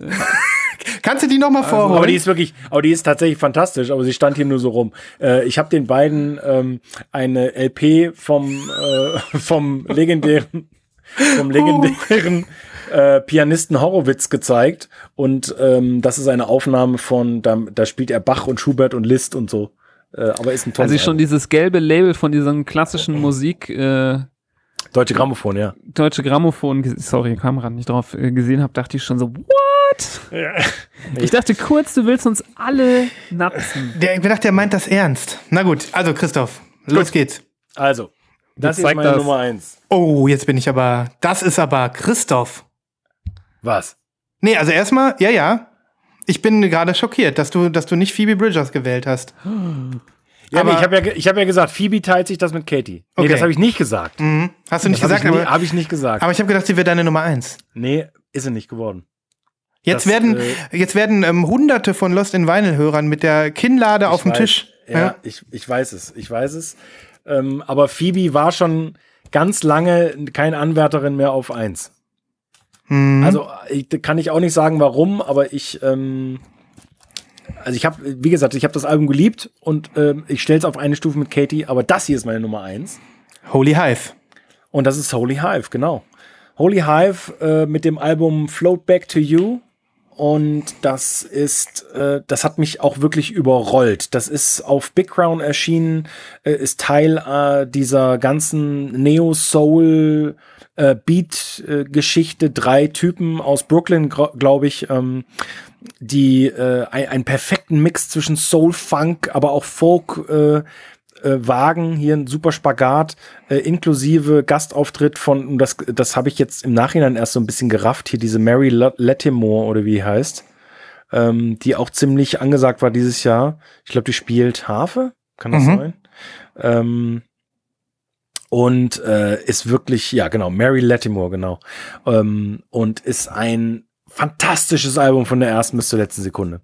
Kannst du die noch mal vorholen? Aber die ist wirklich, aber die ist tatsächlich fantastisch, aber sie stand hier nur so rum. Äh, ich habe den beiden ähm, eine LP vom, äh, vom legendären, vom legendären äh, Pianisten Horowitz gezeigt. Und ähm, das ist eine Aufnahme von, da, da spielt er Bach und Schubert und Liszt und so. Äh, aber ist ein tolles Als ich schon dieses gelbe Label von dieser klassischen Musik äh, Deutsche Grammophon, ja. deutsche Grammophon, sorry, kam gerade nicht drauf, äh, gesehen habe, dachte ich schon so, what? Ich dachte kurz, du willst uns alle napsen. Der, ich dachte, der meint das ernst. Na gut, also Christoph, los geht's. Also, das ist meine das. Nummer eins. Oh, jetzt bin ich aber. Das ist aber Christoph. Was? Nee, also erstmal, ja, ja. Ich bin gerade schockiert, dass du, dass du nicht Phoebe Bridgers gewählt hast. Ja, Aber- nee, ich habe ja, ich hab ja gesagt, Phoebe teilt sich das mit Katie. Nee, Okay. das habe ich nicht gesagt. Mhm. Hast du nicht Das habe gesagt, ich, nie- aber, hab ich nicht gesagt. aber ich habe gedacht, sie wäre deine Nummer eins. nee, ist sie nicht geworden. Jetzt Das, werden, äh, jetzt werden ähm, hunderte von Lost in Vinyl-Hörern mit der Kinnlade auf dem weiß. Tisch. Ja, Ich, ich weiß es, ich weiß es. Ähm, aber Phoebe war schon ganz lange keine Anwärterin mehr auf eins. Mhm. Also ich, kann ich auch nicht sagen, warum, aber ich, ähm, also ich habe, wie gesagt, ich habe das Album geliebt und ähm, ich stelle es auf eine Stufe mit Katie, aber das hier ist meine Nummer eins. Holy Hive. Und das ist Holy Hive, genau. Holy Hive äh, mit dem Album Float Back to You. Und das ist, äh, das hat mich auch wirklich überrollt. Das ist auf Big Crown erschienen, äh, ist Teil äh, dieser ganzen Neo-Soul äh, Beat-Geschichte. Drei Typen aus Brooklyn, glaube ich, ähm, die äh, ein, einen perfekten Mix zwischen Soul, Funk, aber auch Folk äh, äh, Wagen, hier ein super Spagat, äh, inklusive Gastauftritt von, und das, das habe ich jetzt im Nachhinein erst so ein bisschen gerafft, hier diese Mary Lat- Latimore oder wie heißt, ähm, die auch ziemlich angesagt war dieses Jahr. Ich glaube, die spielt Harfe, kann das Mhm. sein? Ähm, und äh, ist wirklich, ja genau, Mary Latimore, genau. Ähm, und ist ein fantastisches Album von der ersten bis zur letzten Sekunde.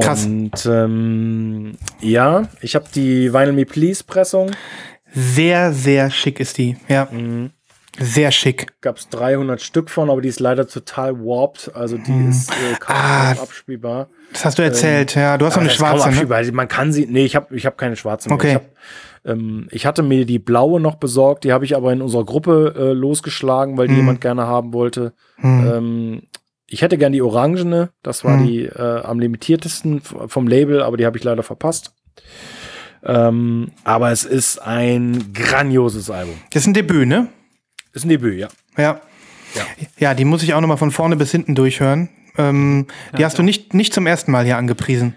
Krass. Und ähm, ja, ich habe die Vinyl Me Please Pressung. Sehr, sehr schick ist die. Ja. Mhm. Sehr schick. Gab es 300 Stück von, aber die ist leider total warped. Also die ist äh, kaum Ah. abspielbar. Das hast du erzählt. ja, du hast noch eine schwarze, ne? Also Man kann sie, nee, ich habe ich hab keine schwarze mehr. Okay. Ich, hab, ähm, ich hatte mir die blaue noch besorgt, die habe ich aber in unserer Gruppe äh, losgeschlagen, weil die Mhm. jemand gerne haben wollte. Hm. Ähm, ich hätte gern die orangene, das war Mhm. die äh, am limitiertesten vom Label, aber die habe ich leider verpasst. Ähm, aber es ist ein grandioses Album. Das ist ein Debüt, ne? Ist ein Debüt, ja. Ja. Ja. Ja, die muss ich auch nochmal von vorne bis hinten durchhören. Ähm, die hast du nicht, nicht zum ersten Mal hier angepriesen.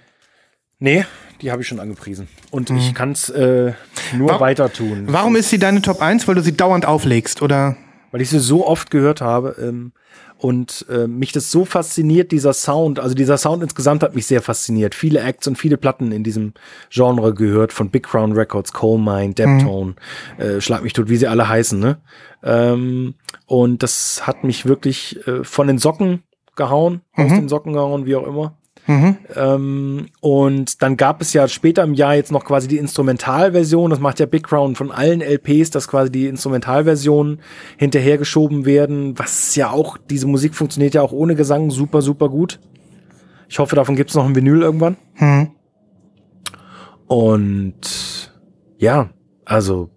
Nee, die habe ich schon angepriesen. Und ich kann es äh, nur Mhm. Wa- weiter tun. Warum ist sie deine Top 1? Weil du sie dauernd auflegst, oder? Weil ich sie so oft gehört habe ähm, und äh, mich das so fasziniert, dieser Sound. Also dieser Sound insgesamt hat mich sehr fasziniert. Viele Acts und viele Platten in diesem Genre gehört, von Big Crown Records, Coal Mine, Deptone, äh, Schlag mich tot, wie sie alle heißen. Ne? Ähm, und das hat mich wirklich äh, von den Socken gehauen, aus den Socken gehauen, wie auch immer. Mhm. Ähm, und dann gab es ja später im Jahr jetzt noch quasi die Instrumentalversion. Das macht ja Big Crown von allen LPs, dass quasi die Instrumentalversionen hinterhergeschoben werden. Was ja auch, diese Musik funktioniert ja auch ohne Gesang super, super gut. Ich hoffe, davon gibt es noch ein Vinyl irgendwann. Mhm. Und ja, also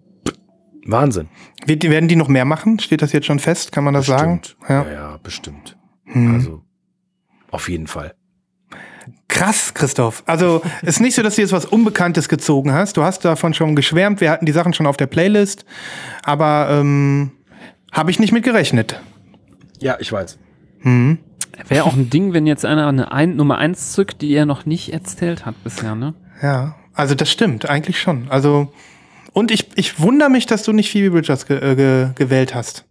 Wahnsinn. Werden die noch mehr machen? Steht das jetzt schon fest? Kann man das sagen? Ja, Ja. ja, bestimmt. Hm. Also auf jeden Fall. Krass, Christoph. Also ist nicht so, dass du jetzt was Unbekanntes gezogen hast. Du hast davon schon geschwärmt. Wir hatten die Sachen schon auf der Playlist. Aber ähm, habe ich nicht mit gerechnet. Ja, ich weiß. Wäre auch ein Ding, wenn jetzt einer eine ein, Nummer 1 zückt, die er noch nicht erzählt hat bisher, ne? Ja, also das stimmt, eigentlich schon. Also und ich, ich wundere mich, dass du nicht Phoebe Bridgers ge äh, ge gewählt hast.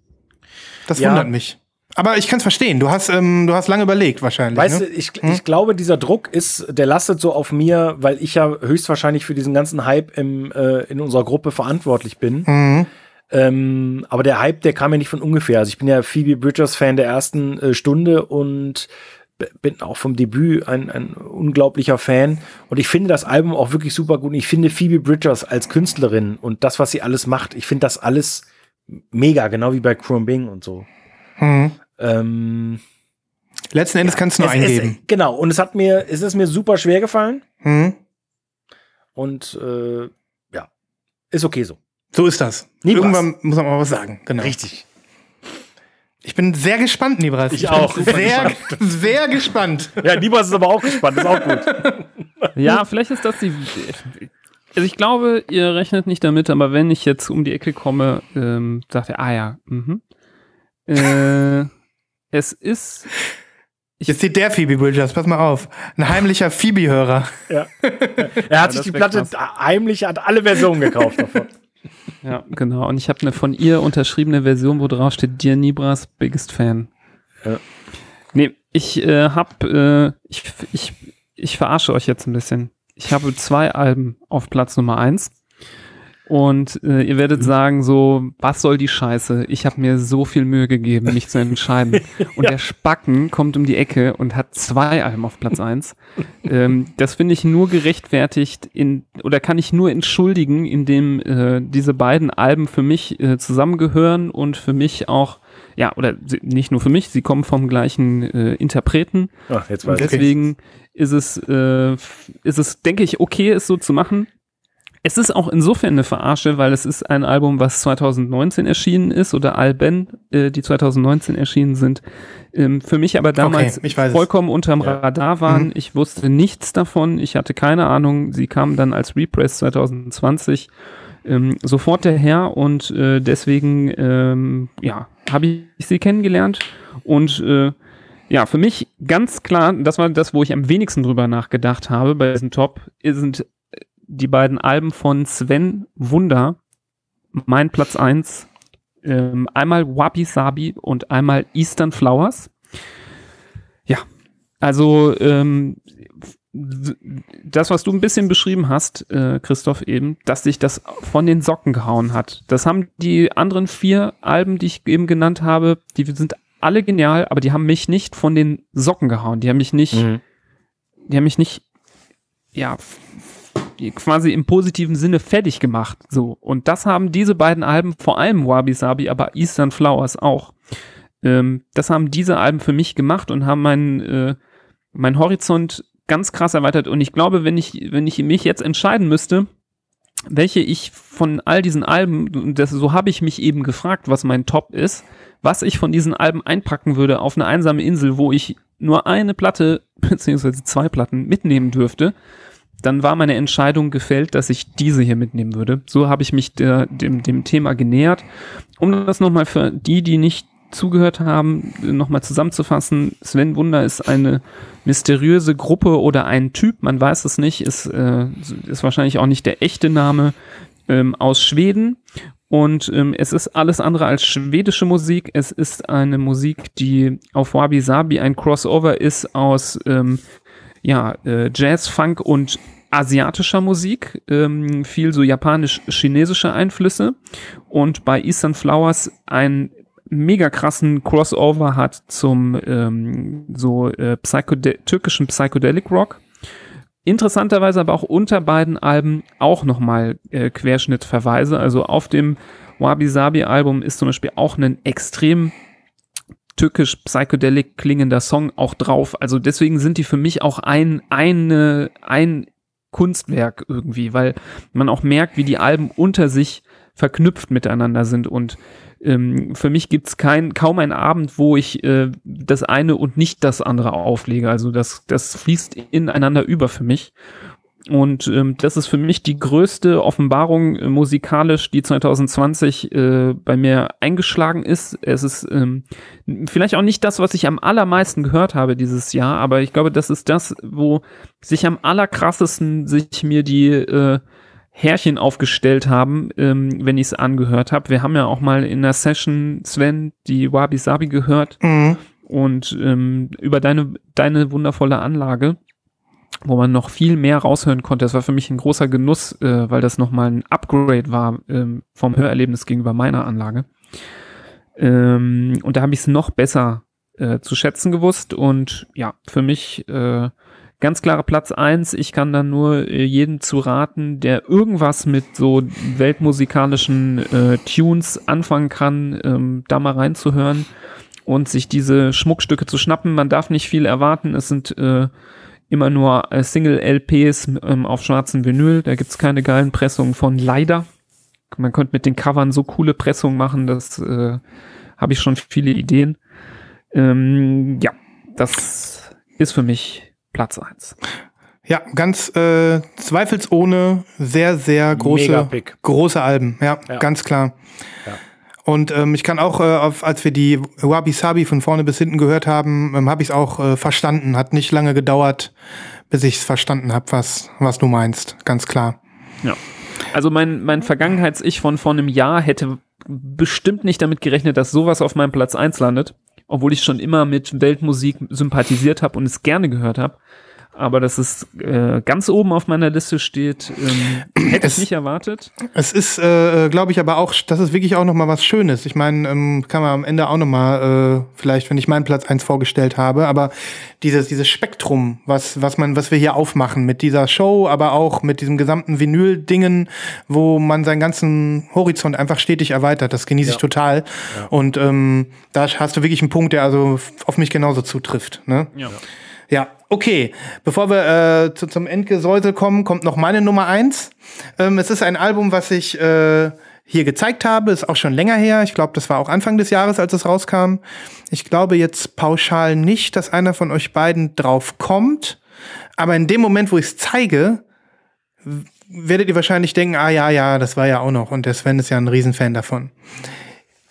Das Ja. wundert mich. Aber ich kann es verstehen. Du hast, ähm, du hast lange überlegt wahrscheinlich. Weißt ne? du, ich, ich glaube, dieser Druck ist, der lastet so auf mir, weil ich ja höchstwahrscheinlich für diesen ganzen Hype im, äh, in unserer Gruppe verantwortlich bin. Mhm. Ähm, aber der Hype, der kam ja nicht von ungefähr. Also ich bin ja Phoebe Bridgers Fan der ersten äh, Stunde und bin auch vom Debüt ein, ein unglaublicher Fan. Und ich finde das Album auch wirklich super gut. Und ich finde Phoebe Bridgers als Künstlerin und das, was sie alles macht, ich finde das alles mega, genau wie bei Bing und so. Mhm. Ähm, Letzten Endes kannst du nur es, eingeben. Es, genau, und es hat mir, es ist mir super schwer gefallen Mhm. und äh, ja, ist okay so. So ist das. Nibras. Irgendwann muss man mal was sagen. Genau. Richtig. Ich bin sehr gespannt, Nibras. Ich bin auch, Sehr, sehr gespannt. Ja, Nibas ist aber auch gespannt, ist auch gut. Ja, vielleicht ist das die. Also ich glaube, ihr rechnet nicht damit, aber wenn ich jetzt um die Ecke komme, ähm, sagt er, ah ja, mhm. Äh, es ist. Jetzt sieht der Phoebe Bridgers, pass mal auf. Ein heimlicher Phoebe-Hörer. Ja. Er hat sich das die Platte krass. heimlich, hat alle Versionen gekauft davon. Ja, genau. Und ich habe eine von ihr unterschriebene Version, wo drauf steht, Dear Nibras, biggest fan. Ja. Nee, ich äh, hab, äh, ich, ich, ich verarsche euch jetzt ein bisschen. Ich habe zwei Alben auf Platz Nummer eins. Und äh, ihr werdet sagen so, was soll die Scheiße? Ich habe mir so viel Mühe gegeben, mich zu entscheiden. Und der Spacken kommt um die Ecke und hat zwei Alben auf Platz eins. ähm, das finde ich nur gerechtfertigt in oder kann ich nur entschuldigen, indem äh, diese beiden Alben für mich äh, zusammengehören und für mich auch ja oder sie, nicht nur für mich, sie kommen vom gleichen äh, Interpreten. Ach, jetzt Und weiß ich. deswegen ist es, äh, ist es, denke ich, okay, es so zu machen. Es ist auch insofern eine Verarsche, weil es ist ein Album, was 2019 erschienen ist oder Alben, äh, die 2019 erschienen sind. Ähm, für mich aber damals ich weiß es. vollkommen unterm Ja. Radar waren. Mhm. Ich wusste nichts davon. Ich hatte keine Ahnung. Sie kamen dann als Repress 2020 ähm, sofort daher und äh, deswegen ähm, ja habe ich sie kennengelernt und äh, ja, für mich ganz klar, das war das, wo ich am wenigsten drüber nachgedacht habe bei diesem Top, sind die beiden Alben von Sven Wunder, mein Platz eins ähm, einmal Wabi Sabi und einmal Eastern Flowers. Ja, also ähm, das, was du ein bisschen beschrieben hast, äh, Christoph, eben, dass sich das von den Socken gehauen hat. Das haben die anderen vier Alben, die ich eben genannt habe, die sind alle genial, aber die haben mich nicht von den Socken gehauen. Die haben mich nicht, Mhm. die haben mich nicht, ja, quasi im positiven Sinne fertig gemacht. So. Und das haben diese beiden Alben, vor allem Wabi Sabi, aber Eastern Flowers auch. Ähm, das haben diese Alben für mich gemacht und haben meinen, äh, meinen Horizont ganz krass erweitert. Und ich glaube, wenn ich, wenn ich mich jetzt entscheiden müsste, welche ich von all diesen Alben, das, so habe ich mich eben gefragt, was mein Top ist, was ich von diesen Alben einpacken würde auf eine einsame Insel, wo ich nur eine Platte beziehungsweise zwei Platten mitnehmen dürfte, dann war meine Entscheidung gefällt, dass ich diese hier mitnehmen würde. So habe ich mich der, dem, dem Thema genähert. Um das nochmal für die, die nicht zugehört haben, nochmal zusammenzufassen. Sven Wunder ist eine mysteriöse Gruppe oder ein Typ, man weiß es nicht, ist, äh, ist wahrscheinlich auch nicht der echte Name ähm, aus Schweden. Und ähm, es ist alles andere als schwedische Musik. Es ist eine Musik, die auf Wabi Sabi ein Crossover ist aus ähm, ja, äh, Jazz, Funk und asiatischer Musik, ähm, viel so japanisch-chinesische Einflüsse und bei Eastern Flowers ein mega krassen Crossover hat zum ähm, so äh, Psychode türkischen Psychedelic Rock. Interessanterweise aber auch unter beiden Alben auch nochmal äh, Querschnittverweise. Also auf dem Wabi Sabi Album ist zum Beispiel auch ein extrem türkisch psychedelic klingender Song auch drauf. Also deswegen sind die für mich auch ein, eine, ein Kunstwerk irgendwie, weil man auch merkt, wie die Alben unter sich verknüpft miteinander sind und ähm, für mich gibt es kaum einen Abend, wo ich äh, das eine und nicht das andere auflege. Also das, das fließt ineinander über für mich. Und ähm, das ist für mich die größte Offenbarung äh, musikalisch, die 2020 äh, bei mir eingeschlagen ist. Es ist ähm, vielleicht auch nicht das, was ich am allermeisten gehört habe dieses Jahr, aber ich glaube, das ist das, wo sich am allerkrassesten sich mir die äh, Härchen aufgestellt haben, ähm, wenn ich es angehört habe. Wir haben ja auch mal in der Session, Sven, die Wabi Sabi gehört Mhm. und ähm, über deine, deine wundervolle Anlage, wo man noch viel mehr raushören konnte. Das war für mich ein großer Genuss, äh, weil das nochmal ein Upgrade war ähm, vom Hörerlebnis gegenüber meiner Anlage. Ähm, und da habe ich es noch besser äh, zu schätzen gewusst und ja, für mich äh, ganz klarer Platz eins. Ich kann dann nur äh, jeden zu raten, der irgendwas mit so weltmusikalischen äh, Tunes anfangen kann, ähm, da mal reinzuhören und sich diese Schmuckstücke zu schnappen. Man darf nicht viel erwarten. Es sind äh, immer nur äh, Single-LPs ähm, auf schwarzen Vinyl. Da gibt's keine geilen Pressungen von leider. Man könnte mit den Covern so coole Pressungen machen, das äh, habe ich schon viele Ideen. Ähm, ja, das ist für mich Platz eins. Ja, ganz äh, zweifelsohne sehr, sehr große, große Alben. Ja, Ja. ganz klar. Ja. Und ähm, ich kann auch, äh, auf, als wir die Wabi Sabi von vorne bis hinten gehört haben, ähm, habe ich es auch äh, verstanden. Hat nicht lange gedauert, bis ich es verstanden habe, was, was du meinst. Ganz klar. Ja. Also mein, mein Vergangenheits-Ich von vor einem Jahr hätte bestimmt nicht damit gerechnet, dass sowas auf meinem Platz eins landet, obwohl ich schon immer mit Weltmusik sympathisiert habe und es gerne gehört habe. Aber dass es äh, ganz oben auf meiner Liste steht, ähm, hätte ich Es- nicht erwartet. Es ist, äh, glaube ich, aber auch, das ist wirklich auch noch mal was Schönes. Ich meine, ähm, kann man am Ende auch noch mal, äh, vielleicht, wenn ich meinen Platz eins vorgestellt habe, aber dieses, dieses Spektrum, was, was man, was wir hier aufmachen mit dieser Show, aber auch mit diesem gesamten Vinyl-Dingen, wo man seinen ganzen Horizont einfach stetig erweitert, das genieße ich Ja. total. Und ähm, da hast du wirklich einen Punkt, der also auf mich genauso zutrifft. Ne? Ja. Ja, okay. Bevor wir äh, zu, zum Endgesäusel kommen, kommt noch meine Nummer eins. Ähm, es ist ein Album, was ich äh, hier gezeigt habe. Ist auch schon länger her. Ich glaube, das war auch Anfang des Jahres, als es rauskam. Ich glaube jetzt pauschal nicht, dass einer von euch beiden drauf kommt. Aber in dem Moment, wo ich es zeige, werdet ihr wahrscheinlich denken, ah ja, ja, das war ja auch noch. Und der Sven ist ja ein Riesenfan davon.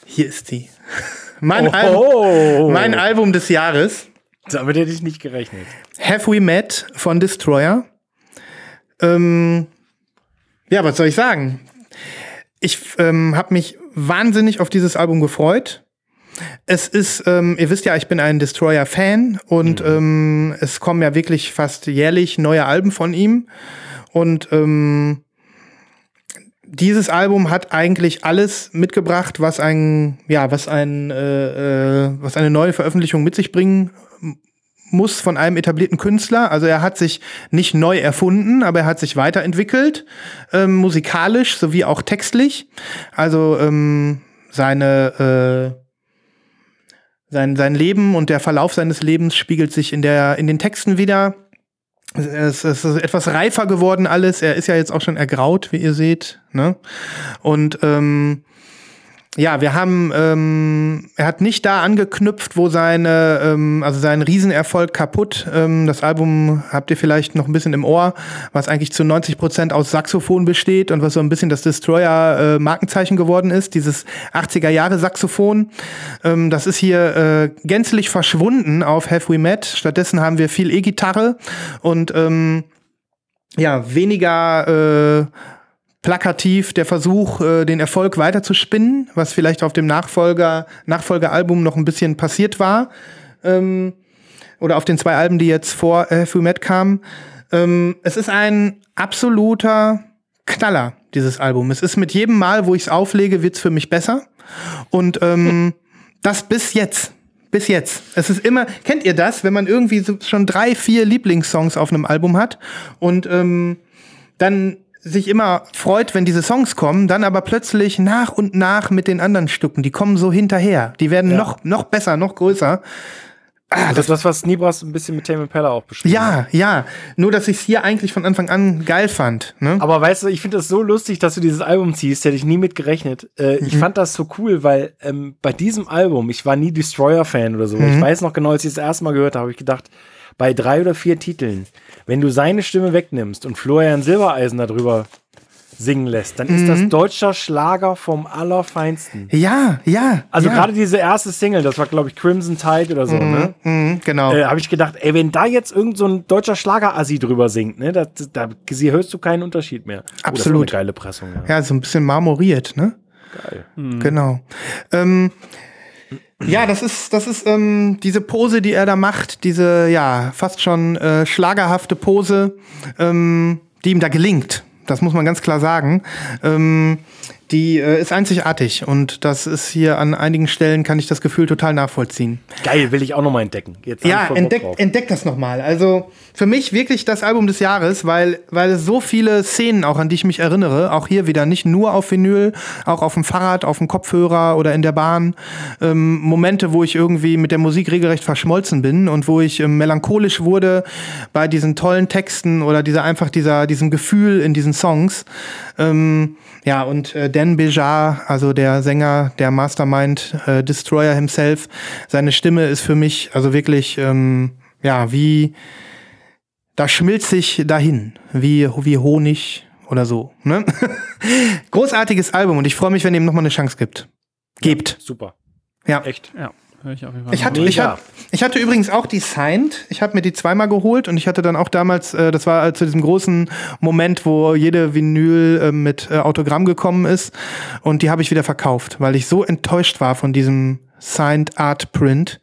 Hier ist sie. Mein, Album, Oh, mein Album des Jahres. Damit hätte ich nicht gerechnet. Have We Met von Destroyer. Ähm, ja, was soll ich sagen? Ich ähm, habe mich wahnsinnig auf dieses Album gefreut. Es ist, ähm, ihr wisst ja, ich bin ein Destroyer-Fan und ähm, es kommen ja wirklich fast jährlich neue Alben von ihm. Und ähm, dieses Album hat eigentlich alles mitgebracht, was ein, ja, was ein, äh, äh, was eine neue Veröffentlichung mit sich bringen muss von einem etablierten Künstler. Also er hat sich nicht neu erfunden, aber er hat sich weiterentwickelt, ähm, musikalisch sowie auch textlich. Also ähm, seine äh, sein, sein Leben und der Verlauf seines Lebens spiegelt sich in, der, in den Texten wieder. Es ist etwas reifer geworden alles. Er ist ja jetzt auch schon ergraut, wie ihr seht. Ne? Und ähm, ja, wir haben, ähm, er hat nicht da angeknüpft, wo seine, ähm, also sein Riesenerfolg kaputt. Ähm, das Album habt ihr vielleicht noch ein bisschen im Ohr, was eigentlich zu 90 Prozent aus Saxophon besteht und was so ein bisschen das Destroyer-Markenzeichen äh, geworden ist, dieses 80er Jahre Saxophon. Ähm, das ist hier äh, gänzlich verschwunden auf Have We Met. Stattdessen haben wir viel E-Gitarre und ähm, ja, weniger äh, plakativ der Versuch, äh, den Erfolg weiter zu spinnen, was vielleicht auf dem Nachfolger, Nachfolgeralbum noch ein bisschen passiert war. Ähm, oder auf den zwei Alben, die jetzt vor äh, Fumet kamen. Ähm, es ist ein absoluter Knaller, dieses Album. Es ist mit jedem Mal, wo ich es auflege, wird's für mich besser. Und ähm, das bis jetzt. Bis jetzt. Es ist immer, kennt ihr das, wenn man irgendwie so schon drei, vier Lieblingssongs auf einem Album hat und ähm, dann sich immer freut, wenn diese Songs kommen, dann aber plötzlich nach und nach mit den anderen Stücken, die kommen so hinterher. Die werden Ja. noch, noch besser, noch größer. Ah, das ist das, was Nibras ein bisschen mit Tame Impala auch beschrieben hat. ja, ja. Nur, dass ich es hier eigentlich von Anfang an geil fand. Ne? Aber weißt du, ich finde das so lustig, dass du dieses Album ziehst, hätte ich nie mit gerechnet. Äh, Ich fand das so cool, weil ähm, bei diesem Album, ich war nie Destroyer-Fan oder so. Ich weiß noch genau, als ich das erste Mal gehört habe, habe ich gedacht, bei drei oder vier Titeln, wenn du seine Stimme wegnimmst und Florian Silbereisen darüber singen lässt, dann ist das deutscher Schlager vom Allerfeinsten. Ja, ja. Also ja. gerade diese erste Single, das war glaube ich Crimson Tide oder so, ne? Mhm, genau. Äh, habe ich gedacht, ey, wenn da jetzt irgend so ein deutscher Schlager-Assi drüber singt, ne, da, da hörst du keinen Unterschied mehr. Oh, Absolut. eine geile Pressung, ja. ja, so ein bisschen marmoriert, ne? Geil. Genau. Ähm, ja, das ist, das ist ähm, diese Pose, die er da macht, diese ja fast schon äh, schlagerhafte Pose, ähm, die ihm da gelingt. Das muss man ganz klar sagen. Ähm, die äh, ist einzigartig und das ist hier an einigen Stellen kann ich das Gefühl total nachvollziehen. Geil, will ich auch nochmal entdecken. Jetzt Ja, entdeck, entdeck das nochmal. Also für mich wirklich das Album des Jahres, weil, weil es so viele Szenen auch, an die ich mich erinnere, auch hier wieder nicht nur auf Vinyl, auch auf dem Fahrrad, auf dem Kopfhörer oder in der Bahn, ähm, Momente, wo ich irgendwie mit der Musik regelrecht verschmolzen bin und wo ich ähm, melancholisch wurde bei diesen tollen Texten oder dieser einfach dieser, diesem Gefühl in diesen Songs. Ähm, ja, und äh, Dan Bejar, also der Sänger, der Mastermind, äh, Destroyer himself, seine Stimme ist für mich also wirklich, ähm, ja, wie, da schmilzt sich dahin, wie, wie Honig oder so. Ne? Großartiges Album und ich freue mich, wenn ihr ihm nochmal eine Chance gibt. Gebt. Super. Ja. Echt. Ja, höre ich auf jeden Fall. Ich hatte, ich, hatte, ich hatte übrigens auch die Signed. Ich habe mir die zweimal geholt und ich hatte dann auch damals, äh, das war zu diesem großen Moment, wo jede Vinyl äh, mit äh, Autogramm gekommen ist und die habe ich wieder verkauft, weil ich so enttäuscht war von diesem Signed Art Print,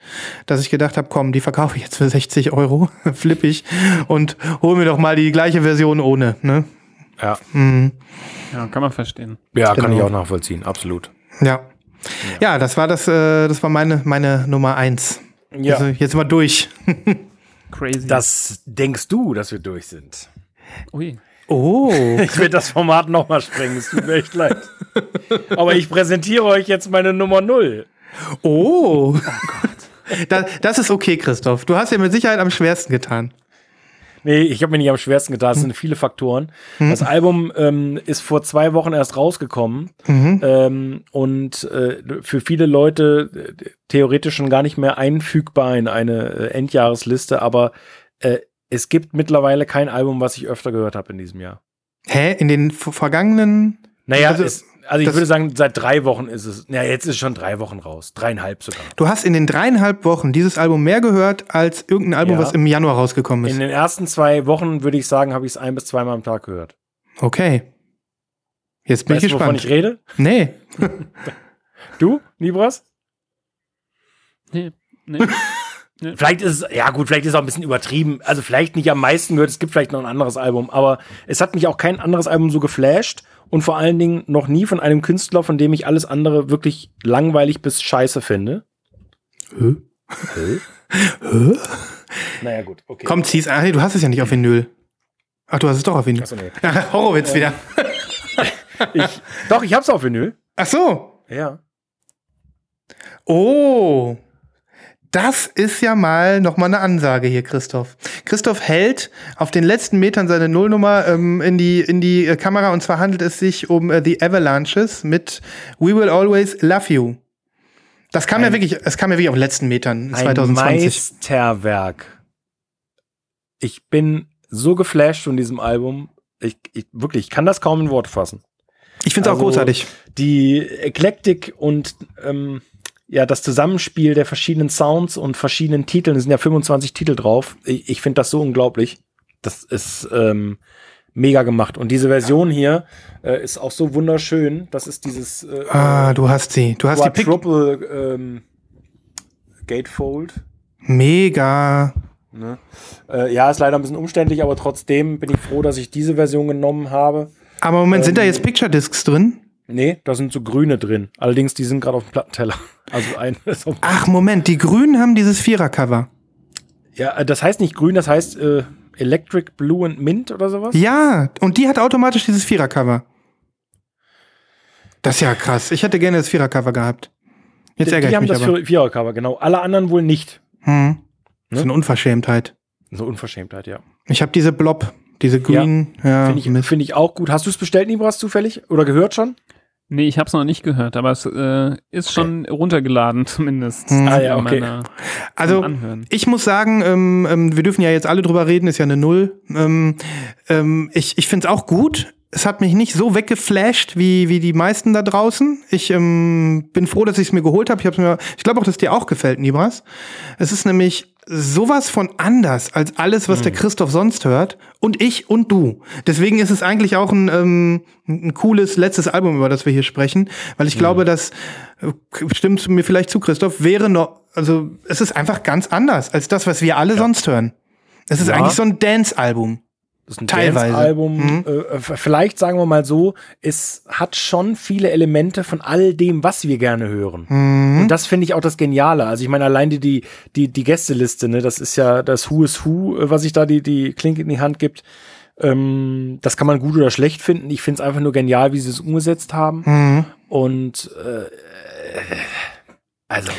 dass ich gedacht habe, komm, die verkaufe ich jetzt für 60 Euro, flippig und hol mir doch mal die gleiche Version ohne. Ne? Ja, Ja, kann man verstehen. ja kann Genau. ich auch nachvollziehen, absolut. Ja. Ja, das war das, äh, das war meine, meine Nummer eins. Ja. Also jetzt mal durch. Crazy. Das denkst du, dass wir durch sind. Ui. Oh. Ich will das Format nochmal sprengen, es tut mir echt leid. Aber ich präsentiere euch jetzt meine Nummer 0. Oh. Da, das ist okay, Christoph. Du hast ja mit Sicherheit am schwersten getan. Nee, ich habe mir nicht am schwersten getan. Es sind viele Faktoren. Das Album ähm, ist vor zwei Wochen erst rausgekommen ähm, und äh, für viele Leute äh, theoretisch schon gar nicht mehr einfügbar in eine äh, Endjahresliste, aber äh, es gibt mittlerweile kein Album, was ich öfter gehört habe in diesem Jahr. Hä? In den vergangenen. Naja, Also, es, also ich das- würde sagen, seit drei Wochen ist es, na jetzt ist es schon drei Wochen raus, dreieinhalb sogar. Du hast in den dreieinhalb Wochen dieses Album mehr gehört als irgendein Album, Ja. was im Januar rausgekommen ist. In den ersten zwei Wochen würde ich sagen, habe ich es ein bis zweimal am Tag gehört. Okay. Jetzt bin Weißt ich du, wovon gespannt. ich rede? nee. Du, Libras? Nee, nee. Vielleicht ist es, ja gut, vielleicht ist es auch ein bisschen übertrieben. Also vielleicht nicht am meisten gehört, es gibt vielleicht noch ein anderes Album, aber es hat mich auch kein anderes Album so geflasht und vor allen Dingen noch nie von einem Künstler, von dem ich alles andere wirklich langweilig bis scheiße finde. Hä? Hä? Naja, gut, okay. Komm, zieh's. Ah, nee, du hast es ja nicht auf Vinyl. Ach, du hast es doch auf Vinyl. Achso, nee. Horowitz wieder. Ich, doch, ich hab's auf Vinyl. Ach so. Ja. Oh. Das ist ja mal noch mal eine Ansage hier, Christoph. Christoph hält auf den letzten Metern seine Nullnummer ähm, in die, in die äh, Kamera und zwar handelt es sich um äh, The Avalanches mit We Will Always Love You. Das kam ja wirklich, es kam ja wirklich auf den letzten Metern Ein 2020. Meisterwerk. Ich bin so geflasht von diesem Album. Ich, ich wirklich, ich kann das kaum in Worte fassen. Ich finde es auch Also, großartig. Die Eklektik und ähm, ja, das Zusammenspiel der verschiedenen Sounds und verschiedenen Titeln, es sind ja 25 Titel drauf. Ich, ich finde das so unglaublich. Das ist ähm, mega gemacht. Und diese Version hier äh, ist auch so wunderschön. Das ist dieses äh, Ah, du hast sie. Du hast die Pick. Quadruple ähm, Gatefold. Mega. Ne? Äh, ja, ist leider ein bisschen umständlich, aber trotzdem bin ich froh, dass ich diese Version genommen habe. Aber Moment, sind da Ähm, jetzt Picture Discs drin? Nee, da sind so grüne drin. Allerdings, die sind gerade auf dem Plattenteller. Also ein. Ach, Moment, die Grünen haben dieses Vierer-Cover. ja, äh, das heißt nicht grün, das heißt äh, Electric Blue and Mint oder sowas. Ja, und die hat automatisch dieses Vierer-Cover. Das ist ja krass. Ich hätte gerne das Vierer-Cover gehabt. Jetzt die, ärgere die ich haben mich das aber. Vier- Vierer-Cover, genau. Alle anderen wohl nicht. Hm. Das Ne? ist eine Unverschämtheit. So Unverschämtheit, ja. Ich habe diese Blob, diese Green. Ja, Finde ich, find ich auch gut. Hast du es bestellt, Nibras, zufällig? Oder gehört schon? Nee, ich habe es noch nicht gehört, aber es äh, ist schon runtergeladen zumindest. Ah, ja, okay. meiner- Also. Ich muss sagen, ähm, ähm, wir dürfen ja jetzt alle drüber reden, ist ja eine Null. Ähm, ähm, ich ich finde es auch gut. Es hat mich nicht so weggeflasht wie, wie die meisten da draußen. Ich ähm, bin froh, dass ich es mir geholt habe. Ich, mir- ich glaube auch, dass dir auch gefällt, Nibras. Es ist nämlich sowas von anders als alles, was der Christoph sonst hört. Und ich und du. Deswegen ist es eigentlich auch ein, ähm, ein cooles letztes Album, über das wir hier sprechen. Weil ich glaube, dass, äh, stimmt mir vielleicht zu, Christoph, wäre noch, also es ist einfach ganz anders als das, was wir alle sonst hören. Es ist Ja. eigentlich so ein Dance-Album. Das ist ein Teilweise. Mhm. Dance-Album. Äh, f- vielleicht sagen wir mal so, es hat schon viele Elemente von all dem, was wir gerne hören. Mhm. Und das finde ich auch das Geniale. Also ich meine, allein die, die, die, die Gästeliste, ne, das ist ja das Who is Who, äh, was sich da die, die Klinke in die Hand gibt. Ähm, das kann man gut oder schlecht finden. Ich finde es einfach nur genial, wie sie es umgesetzt haben. Mhm. Und äh, also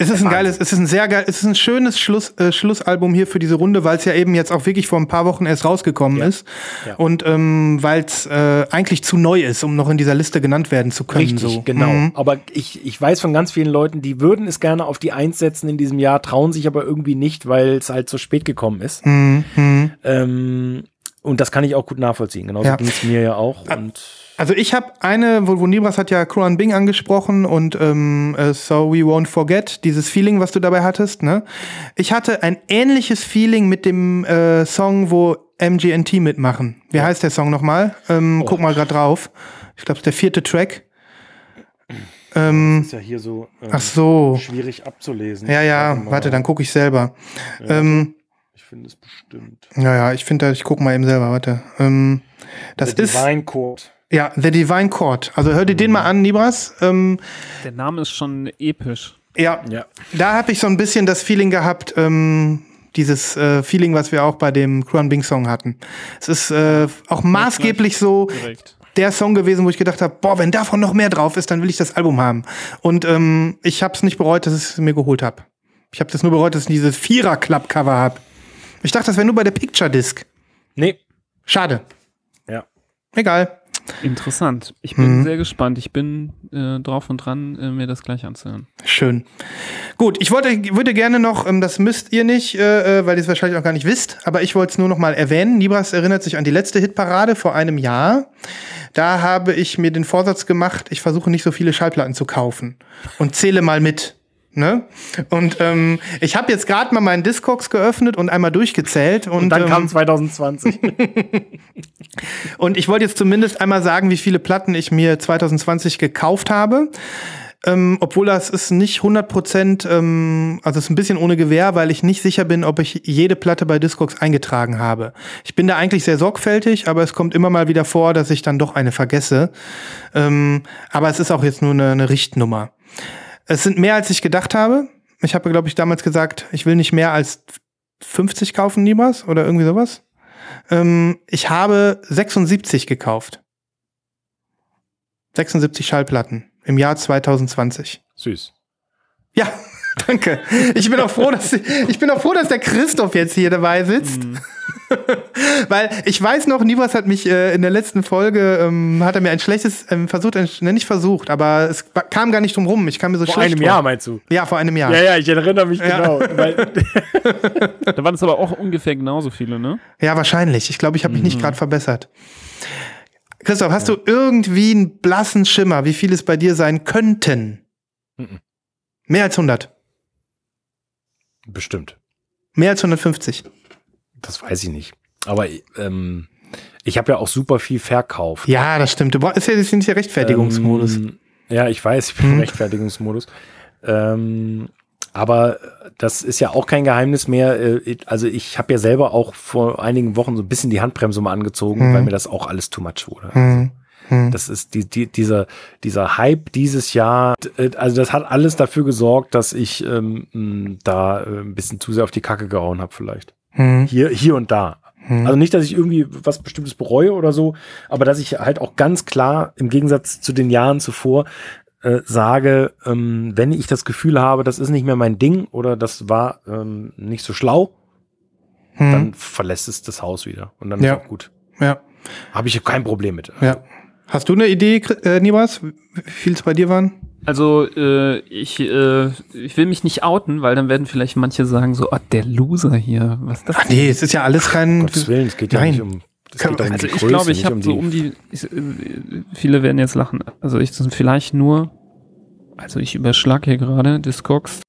Es ist ein geiles, es ist ein sehr geil, es ist ein schönes Schluss, äh, Schlussalbum hier für diese Runde, weil es ja eben jetzt auch wirklich vor ein paar Wochen erst rausgekommen Ja. ist. Ja. Und ähm, weil es äh, eigentlich zu neu ist, um noch in dieser Liste genannt werden zu können. Richtig, so. genau. Mhm. Aber ich, ich weiß von ganz vielen Leuten, die würden es gerne auf die Eins setzen in diesem Jahr, trauen sich aber irgendwie nicht, weil es halt so spät gekommen ist. Mhm. Mhm. Ähm, und das kann ich auch gut nachvollziehen. Genauso Ja. ging es mir ja auch. Und Also ich habe eine, wo, wo Nibras hat ja Kruan Bing angesprochen und ähm, äh, So We Won't Forget, dieses Feeling, was du dabei hattest. Ne? Ich hatte ein ähnliches Feeling mit dem äh, Song, wo MGNT mitmachen. Wie heißt der Song nochmal? Ähm, Guck mal gerade drauf. Ich glaube, der vierte Track. Ähm, ist ja hier so ähm, ach so. schwierig abzulesen. Ja, ja, mal. warte, dann gucke ich selber. Ähm, Ich finde es bestimmt. ja, ja, ich finde, ich gucke mal eben selber, warte. Ähm, das The ist, Divine Chord. Ja, The Divine Chord. Also hör dir den mal an, Nibras. Ähm, Der Name ist schon episch. ja, Ja. da habe ich so ein bisschen das Feeling gehabt, ähm, dieses äh, Feeling, was wir auch bei dem Kruan Bing Song hatten. Es ist äh, auch maßgeblich so Direkt. der Song gewesen, wo ich gedacht habe, boah, wenn davon noch mehr drauf ist, dann will ich das Album haben. Und ähm, ich habe es nicht bereut, dass ich es mir geholt habe. Ich habe das nur bereut, dass ich dieses Vierer-Club-Cover habe. Ich dachte, das wäre nur bei der Picture Disc. Nee. Schade. Ja. Egal. Interessant. Ich bin Mhm. sehr gespannt. Ich bin äh, drauf und dran, äh, mir das gleich anzuhören. Schön. Gut, ich wollte, würde gerne noch, ähm, das müsst ihr nicht, äh, äh, weil ihr es wahrscheinlich auch gar nicht wisst, aber ich wollte es nur noch mal erwähnen. Nibras erinnert sich an die letzte Hitparade vor einem Jahr. Da habe ich mir den Vorsatz gemacht, ich versuche nicht so viele Schallplatten zu kaufen und zähle mal mit. Ne? Und ähm, ich habe jetzt gerade mal meinen Discogs geöffnet und einmal durchgezählt. Und, Und dann ähm, kam 2020. und ich wollte jetzt zumindest einmal sagen, wie viele Platten ich mir 2020 gekauft habe. Ähm, obwohl das ist nicht 100 Prozent, ähm, also es ist ein bisschen ohne Gewehr, weil ich nicht sicher bin, ob ich jede Platte bei Discogs eingetragen habe. Ich bin da eigentlich sehr sorgfältig, aber es kommt immer mal wieder vor, dass ich dann doch eine vergesse. Ähm, aber es ist auch jetzt nur eine, eine Richtnummer. Es sind mehr, als ich gedacht habe. Ich habe, glaube ich, damals gesagt, ich will nicht mehr als 50 kaufen, Nibas, oder irgendwie sowas. Ähm, ich habe 76 gekauft. 76 Schallplatten im Jahr 2020. Süß. Ja, Danke. Ich bin auch froh, dass ich bin auch froh, dass der Christoph jetzt hier dabei sitzt. Mhm. Weil ich weiß noch, Nivas hat mich äh, in der letzten Folge, ähm, hat er mir ein schlechtes, ähm, versucht, ein, ne, nicht versucht, aber es kam gar nicht drum rum. Ich kam mir so Vor schlecht einem vor. Jahr meinst du? Ja, vor einem Jahr. Ja, ja, ich erinnere mich Ja. genau. Weil, Da waren es aber auch ungefähr genauso viele, ne? Ja, wahrscheinlich. Ich glaube, ich habe mich Mhm. nicht gerade verbessert. Christoph, hast du irgendwie einen blassen Schimmer, wie viel es bei dir sein könnten? Mhm. Mehr als 100. bestimmt. Mehr als 150. Das weiß ich nicht. Aber ähm, ich habe ja auch super viel verkauft. Ja, das stimmt. Du brauchst, ist ja, nicht der Rechtfertigungsmodus. Ähm, ja, ich weiß, ich bin im Hm. Rechtfertigungsmodus. Ähm, aber das ist ja auch kein Geheimnis mehr. Äh, Also ich habe ja selber auch vor einigen Wochen so ein bisschen die Handbremse mal angezogen, Hm. weil mir das auch alles too much wurde. Hm. Hm. Das ist die, die, dieser, dieser Hype dieses Jahr, äh, also das hat alles dafür gesorgt, dass ich ähm, da äh, ein bisschen zu sehr auf die Kacke gehauen habe vielleicht. Hm. Hier, hier und da. Hm. Also nicht, dass ich irgendwie was Bestimmtes bereue oder so, aber dass ich halt auch ganz klar im Gegensatz zu den Jahren zuvor äh, sage, ähm, wenn ich das Gefühl habe, das ist nicht mehr mein Ding oder das war ähm, nicht so schlau, Hm. dann verlässt es das Haus wieder und dann Ja. ist auch gut. Ja, Habe ich kein Problem mit. ja. Hast du eine Idee, äh, Nibas, wie viel es bei dir waren? Also äh, ich, äh, ich will mich nicht outen, weil dann werden vielleicht manche sagen so, ah, der Loser hier, was ist das? Ach nee, es ist ja alles Um kein. Gottes Willen, es geht ja Nein. nicht um. Es Kann- um Also die ich Größe, glaube, ich habe um so um die, ich, äh, viele werden jetzt lachen. Also ich sind vielleicht nur, also ich überschlag hier gerade Discogs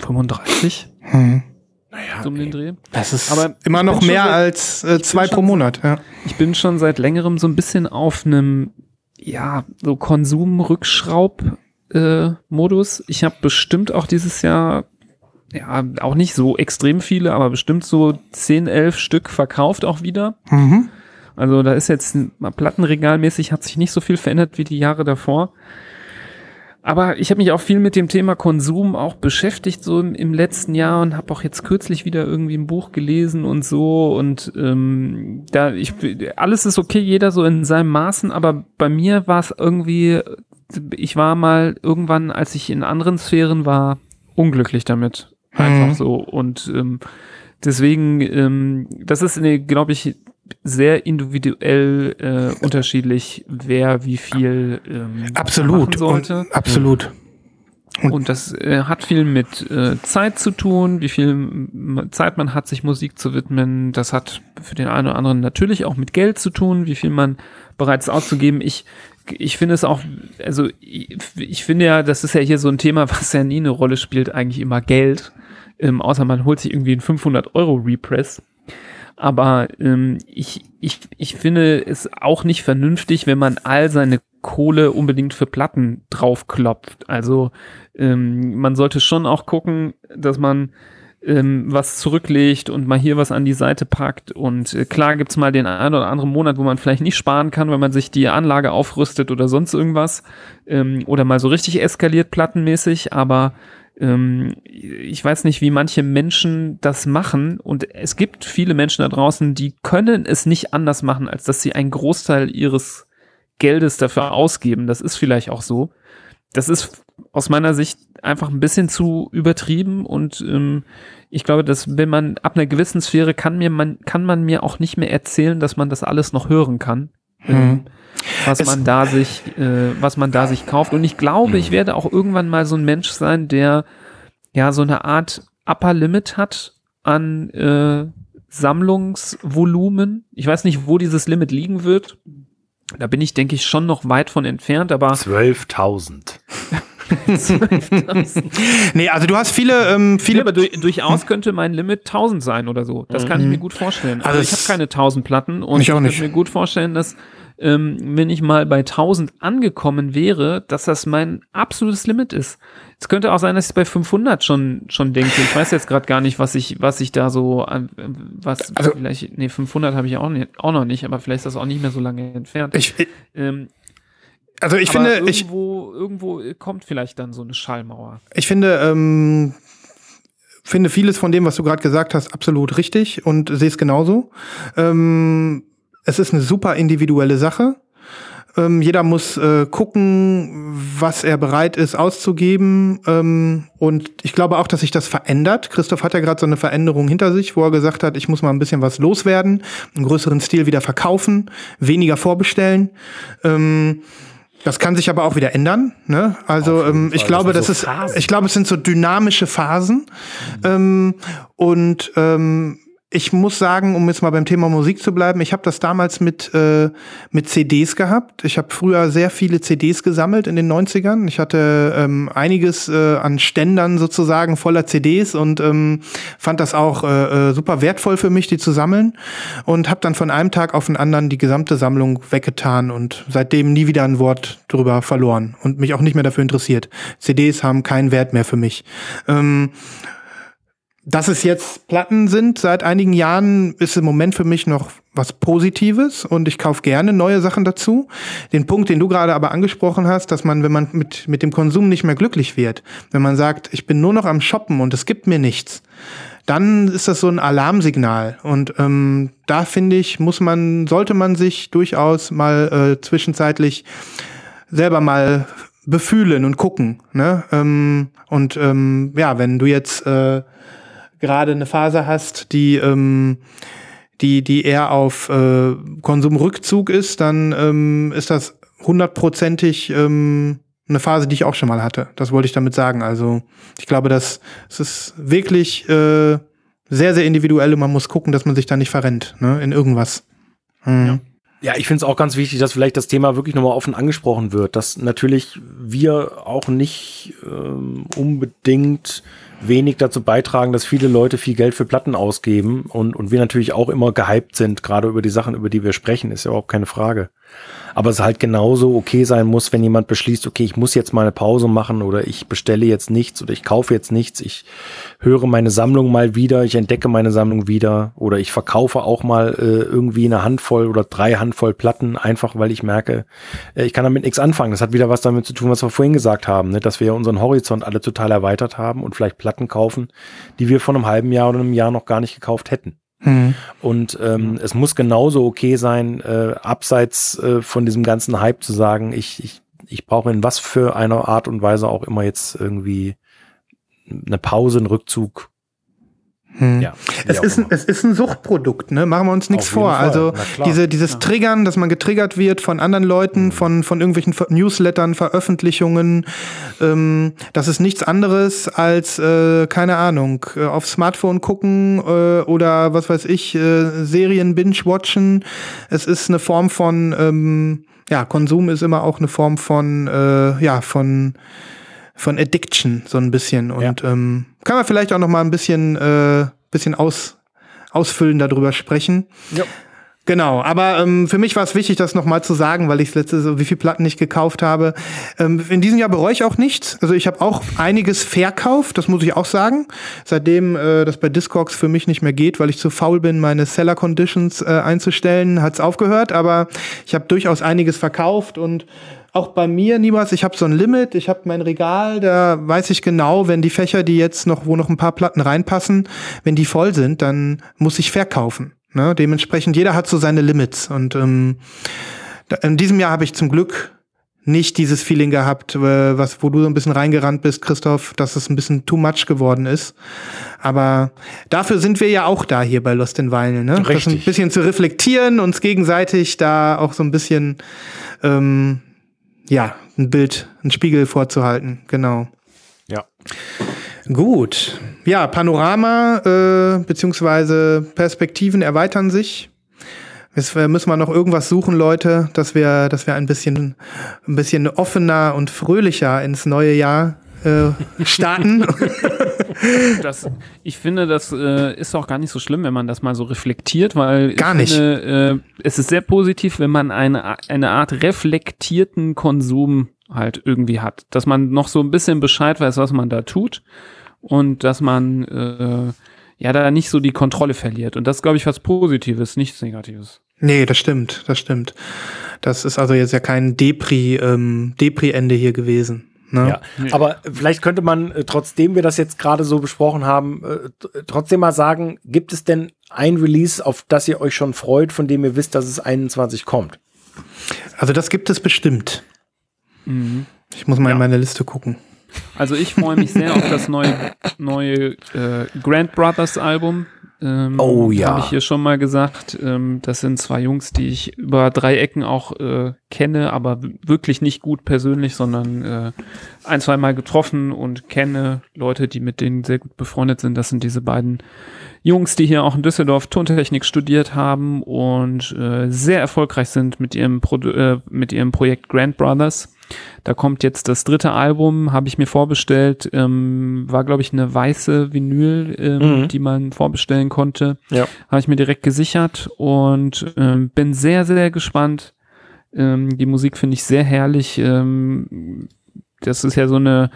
35, Hm. Naja, so um den Dreh. Das ist Aber immer noch mehr seit- als äh, zwei pro Monat. Ja. Ich bin schon seit längerem so ein bisschen auf einem, ja, so Konsum-Rückschraub-Modus. ich habe bestimmt auch dieses Jahr, ja, auch nicht so extrem viele, aber bestimmt so 10, 11 Stück verkauft auch wieder. Mhm. Also da ist jetzt mal plattenregalmäßig hat sich nicht so viel verändert wie die Jahre davor. Aber ich habe mich auch viel mit dem Thema Konsum auch beschäftigt so im, im letzten Jahr und habe auch jetzt kürzlich wieder irgendwie ein Buch gelesen und so und ähm, da ich alles ist okay, jeder so in seinem Maßen, aber bei mir war es irgendwie ich war mal irgendwann, als ich in anderen Sphären war, unglücklich damit. Einfach Mhm. so und ähm, deswegen ähm, das ist glaube ich sehr individuell äh, unterschiedlich, wer wie viel ähm, Absolut. sollte. Und, absolut. Und das äh, hat viel mit äh, Zeit zu tun, wie viel Zeit man hat, sich Musik zu widmen. Das hat für den einen oder anderen natürlich auch mit Geld zu tun, wie viel man bereit ist auszugeben. Ich, ich finde es auch, also ich, ich finde ja, das ist ja hier so ein Thema, was ja nie eine Rolle spielt, eigentlich immer Geld. Ähm, außer man holt sich irgendwie einen 500 Euro Repress. Aber ähm, ich, ich, ich finde es auch nicht vernünftig, wenn man all seine Kohle unbedingt für Platten draufklopft. Also ähm, man sollte schon auch gucken, dass man ähm, was zurücklegt und mal hier was an die Seite packt. Und äh, klar gibt's mal den einen oder anderen Monat, wo man vielleicht nicht sparen kann, wenn man sich die Anlage aufrüstet oder sonst irgendwas. Ähm, oder mal so richtig eskaliert plattenmäßig, aber ich weiß nicht, wie manche Menschen das machen. Und es gibt viele Menschen da draußen, die können es nicht anders machen, als dass sie einen Großteil ihres Geldes dafür ausgeben. Das ist vielleicht auch so. Das ist aus meiner Sicht einfach ein bisschen zu übertrieben und ähm, ich glaube, dass wenn man ab einer gewissen Sphäre kann mir man kann man mir auch nicht mehr erzählen, dass man das alles noch hören kann. Ähm, was Es- man da sich, äh, was man da sich kauft. Und ich glaube, ich werde auch irgendwann mal so ein Mensch sein, der ja so eine Art Upper Limit hat an äh, Sammlungsvolumen. Ich weiß nicht, wo dieses Limit liegen wird. Da bin ich, denke ich, schon noch weit von entfernt, aber 12.000. Nee, also du hast viele, ähm, viele aber du, durchaus könnte mein Limit 1000 sein oder so. Das kann ich mir gut vorstellen. Also, Also ich habe keine 1000 Platten und Ich nicht. kann mir gut vorstellen, dass ähm, wenn ich mal bei 1000 angekommen wäre, dass das mein absolutes Limit ist. Es könnte auch sein, dass ich bei 500 schon schon denke. Ich weiß jetzt gerade gar nicht, was ich was ich da so was Also- vielleicht nee 500 habe ich auch nicht, auch noch nicht, aber vielleicht ist das auch nicht mehr so lange entfernt. ich, ähm, also ich finde, ich, irgendwo irgendwo kommt vielleicht dann so eine Schallmauer. ich finde, ähm, finde vieles von dem, was du gerade gesagt hast, absolut richtig und sehe es genauso. Ähm, es ist eine super individuelle Sache. Ähm, jeder muss äh, gucken, was er bereit ist auszugeben. Ähm, und ich glaube auch, dass sich das verändert. Christoph hat ja gerade so eine Veränderung hinter sich, wo er gesagt hat, ich muss mal ein bisschen was loswerden, einen größeren Stil wieder verkaufen, weniger vorbestellen. Ähm, das kann sich aber auch wieder ändern. Ne? Also ähm, ich glaube, das, das so ist, ich glaube, es sind so dynamische Phasen. Mhm. Ähm, und ähm, ich muss sagen, um jetzt mal beim Thema Musik zu bleiben, ich habe das damals mit, äh, mit CDs gehabt. Ich habe früher sehr viele CDs gesammelt in den 90ern. Ich hatte ähm, einiges äh, an Ständern sozusagen voller CDs und ähm, fand das auch äh, äh, super wertvoll für mich, die zu sammeln. Und habe dann von einem Tag auf den anderen die gesamte Sammlung weggetan und seitdem nie wieder ein Wort drüber verloren und mich auch nicht mehr dafür interessiert. CDs haben keinen Wert mehr für mich. Ähm, dass es jetzt Platten sind seit einigen Jahren, ist im Moment für mich noch was Positives und ich kaufe gerne neue Sachen dazu. Den Punkt, den du gerade aber angesprochen hast, dass man, wenn man mit, mit dem Konsum nicht mehr glücklich wird, wenn man sagt, ich bin nur noch am Shoppen und es gibt mir nichts, dann ist das so ein Alarmsignal. Und ähm, da finde ich, muss man, sollte man sich durchaus mal äh, zwischenzeitlich selber mal befühlen und gucken. Ne? Ähm, und ähm, ja, wenn du jetzt äh, gerade eine Phase hast, die, ähm, die, die eher auf äh, Konsumrückzug ist, dann ähm, ist das hundertprozentig ähm, eine Phase, die ich auch schon mal hatte. Das wollte ich damit sagen. Also ich glaube, dass es ist wirklich äh, sehr, sehr individuell und man muss gucken, dass man sich da nicht verrennt ne, in irgendwas. Mhm. Ja. Ja, ich finde es auch ganz wichtig, dass vielleicht das Thema wirklich nochmal offen angesprochen wird, dass natürlich wir auch nicht ähm, unbedingt wenig dazu beitragen, dass viele Leute viel Geld für Platten ausgeben und, und wir natürlich auch immer gehypt sind, gerade über die Sachen, über die wir sprechen, ist ja überhaupt keine Frage aber es halt genauso okay sein muss, wenn jemand beschließt, okay, ich muss jetzt mal eine Pause machen oder ich bestelle jetzt nichts oder ich kaufe jetzt nichts, ich höre meine Sammlung mal wieder, ich entdecke meine Sammlung wieder oder ich verkaufe auch mal äh, irgendwie eine Handvoll oder drei Handvoll Platten, einfach weil ich merke, äh, ich kann damit nichts anfangen. Das hat wieder was damit zu tun, was wir vorhin gesagt haben, ne? dass wir unseren Horizont alle total erweitert haben und vielleicht Platten kaufen, die wir vor einem halben Jahr oder einem Jahr noch gar nicht gekauft hätten. Mhm. Und ähm, es muss genauso okay sein, äh, abseits äh, von diesem ganzen Hype zu sagen, ich, ich, ich brauche in was für einer Art und Weise auch immer jetzt irgendwie eine Pause, einen Rückzug, hm. Ja, es, ist ein, es ist ein Suchtprodukt, ne? Machen wir uns nichts vor. Fall. Also diese, dieses ja. Triggern, dass man getriggert wird von anderen Leuten, mhm. von, von irgendwelchen Newslettern, Veröffentlichungen, ähm, das ist nichts anderes als, äh, keine Ahnung, äh, aufs Smartphone gucken äh, oder was weiß ich, äh, Serien binge-watchen. Es ist eine Form von, ähm, ja, Konsum ist immer auch eine Form von, äh, ja, von von Addiction so ein bisschen und ja. ähm, kann man vielleicht auch noch mal ein bisschen äh, bisschen aus, ausfüllen darüber sprechen. Ja. Genau, aber ähm, für mich war es wichtig, das nochmal zu sagen, weil ich letzte so wie viel Platten ich gekauft habe. Ähm, in diesem Jahr bereue ich auch nichts. Also ich habe auch einiges verkauft, das muss ich auch sagen. Seitdem äh, das bei Discogs für mich nicht mehr geht, weil ich zu faul bin, meine Seller Conditions äh, einzustellen, hat's aufgehört. Aber ich habe durchaus einiges verkauft und auch bei mir niemals, ich habe so ein Limit, ich habe mein Regal, da weiß ich genau, wenn die Fächer, die jetzt noch, wo noch ein paar Platten reinpassen, wenn die voll sind, dann muss ich verkaufen. Ne? Dementsprechend, jeder hat so seine Limits. Und ähm, in diesem Jahr habe ich zum Glück nicht dieses Feeling gehabt, äh, was, wo du so ein bisschen reingerannt bist, Christoph, dass es ein bisschen too much geworden ist. Aber dafür sind wir ja auch da hier bei Lost in Vinyl, ne? Richtig. Das ein bisschen zu reflektieren, uns gegenseitig da auch so ein bisschen ähm, ja, ein Bild, ein Spiegel vorzuhalten, genau. Ja. Gut. Ja, Panorama äh, beziehungsweise Perspektiven erweitern sich. Jetzt müssen wir noch irgendwas suchen, Leute, dass wir, dass wir ein bisschen, ein bisschen offener und fröhlicher ins neue Jahr äh, starten. das, ich finde, das äh, ist auch gar nicht so schlimm, wenn man das mal so reflektiert, weil gar nicht. Finde, äh, es ist sehr positiv, wenn man eine, eine Art reflektierten Konsum halt irgendwie hat. Dass man noch so ein bisschen Bescheid weiß, was man da tut und dass man äh, ja da nicht so die Kontrolle verliert. Und das ist, glaube ich, was Positives, nichts Negatives. Nee, das stimmt, das stimmt. Das ist also jetzt ja kein Depri, ähm, Depri-Ende hier gewesen. Ne? Ja, aber vielleicht könnte man, äh, trotzdem wir das jetzt gerade so besprochen haben, äh, trotzdem mal sagen, gibt es denn ein Release, auf das ihr euch schon freut, von dem ihr wisst, dass es 21 kommt? Also das gibt es bestimmt. Ich muss mal in meine Liste gucken. Also ich freue mich sehr auf das neue, neue äh, Grand Brothers Album. Ähm, Oh ja. Habe ich hier schon mal gesagt. Ähm, das sind zwei Jungs, die ich über drei Ecken auch äh, kenne, aber wirklich nicht gut persönlich, sondern äh, ein, zwei Mal getroffen und kenne Leute, die mit denen sehr gut befreundet sind. Das sind diese beiden Jungs, die hier auch in Düsseldorf Tontechnik studiert haben und äh, sehr erfolgreich sind mit ihrem, Produ äh, mit ihrem Projekt Grand Brothers. Da kommt jetzt das dritte Album, habe ich mir vorbestellt. Ähm, war, glaube ich, eine weiße Vinyl, ähm, Mhm. die man vorbestellen konnte. Ja. Habe ich mir direkt gesichert und ähm, bin sehr, sehr gespannt. Ähm, die Musik finde ich sehr herrlich. Ähm, das ist ja so eine,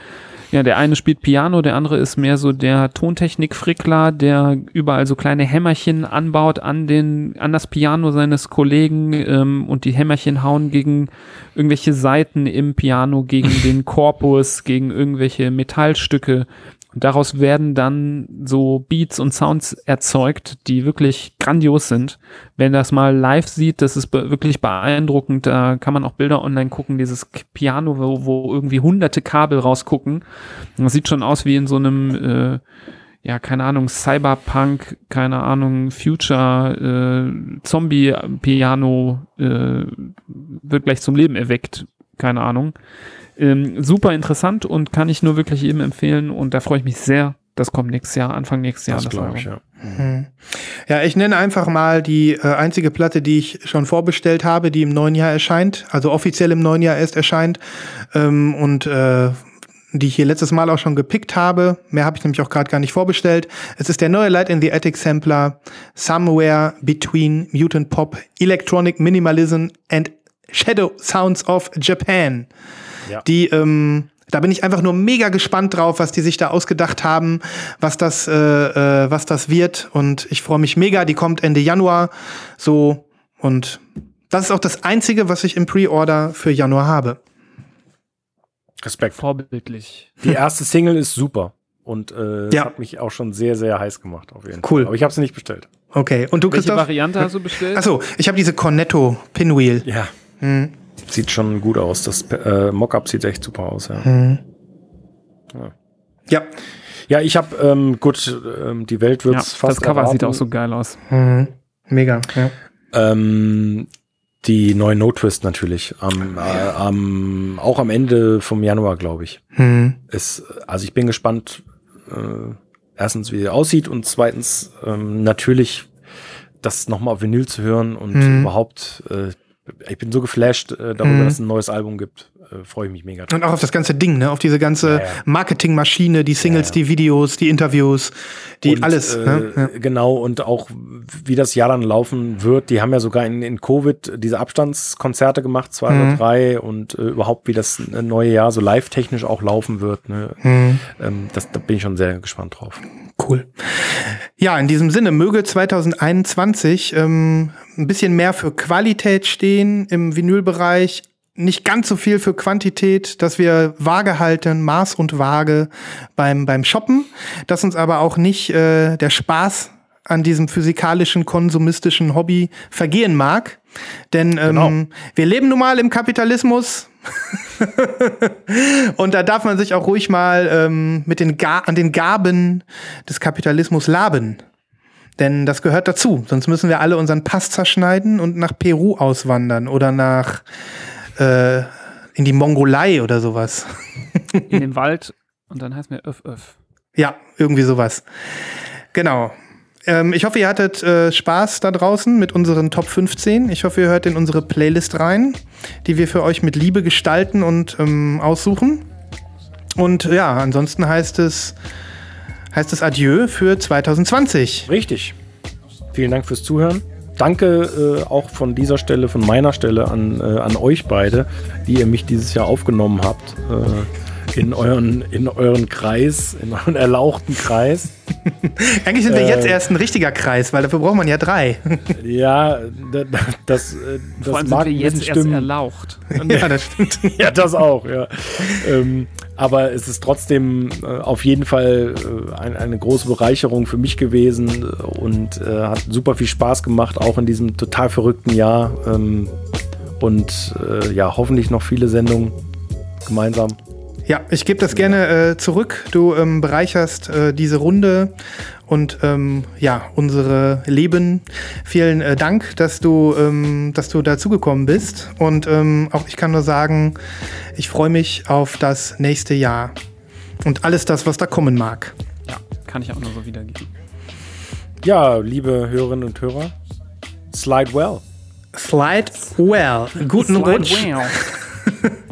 ja, der eine spielt Piano, der andere ist mehr so der Tontechnik-Frickler, der überall so kleine Hämmerchen anbaut an den, an das Piano seines Kollegen ähm, und die Hämmerchen hauen gegen irgendwelche Saiten im Piano, gegen den Korpus, gegen irgendwelche Metallstücke. Und daraus werden dann so Beats und Sounds erzeugt, die wirklich grandios sind. Wenn das mal live sieht, das ist be wirklich beeindruckend. Da kann man auch Bilder online gucken, dieses Piano, wo, wo irgendwie hunderte Kabel rausgucken. Das sieht schon aus wie in so einem, äh, ja, keine Ahnung, Cyberpunk, keine Ahnung, Future, äh, Zombie-Piano äh, wird gleich zum Leben erweckt. Keine Ahnung. Ähm, super interessant und kann ich nur wirklich jedem empfehlen und da freue ich mich sehr. Das kommt nächstes Jahr, Anfang nächstes Jahr. Das glaube ich, ja. Ja, ich nenne einfach mal die äh, einzige Platte, die ich schon vorbestellt habe, die im neuen Jahr erscheint, also offiziell im neuen Jahr erst erscheint ähm, und äh, die ich hier letztes Mal auch schon gepickt habe. Mehr habe ich nämlich auch gerade gar nicht vorbestellt. Es ist der neue Light in the Attic Sampler Somewhere Between Mutant Pop, Electronic Minimalism and Shadow Sounds of Japan. Ja. Die ähm, da bin ich einfach nur mega gespannt drauf, was die sich da ausgedacht haben, was das, äh, äh, was das wird. Und ich freue mich mega. Die kommt Ende Januar. So. Und das ist auch das Einzige, was ich im Pre-Order für Januar habe. Respekt. Vorbildlich. Die erste Single ist super. Und äh, Ja. hat mich auch schon sehr, sehr heiß gemacht, auf jeden Cool. Fall. Aber ich habe sie nicht bestellt. Okay. Und du, Welche Christoph? Variante hast du bestellt? Achso, ich habe diese Cornetto Pinwheel. Ja. Hm. Sieht schon gut aus. Das äh, Mockup sieht echt super aus, ja. Hm. Ja. Ja, ich habe, ähm, gut, ähm, die Welt ja, wird's fast das Cover erwarten. sieht auch so geil aus. Mhm. Mega. Ja. Ähm, die neue No Twist natürlich. Am, äh, am, auch am Ende vom Januar, glaube ich. Hm. Ist, also ich bin gespannt, äh, erstens, wie die aussieht und zweitens ähm, natürlich das nochmal auf Vinyl zu hören und Mhm. überhaupt, äh, ich bin so geflasht äh, darüber, Mhm. dass es ein neues Album gibt. Äh, Freue ich mich mega drauf. Und auch auf das ganze Ding, ne? Auf diese ganze Ja, ja. Marketingmaschine, die Singles, Ja, die Videos, die Interviews, die Und, alles. Äh, ne? Genau, und auch wie das Jahr dann laufen wird. Die haben ja sogar in, in Covid diese Abstandskonzerte gemacht, zwei Mhm. oder drei, und äh, überhaupt, wie das neue Jahr so live-technisch auch laufen wird. Ne? Hm. Ähm, das, da bin ich schon sehr gespannt drauf. Cool. Ja, in diesem Sinne möge 2021 ähm, ein bisschen mehr für Qualität stehen im Vinylbereich, nicht ganz so viel für Quantität, dass wir Waage halten, Maß und Waage beim, beim Shoppen, dass uns aber auch nicht äh, der Spaß an diesem physikalischen, konsumistischen Hobby vergehen mag. Denn ähm, Genau. wir leben nun mal im Kapitalismus. Und da darf man sich auch ruhig mal ähm, mit den Ga an den Gaben des Kapitalismus laben. Denn das gehört dazu. Sonst müssen wir alle unseren Pass zerschneiden und nach Peru auswandern oder nach äh, in die Mongolei oder sowas. In den Wald und dann heißt mir öff öff. Ja, irgendwie sowas. Genau. Ähm, ich hoffe, ihr hattet äh, Spaß da draußen mit unseren Top 15. Ich hoffe, ihr hört in unsere Playlist rein, die wir für euch mit Liebe gestalten und ähm, aussuchen. Und ja, ansonsten heißt es, heißt es Adieu für 2020. Richtig. Vielen Dank fürs Zuhören. Danke äh, auch von dieser Stelle, von meiner Stelle an, äh, an euch beide, die ihr mich dieses Jahr aufgenommen habt. Äh, in euren, in euren Kreis, in euren erlauchten Kreis. Eigentlich sind wir Äh, jetzt erst ein richtiger Kreis, weil dafür braucht man ja drei. Ja, da- da- das, äh, das Vor allem mag sind wir jetzt erst erlaucht. ja, das stimmt. Ja, das auch, ja. ähm, aber es ist trotzdem äh, auf jeden Fall äh, ein, eine große Bereicherung für mich gewesen und äh, hat super viel Spaß gemacht, auch in diesem total verrückten Jahr. Ähm, und äh, ja, hoffentlich noch viele Sendungen gemeinsam. Ja, ich gebe das gerne äh, zurück. Du ähm, bereicherst äh, diese Runde und ähm, ja, unsere Leben. Vielen äh, Dank, dass du, ähm, dass du dazugekommen bist. Und ähm, auch ich kann nur sagen, ich freue mich auf das nächste Jahr und alles das, was da kommen mag. Ja, kann ich auch nur so wiedergeben. Ja, liebe Hörerinnen und Hörer, slide well. Slide well. Guten Slide Rutsch. well.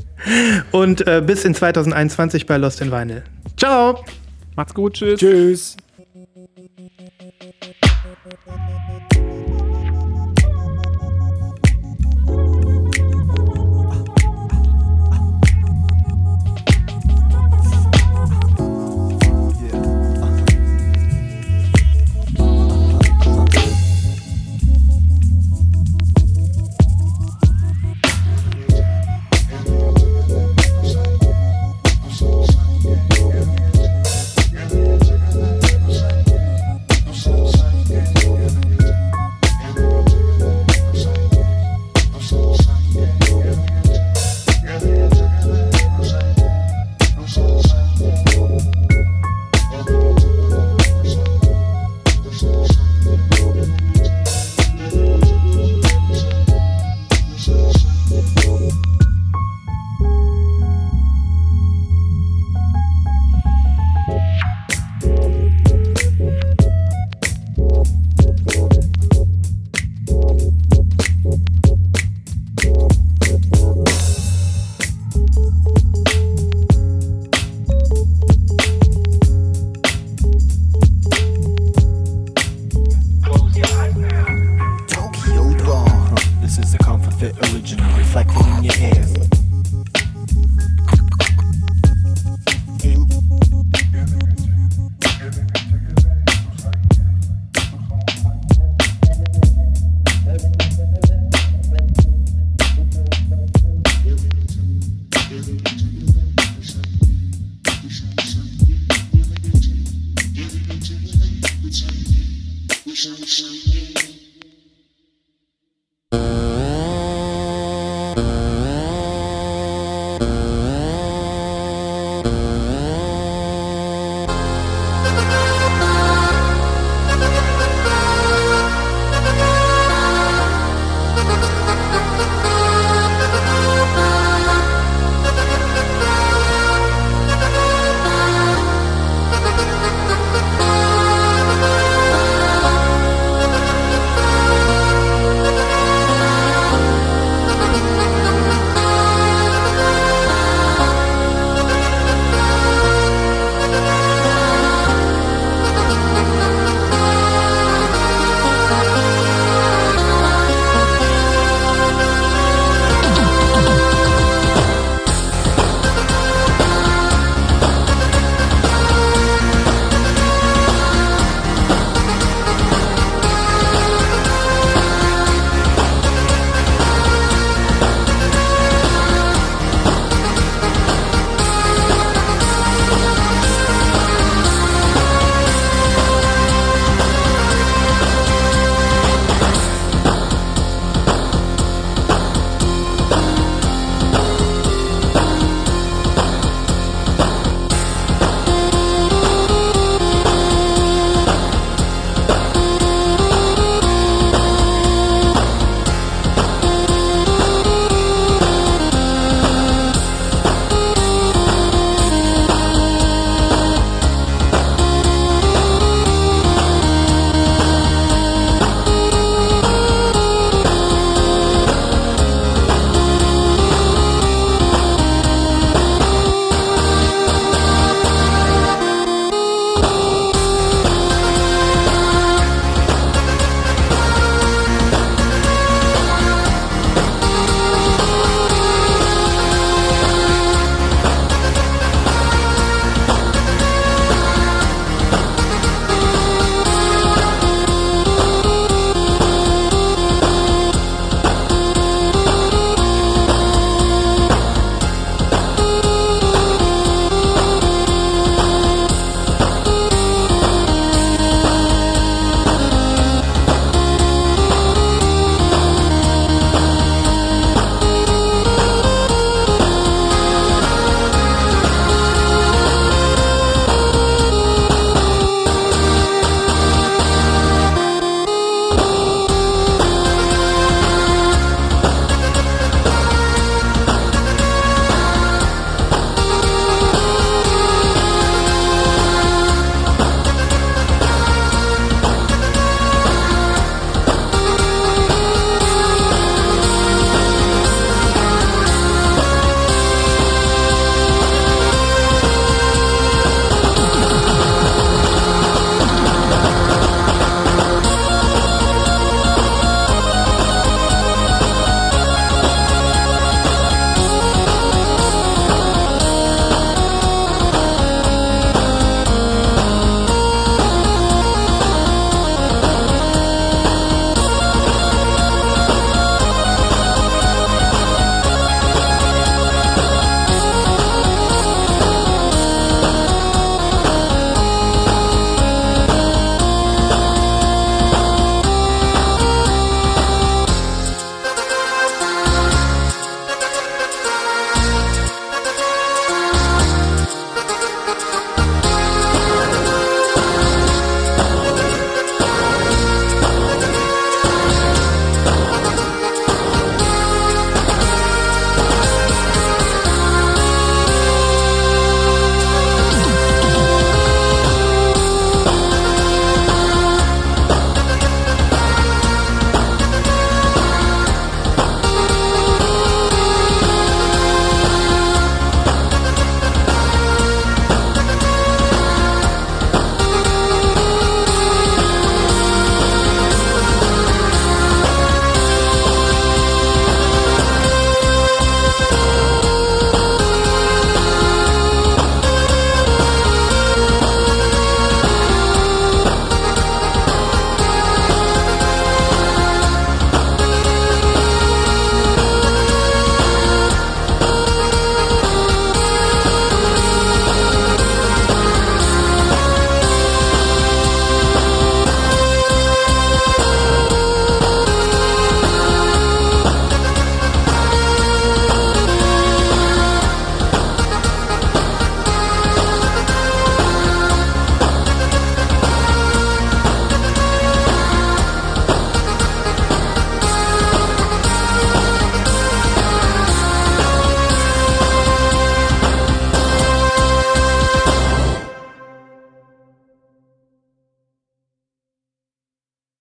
Und äh, bis in 2021 bei Lost in Vinyl. Ciao! Macht's gut, tschüss. Tschüss.